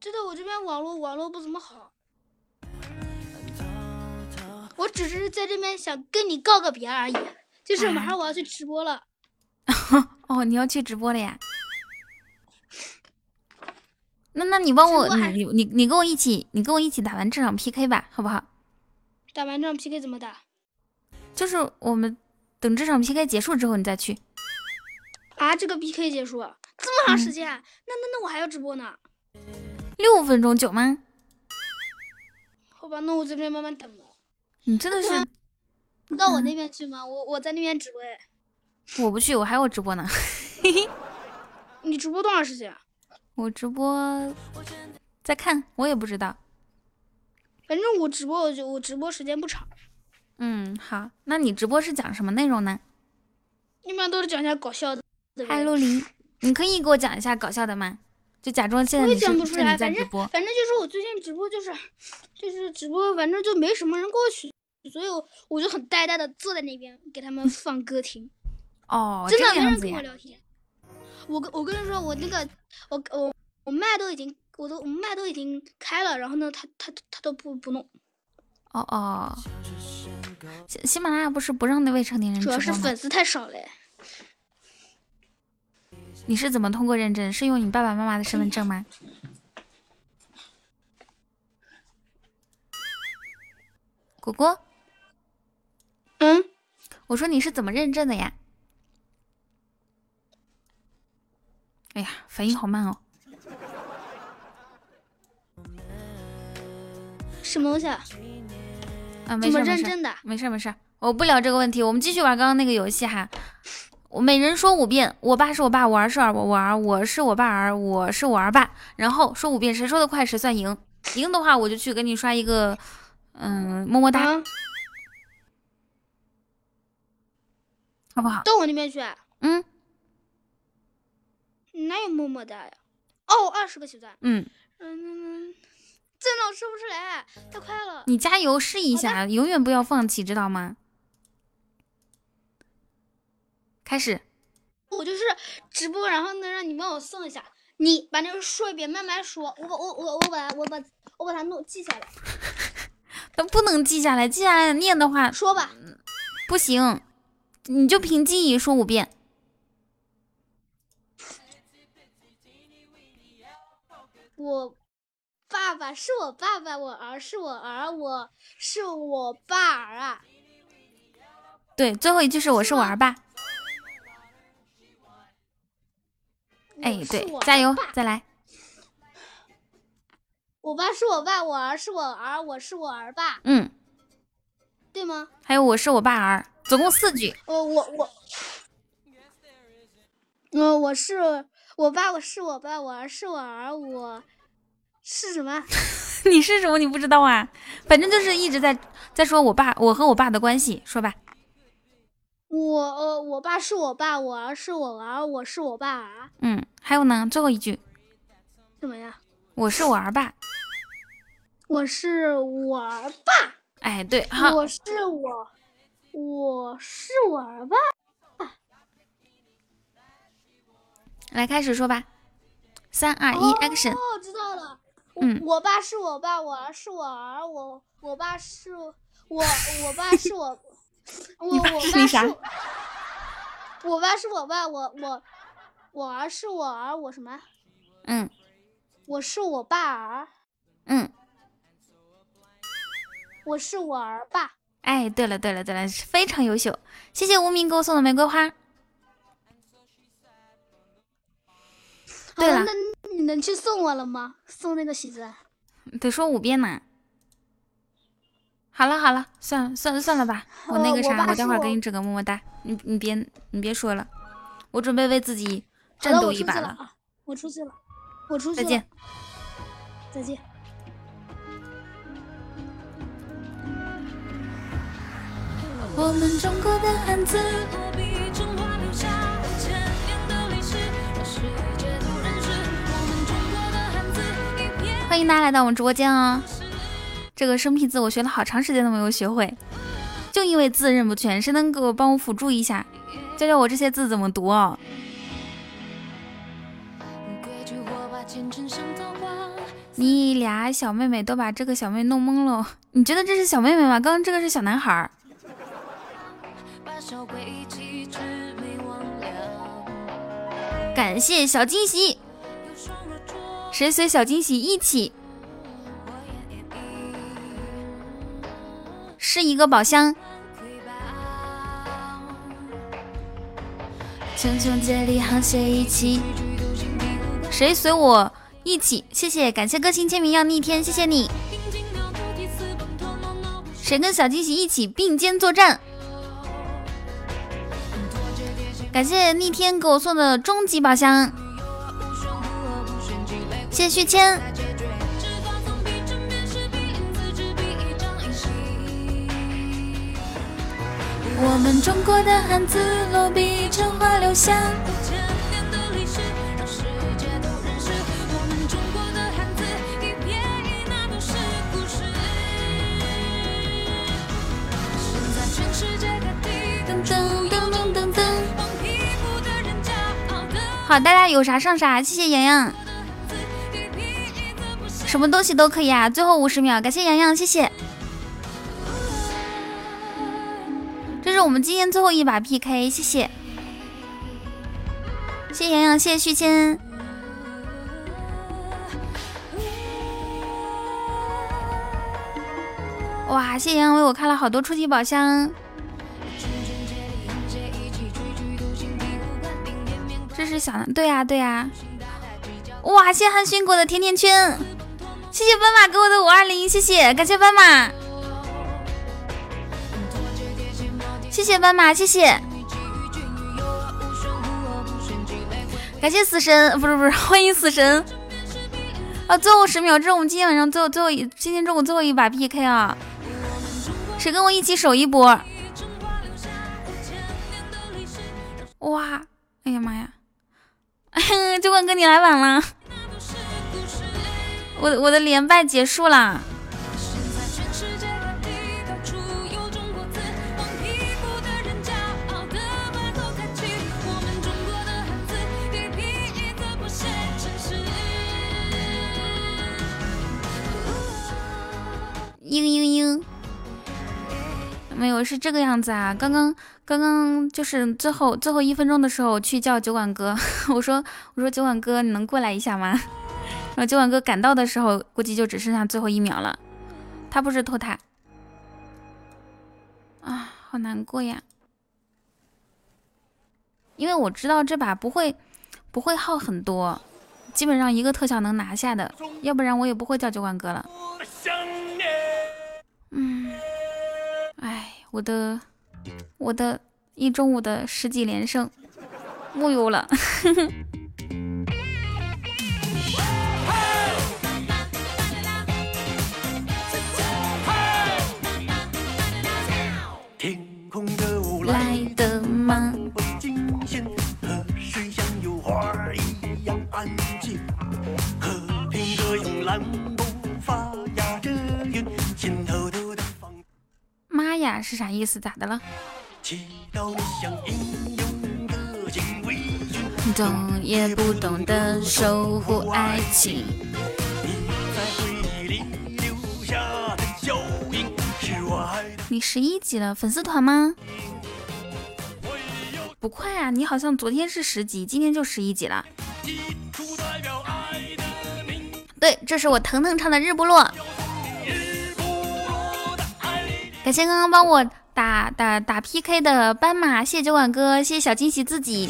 真的我这边网络网络不怎么好。我只是在这边想跟你告个别而已，就是马上我要去直播了。哦，你要去直播了呀？那那你帮我，你你你跟我一起，你跟我一起打完这场 PK 吧，好不好？打完这场 PK 怎么打？就是我们等这场 PK 结束之后你再去。啊，这个 PK 结束这么长时间？那那那我还要直播呢。六分钟久吗？好吧，那我这边慢慢等吧。你真的是到我那边去吗？我我在那边直播哎。我不去，我还有直播呢。你直播多长时间？我直播在看，我也不知道。反正我直播，我就我直播时间不长。嗯，好，那你直播是讲什么内容呢？一般都是讲一下搞笑的。嗨，陆林，你可以给我讲一下搞笑的吗？就假装现在你讲不出来，反正反正就是我最近直播就是就是直播，反正就没什么人过去，所以我我就很呆呆的坐在那边给他们放歌听。哦，真的没人跟我聊天。我跟我跟你说，我那个我我我麦都已经我都我麦都已经开了，然后呢，他他他都不不弄。哦哦，喜喜马拉雅不是不让那未成年人主要是粉丝太少了。你是怎么通过认证？是用你爸爸妈妈的身份证吗？果果，嗯，我说你是怎么认证的呀？哎呀，反应好慢哦。什么东西啊？啊，没事没事，没事没事，我不聊这个问题，我们继续玩刚刚那个游戏哈。我每人说五遍，我爸是我爸，我儿是儿我儿，我是我爸儿，我是我儿爸。然后说五遍，谁说的快谁算赢。赢的话，我就去给你刷一个，嗯，么么哒，好不好？到我那边去。嗯。哪有么么哒呀？哦，二十个喜钻。嗯。嗯，真的说不出来，太快了。你加油试一下，永远不要放弃，知道吗？开始，我就是直播，然后呢让你帮我送一下。你把那个说一遍，慢慢说。我把我我我把它我把我把它弄记下来。那不能记下来，记下来念的话说吧，不行，你就凭记忆说五遍。我爸爸是我爸爸，我儿是我儿，我是我爸儿啊。对，最后一句是我是我儿吧。哎，对，加油，再来。我爸是我爸，我儿是我儿，我是我儿爸。嗯，对吗？还有我是我爸儿，总共四句。我，我我，嗯，我是我爸，我是我爸，我儿是我儿，我是什么？你是什么？你不知道啊？反正就是一直在在说我爸，我和我爸的关系，说吧。我呃，我爸是我爸，我儿是我儿，我是我爸儿。嗯，还有呢，最后一句，什么呀？我是我儿爸，我是我儿爸。哎，对，哈，我是我，我是我儿爸。来，开始说吧，三二一，action。哦，知道了。嗯，我爸是我爸，我儿是我儿，我我爸是我，我爸是我。我我爸是，我爸是我爸，我我我儿是我儿，我什么？嗯，我是我爸儿。嗯，我是我儿爸。哎，对了对了对了，非常优秀，谢谢无名给我送的玫瑰花。对了，那你能去送我了吗？送那个喜子？得说五遍呢。好了好了，算了算了算了吧，我那个啥，我待会儿给你整个么么哒。你你别你别说了，我准备为自己战斗一把了。我出去了，我出去了。再见，再见。我们中国的汉字。欢迎大家来到我们直播间哦。这个生僻字我学了好长时间都没有学会，就因为字认不全。谁能给我帮我辅助一下，教教我这些字怎么读哦？你俩小妹妹都把这个小妹弄懵了，你觉得这是小妹妹吗？刚刚这个是小男孩。感谢小惊喜，谁随小惊喜一起？是一个宝箱。谁随我一起？谢谢，感谢歌星签名要逆天，谢谢你。谁跟小惊喜一起并肩作战？感谢逆天给我送的终极宝箱，谢谢续签。我们中国的汉字落笔成画留香。好，大家有啥上啥，谢谢洋洋。什么东西都可以啊，最后五十秒，感谢洋洋，谢谢。这是我们今天最后一把 PK，谢谢，谢谢洋洋，谢谢续签，哇，谢谢洋洋为我开了好多初级宝箱，这是小，对呀对呀，哇，谢谢汉勋给我的甜甜圈，谢谢斑马给我的五二零，谢谢，感谢斑马。谢谢斑马，谢谢，感谢死神，不是不是，欢迎死神啊！最后十秒，这是我们今天晚上最后最后一，今天中午最后一把 PK 啊！谁跟我一起守一波？哇！哎呀妈呀！哼酒哥你来晚了。我我的连败结束啦嘤嘤嘤。没有是这个样子啊。刚刚刚刚就是最后最后一分钟的时候我去叫酒馆哥，我说我说酒馆哥你能过来一下吗？然后酒馆哥赶到的时候，估计就只剩下最后一秒了。他不是偷塔啊，好难过呀。因为我知道这把不会不会耗很多，基本上一个特效能拿下的，要不然我也不会叫酒馆哥了。嗯，哎，我的我的一中午的十几连胜木有了。呀，是啥意思？咋的了？懂也不懂得守护爱情。你十一级了，粉丝团吗？不快啊，你好像昨天是十级，今天就十一级了。对，这是我腾腾唱的《日不落》。感谢刚刚帮我打打打 PK 的斑马，谢谢酒馆哥，谢谢小惊喜自己，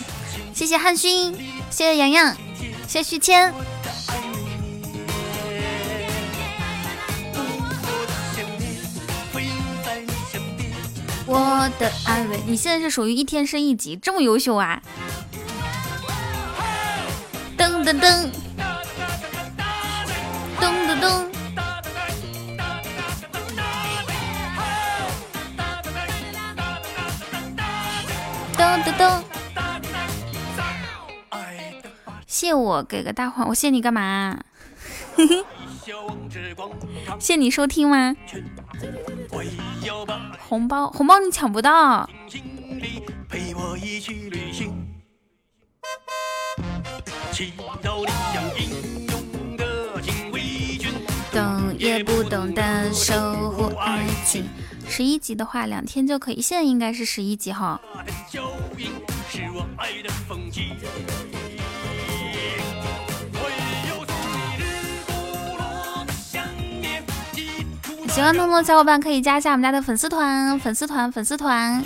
谢谢汉勋，谢谢洋洋，谢谢徐谦。我的艾薇，你现在是属于一天升一级，这么优秀啊！噔噔噔，噔噔噔，噔噔噔。谢我给个大黄，我谢你干嘛？嘿嘿。谢你收听吗？红包红包你抢不到。懂也不懂得守护。十一级的话，两天就可以。现在应该是十一级哈。喜欢彤彤小伙伴可以加一下我们家的粉丝团，粉丝团，粉丝团。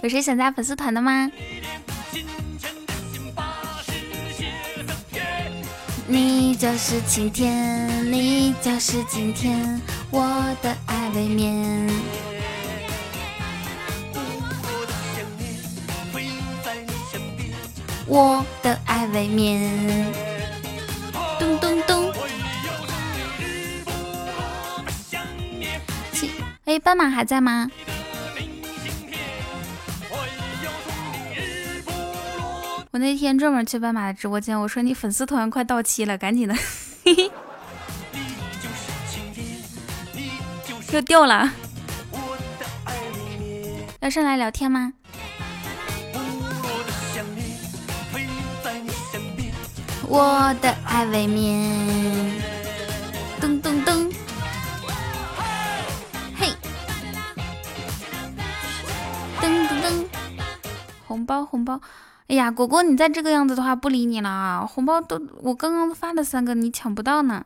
有谁想加粉丝团的吗？你就是晴天，你就是晴天，我的爱未眠。我的爱未眠。咚咚咚。哎，斑马还在吗？我那天专门去斑马的直播间，我说你粉丝团快到期了，赶紧的，嘿 嘿又掉了，要上来聊天吗？我的爱未眠，噔噔噔噔噔噔。红包红包，哎呀，果果，你再这个样子的话，不理你了啊！红包都我刚刚发了三个，你抢不到呢。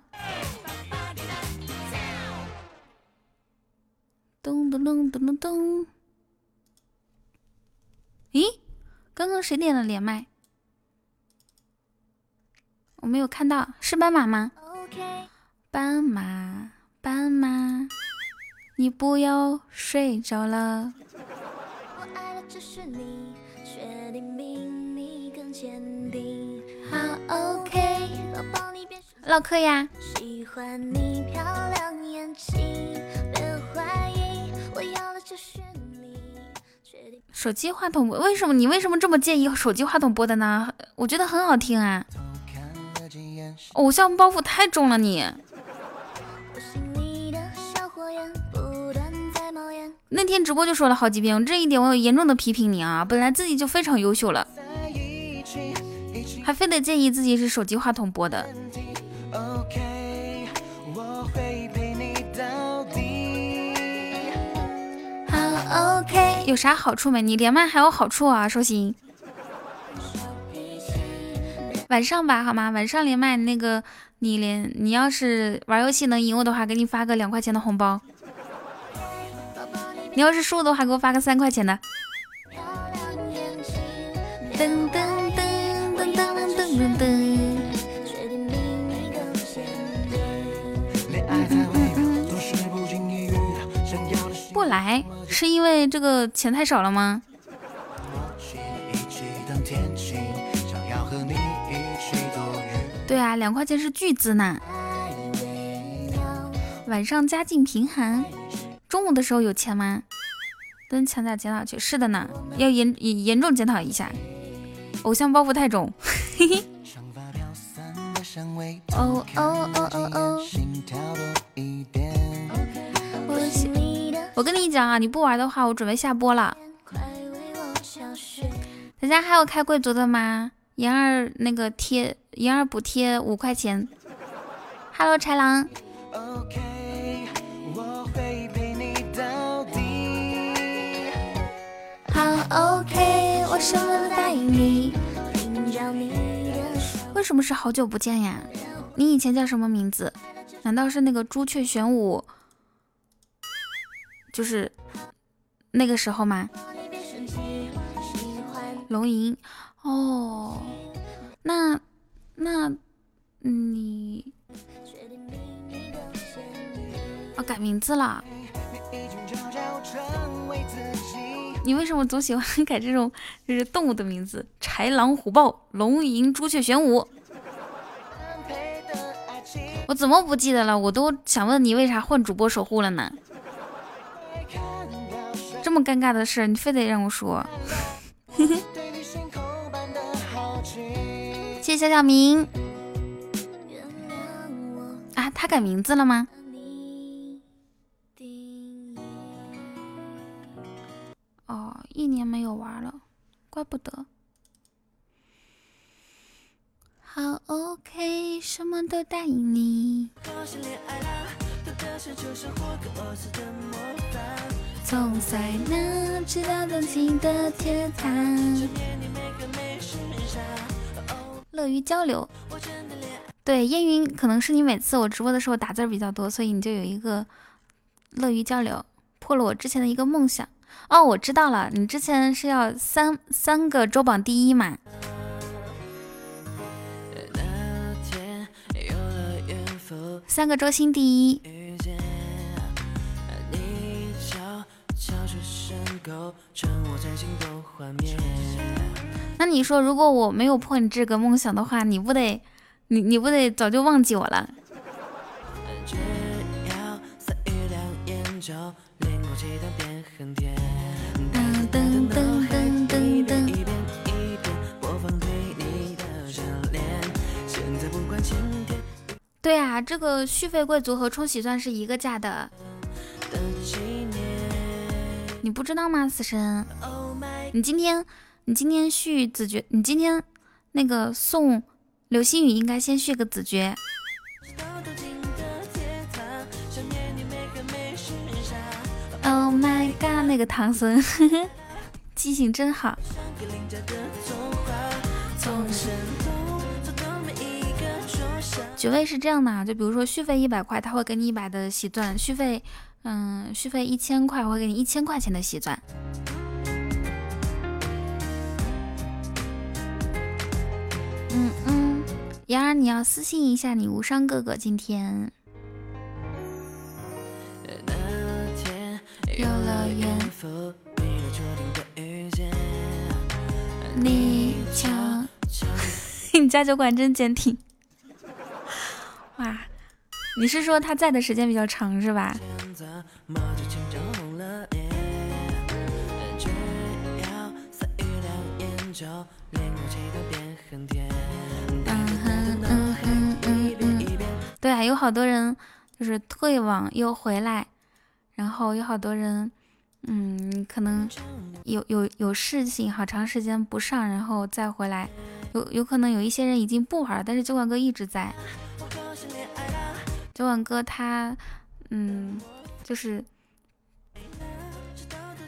噔噔噔噔噔噔，咦，刚刚谁点了连麦？我没有看到，是斑马吗？斑马斑马，你不要睡着了。唠嗑呀。手机话筒为什么你为什么这么介意手机话筒播的呢？我觉得很好听啊。偶像包袱太重了你。那天直播就说了好几遍，这一点我有严重的批评你啊！本来自己就非常优秀了，还非得介意自己是手机话筒播的。有啥好处没？你连麦还有好处啊，寿星。晚上吧，好吗？晚上连麦那个，你连你要是玩游戏能赢我的话，给你发个两块钱的红包。你要是输的话，给我发个三块钱的。噔噔噔噔噔噔噔。不来，是因为这个钱太少了吗？对啊，两块钱是巨资呢。晚上家境贫寒，中午的时候有钱吗？跟强仔检讨去，是的呢，要严严重检讨一下，偶像包袱太重。嘿嘿。哦哦哦哦哦。我跟你讲啊，你不玩的话，我准备下播了。大家还有开贵族的吗？妍儿那个贴，妍儿补贴五块钱。Hello，豺狼。好 OK，我什么都答应你。为什么是好久不见呀？你以前叫什么名字？难道是那个朱雀玄武？就是那个时候吗？龙吟。哦，那那你哦改名字了？你为什么总喜欢 改这种就是动物的名字？豺狼虎豹龙吟朱雀玄武。我怎么不记得了？我都想问你为啥换主播守护了呢？么尴尬的事，你非得让我说？谢谢小小明啊，他改名字了吗？哦，一年没有玩了，怪不得。好，OK，什么都答应你。从在那直到东京的天堂。乐于交流，对烟云可能是你每次我直播的时候打字比较多，所以你就有一个乐于交流，破了我之前的一个梦想。哦，我知道了，你之前是要三三个周榜第一嘛？三个周星第一。那你说，如果我没有破你这个梦想的话，你不得，你你不得早就忘记我了？对啊，这个续费贵族和冲喜钻是一个价的，你不知道吗？死神，你今天。你今天续子爵，你今天那个送流星雨应该先续个子爵。Oh my god，那个唐僧，记性真好。爵位是这样的，就比如说续费一百块，他会给你一百的喜钻；续费，嗯，续费一千块，我会给你一千块钱的喜钻。嗯嗯，瑶儿，你要私信一下你无伤哥哥今天。有了缘，你瞧，你家酒馆真坚挺。哇，你是说他在的时间比较长是吧？对啊，有好多人就是退网又回来，然后有好多人，嗯，可能有有有事情，好长时间不上，然后再回来。有有可能有一些人已经不玩，但是酒馆哥一直在。酒馆哥他，嗯，就是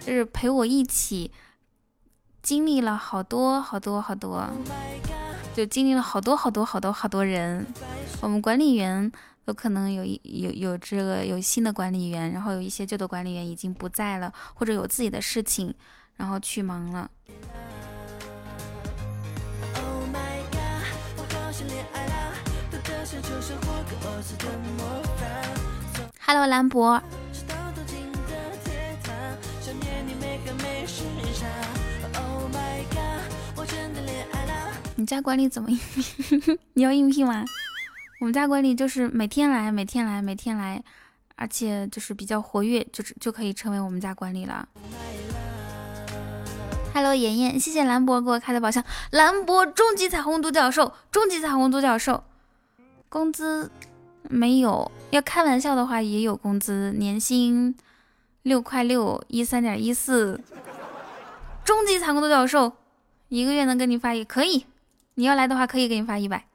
就是陪我一起经历了好多好多好多，就经历了好多好多好多好多人。我们管理员有可能有一有有这个有新的管理员，然后有一些旧的管理员已经不在了，或者有自己的事情，然后去忙了。Hello，兰博。你家管理怎么应聘？你要应聘吗？我们家管理就是每天来，每天来，每天来，而且就是比较活跃，就是就可以成为我们家管理了。Hello，妍妍，谢谢兰博给我开的宝箱。兰博终极彩虹独角兽，终极彩虹独角兽，工资没有，要开玩笑的话也有工资，年薪六块六一三点一四。终极彩虹独角兽，一个月能给你发一可以。你要来的话，可以给你发一百。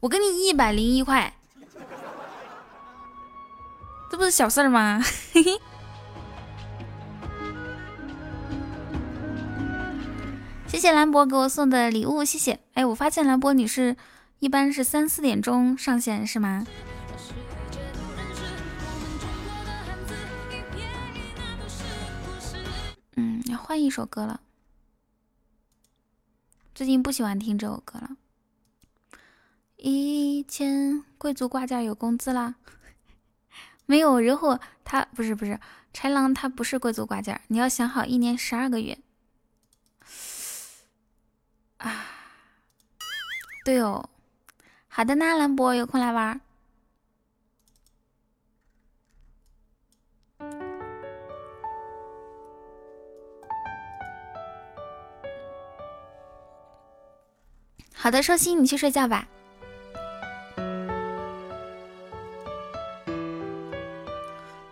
我给你一百零一块，这不是小事儿吗？嘿嘿。谢谢兰博给我送的礼物，谢谢。哎，我发现兰博你是一般是三四点钟上线是吗？嗯，要换一首歌了。最近不喜欢听这首歌了。一千贵族挂件有工资啦？没有，然后他不是不是豺狼，他不是贵族挂件，你要想好，一年十二个月。啊，对哦，好的呢，兰博有空来玩。好的，寿星，你去睡觉吧。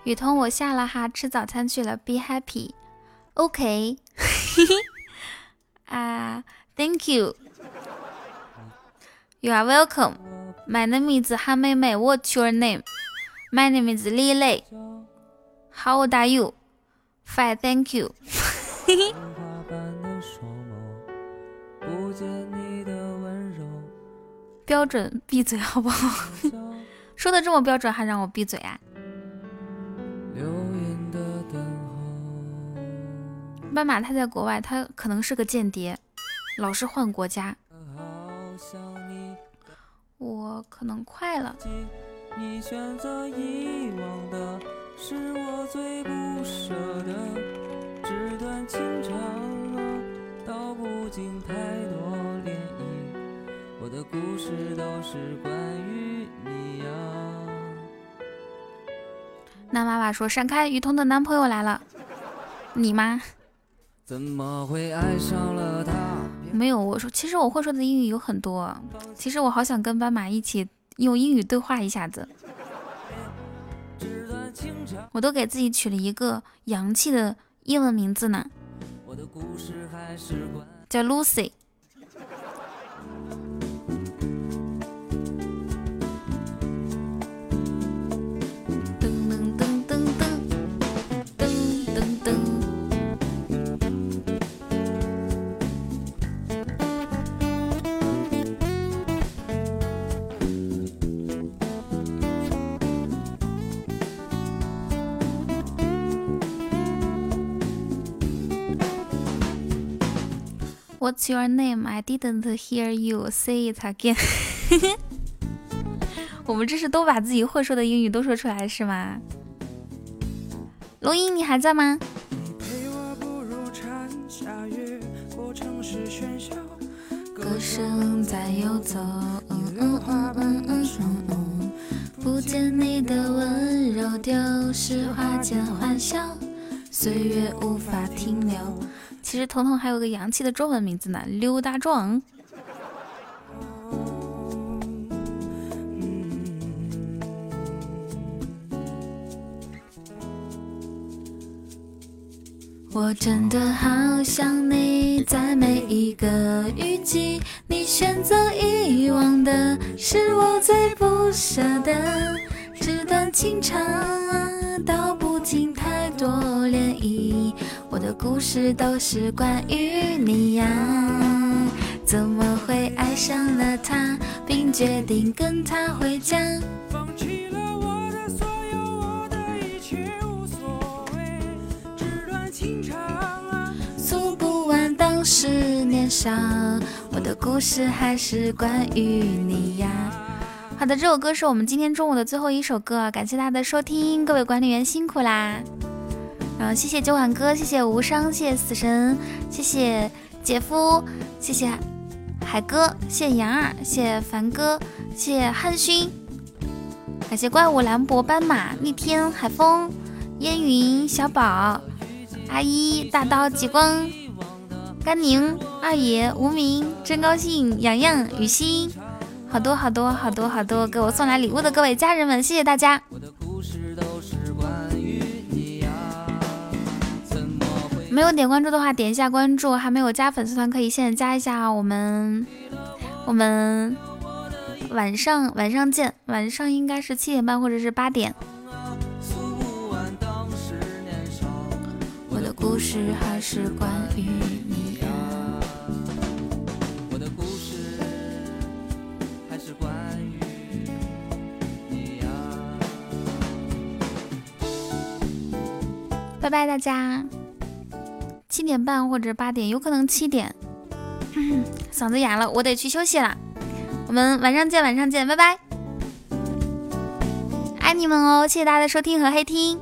雨桐，我下了哈，吃早餐去了。Be happy。OK。啊，Thank you。You are welcome. My name is 韩妹妹。What's your name? My name is Lily. How old are you? Fine, thank you. 嘿嘿标准，闭嘴好不好？说的这么标准，还让我闭嘴啊？斑马他在国外，他可能是个间谍，老是换国家。我可能快了。我的故事都是关于你呀。那妈妈说：“闪开，雨桐的男朋友来了。”你吗？怎么会爱上了他？没有，我说，其实我会说的英语有很多。其实我好想跟斑马一起用英语对话一下子。我都给自己取了一个洋气的英文名字呢，叫 Lucy。What's your name? I didn't hear you say it again. 我们这是都把自己会说的英语都说出来是吗？龙一，你还在吗？歌声在游走，不见你的温柔，丢失花间欢笑，岁月无法停留。其实彤彤还有个洋气的中文名字呢，溜达壮。我真的好想你，在每一个雨季，你选择遗忘的是我最不舍的，纸短情长，道不尽太多涟漪。我的故事都是关于你呀，怎么会爱上了他，并决定跟他回家？诉不完当时年少，我的故事还是关于你呀。好的，这首歌是我们今天中午的最后一首歌，感谢大家的收听，各位管理员辛苦啦。然后谢谢九晚哥，谢谢无伤，谢谢死神，谢谢姐夫，谢谢海哥，谢谢杨儿，谢谢凡哥，谢谢汉勋，感谢怪物兰博斑马逆天海风烟云小宝阿一大刀极光甘宁二爷无名真高兴洋洋雨欣，好多好多好多好多给我送来礼物的各位家人们，谢谢大家。没有点关注的话，点一下关注；还没有加粉丝团，可以现在加一下。我们我们晚上晚上见，晚上应该是七点半或者是八点。我的故事还是关于你呀。我的故事还是关于你呀。拜拜，大家。七点半或者八点，有可能七点。嗓子哑了，我得去休息了。我们晚上见，晚上见，拜拜，爱你们哦！谢谢大家的收听和黑听。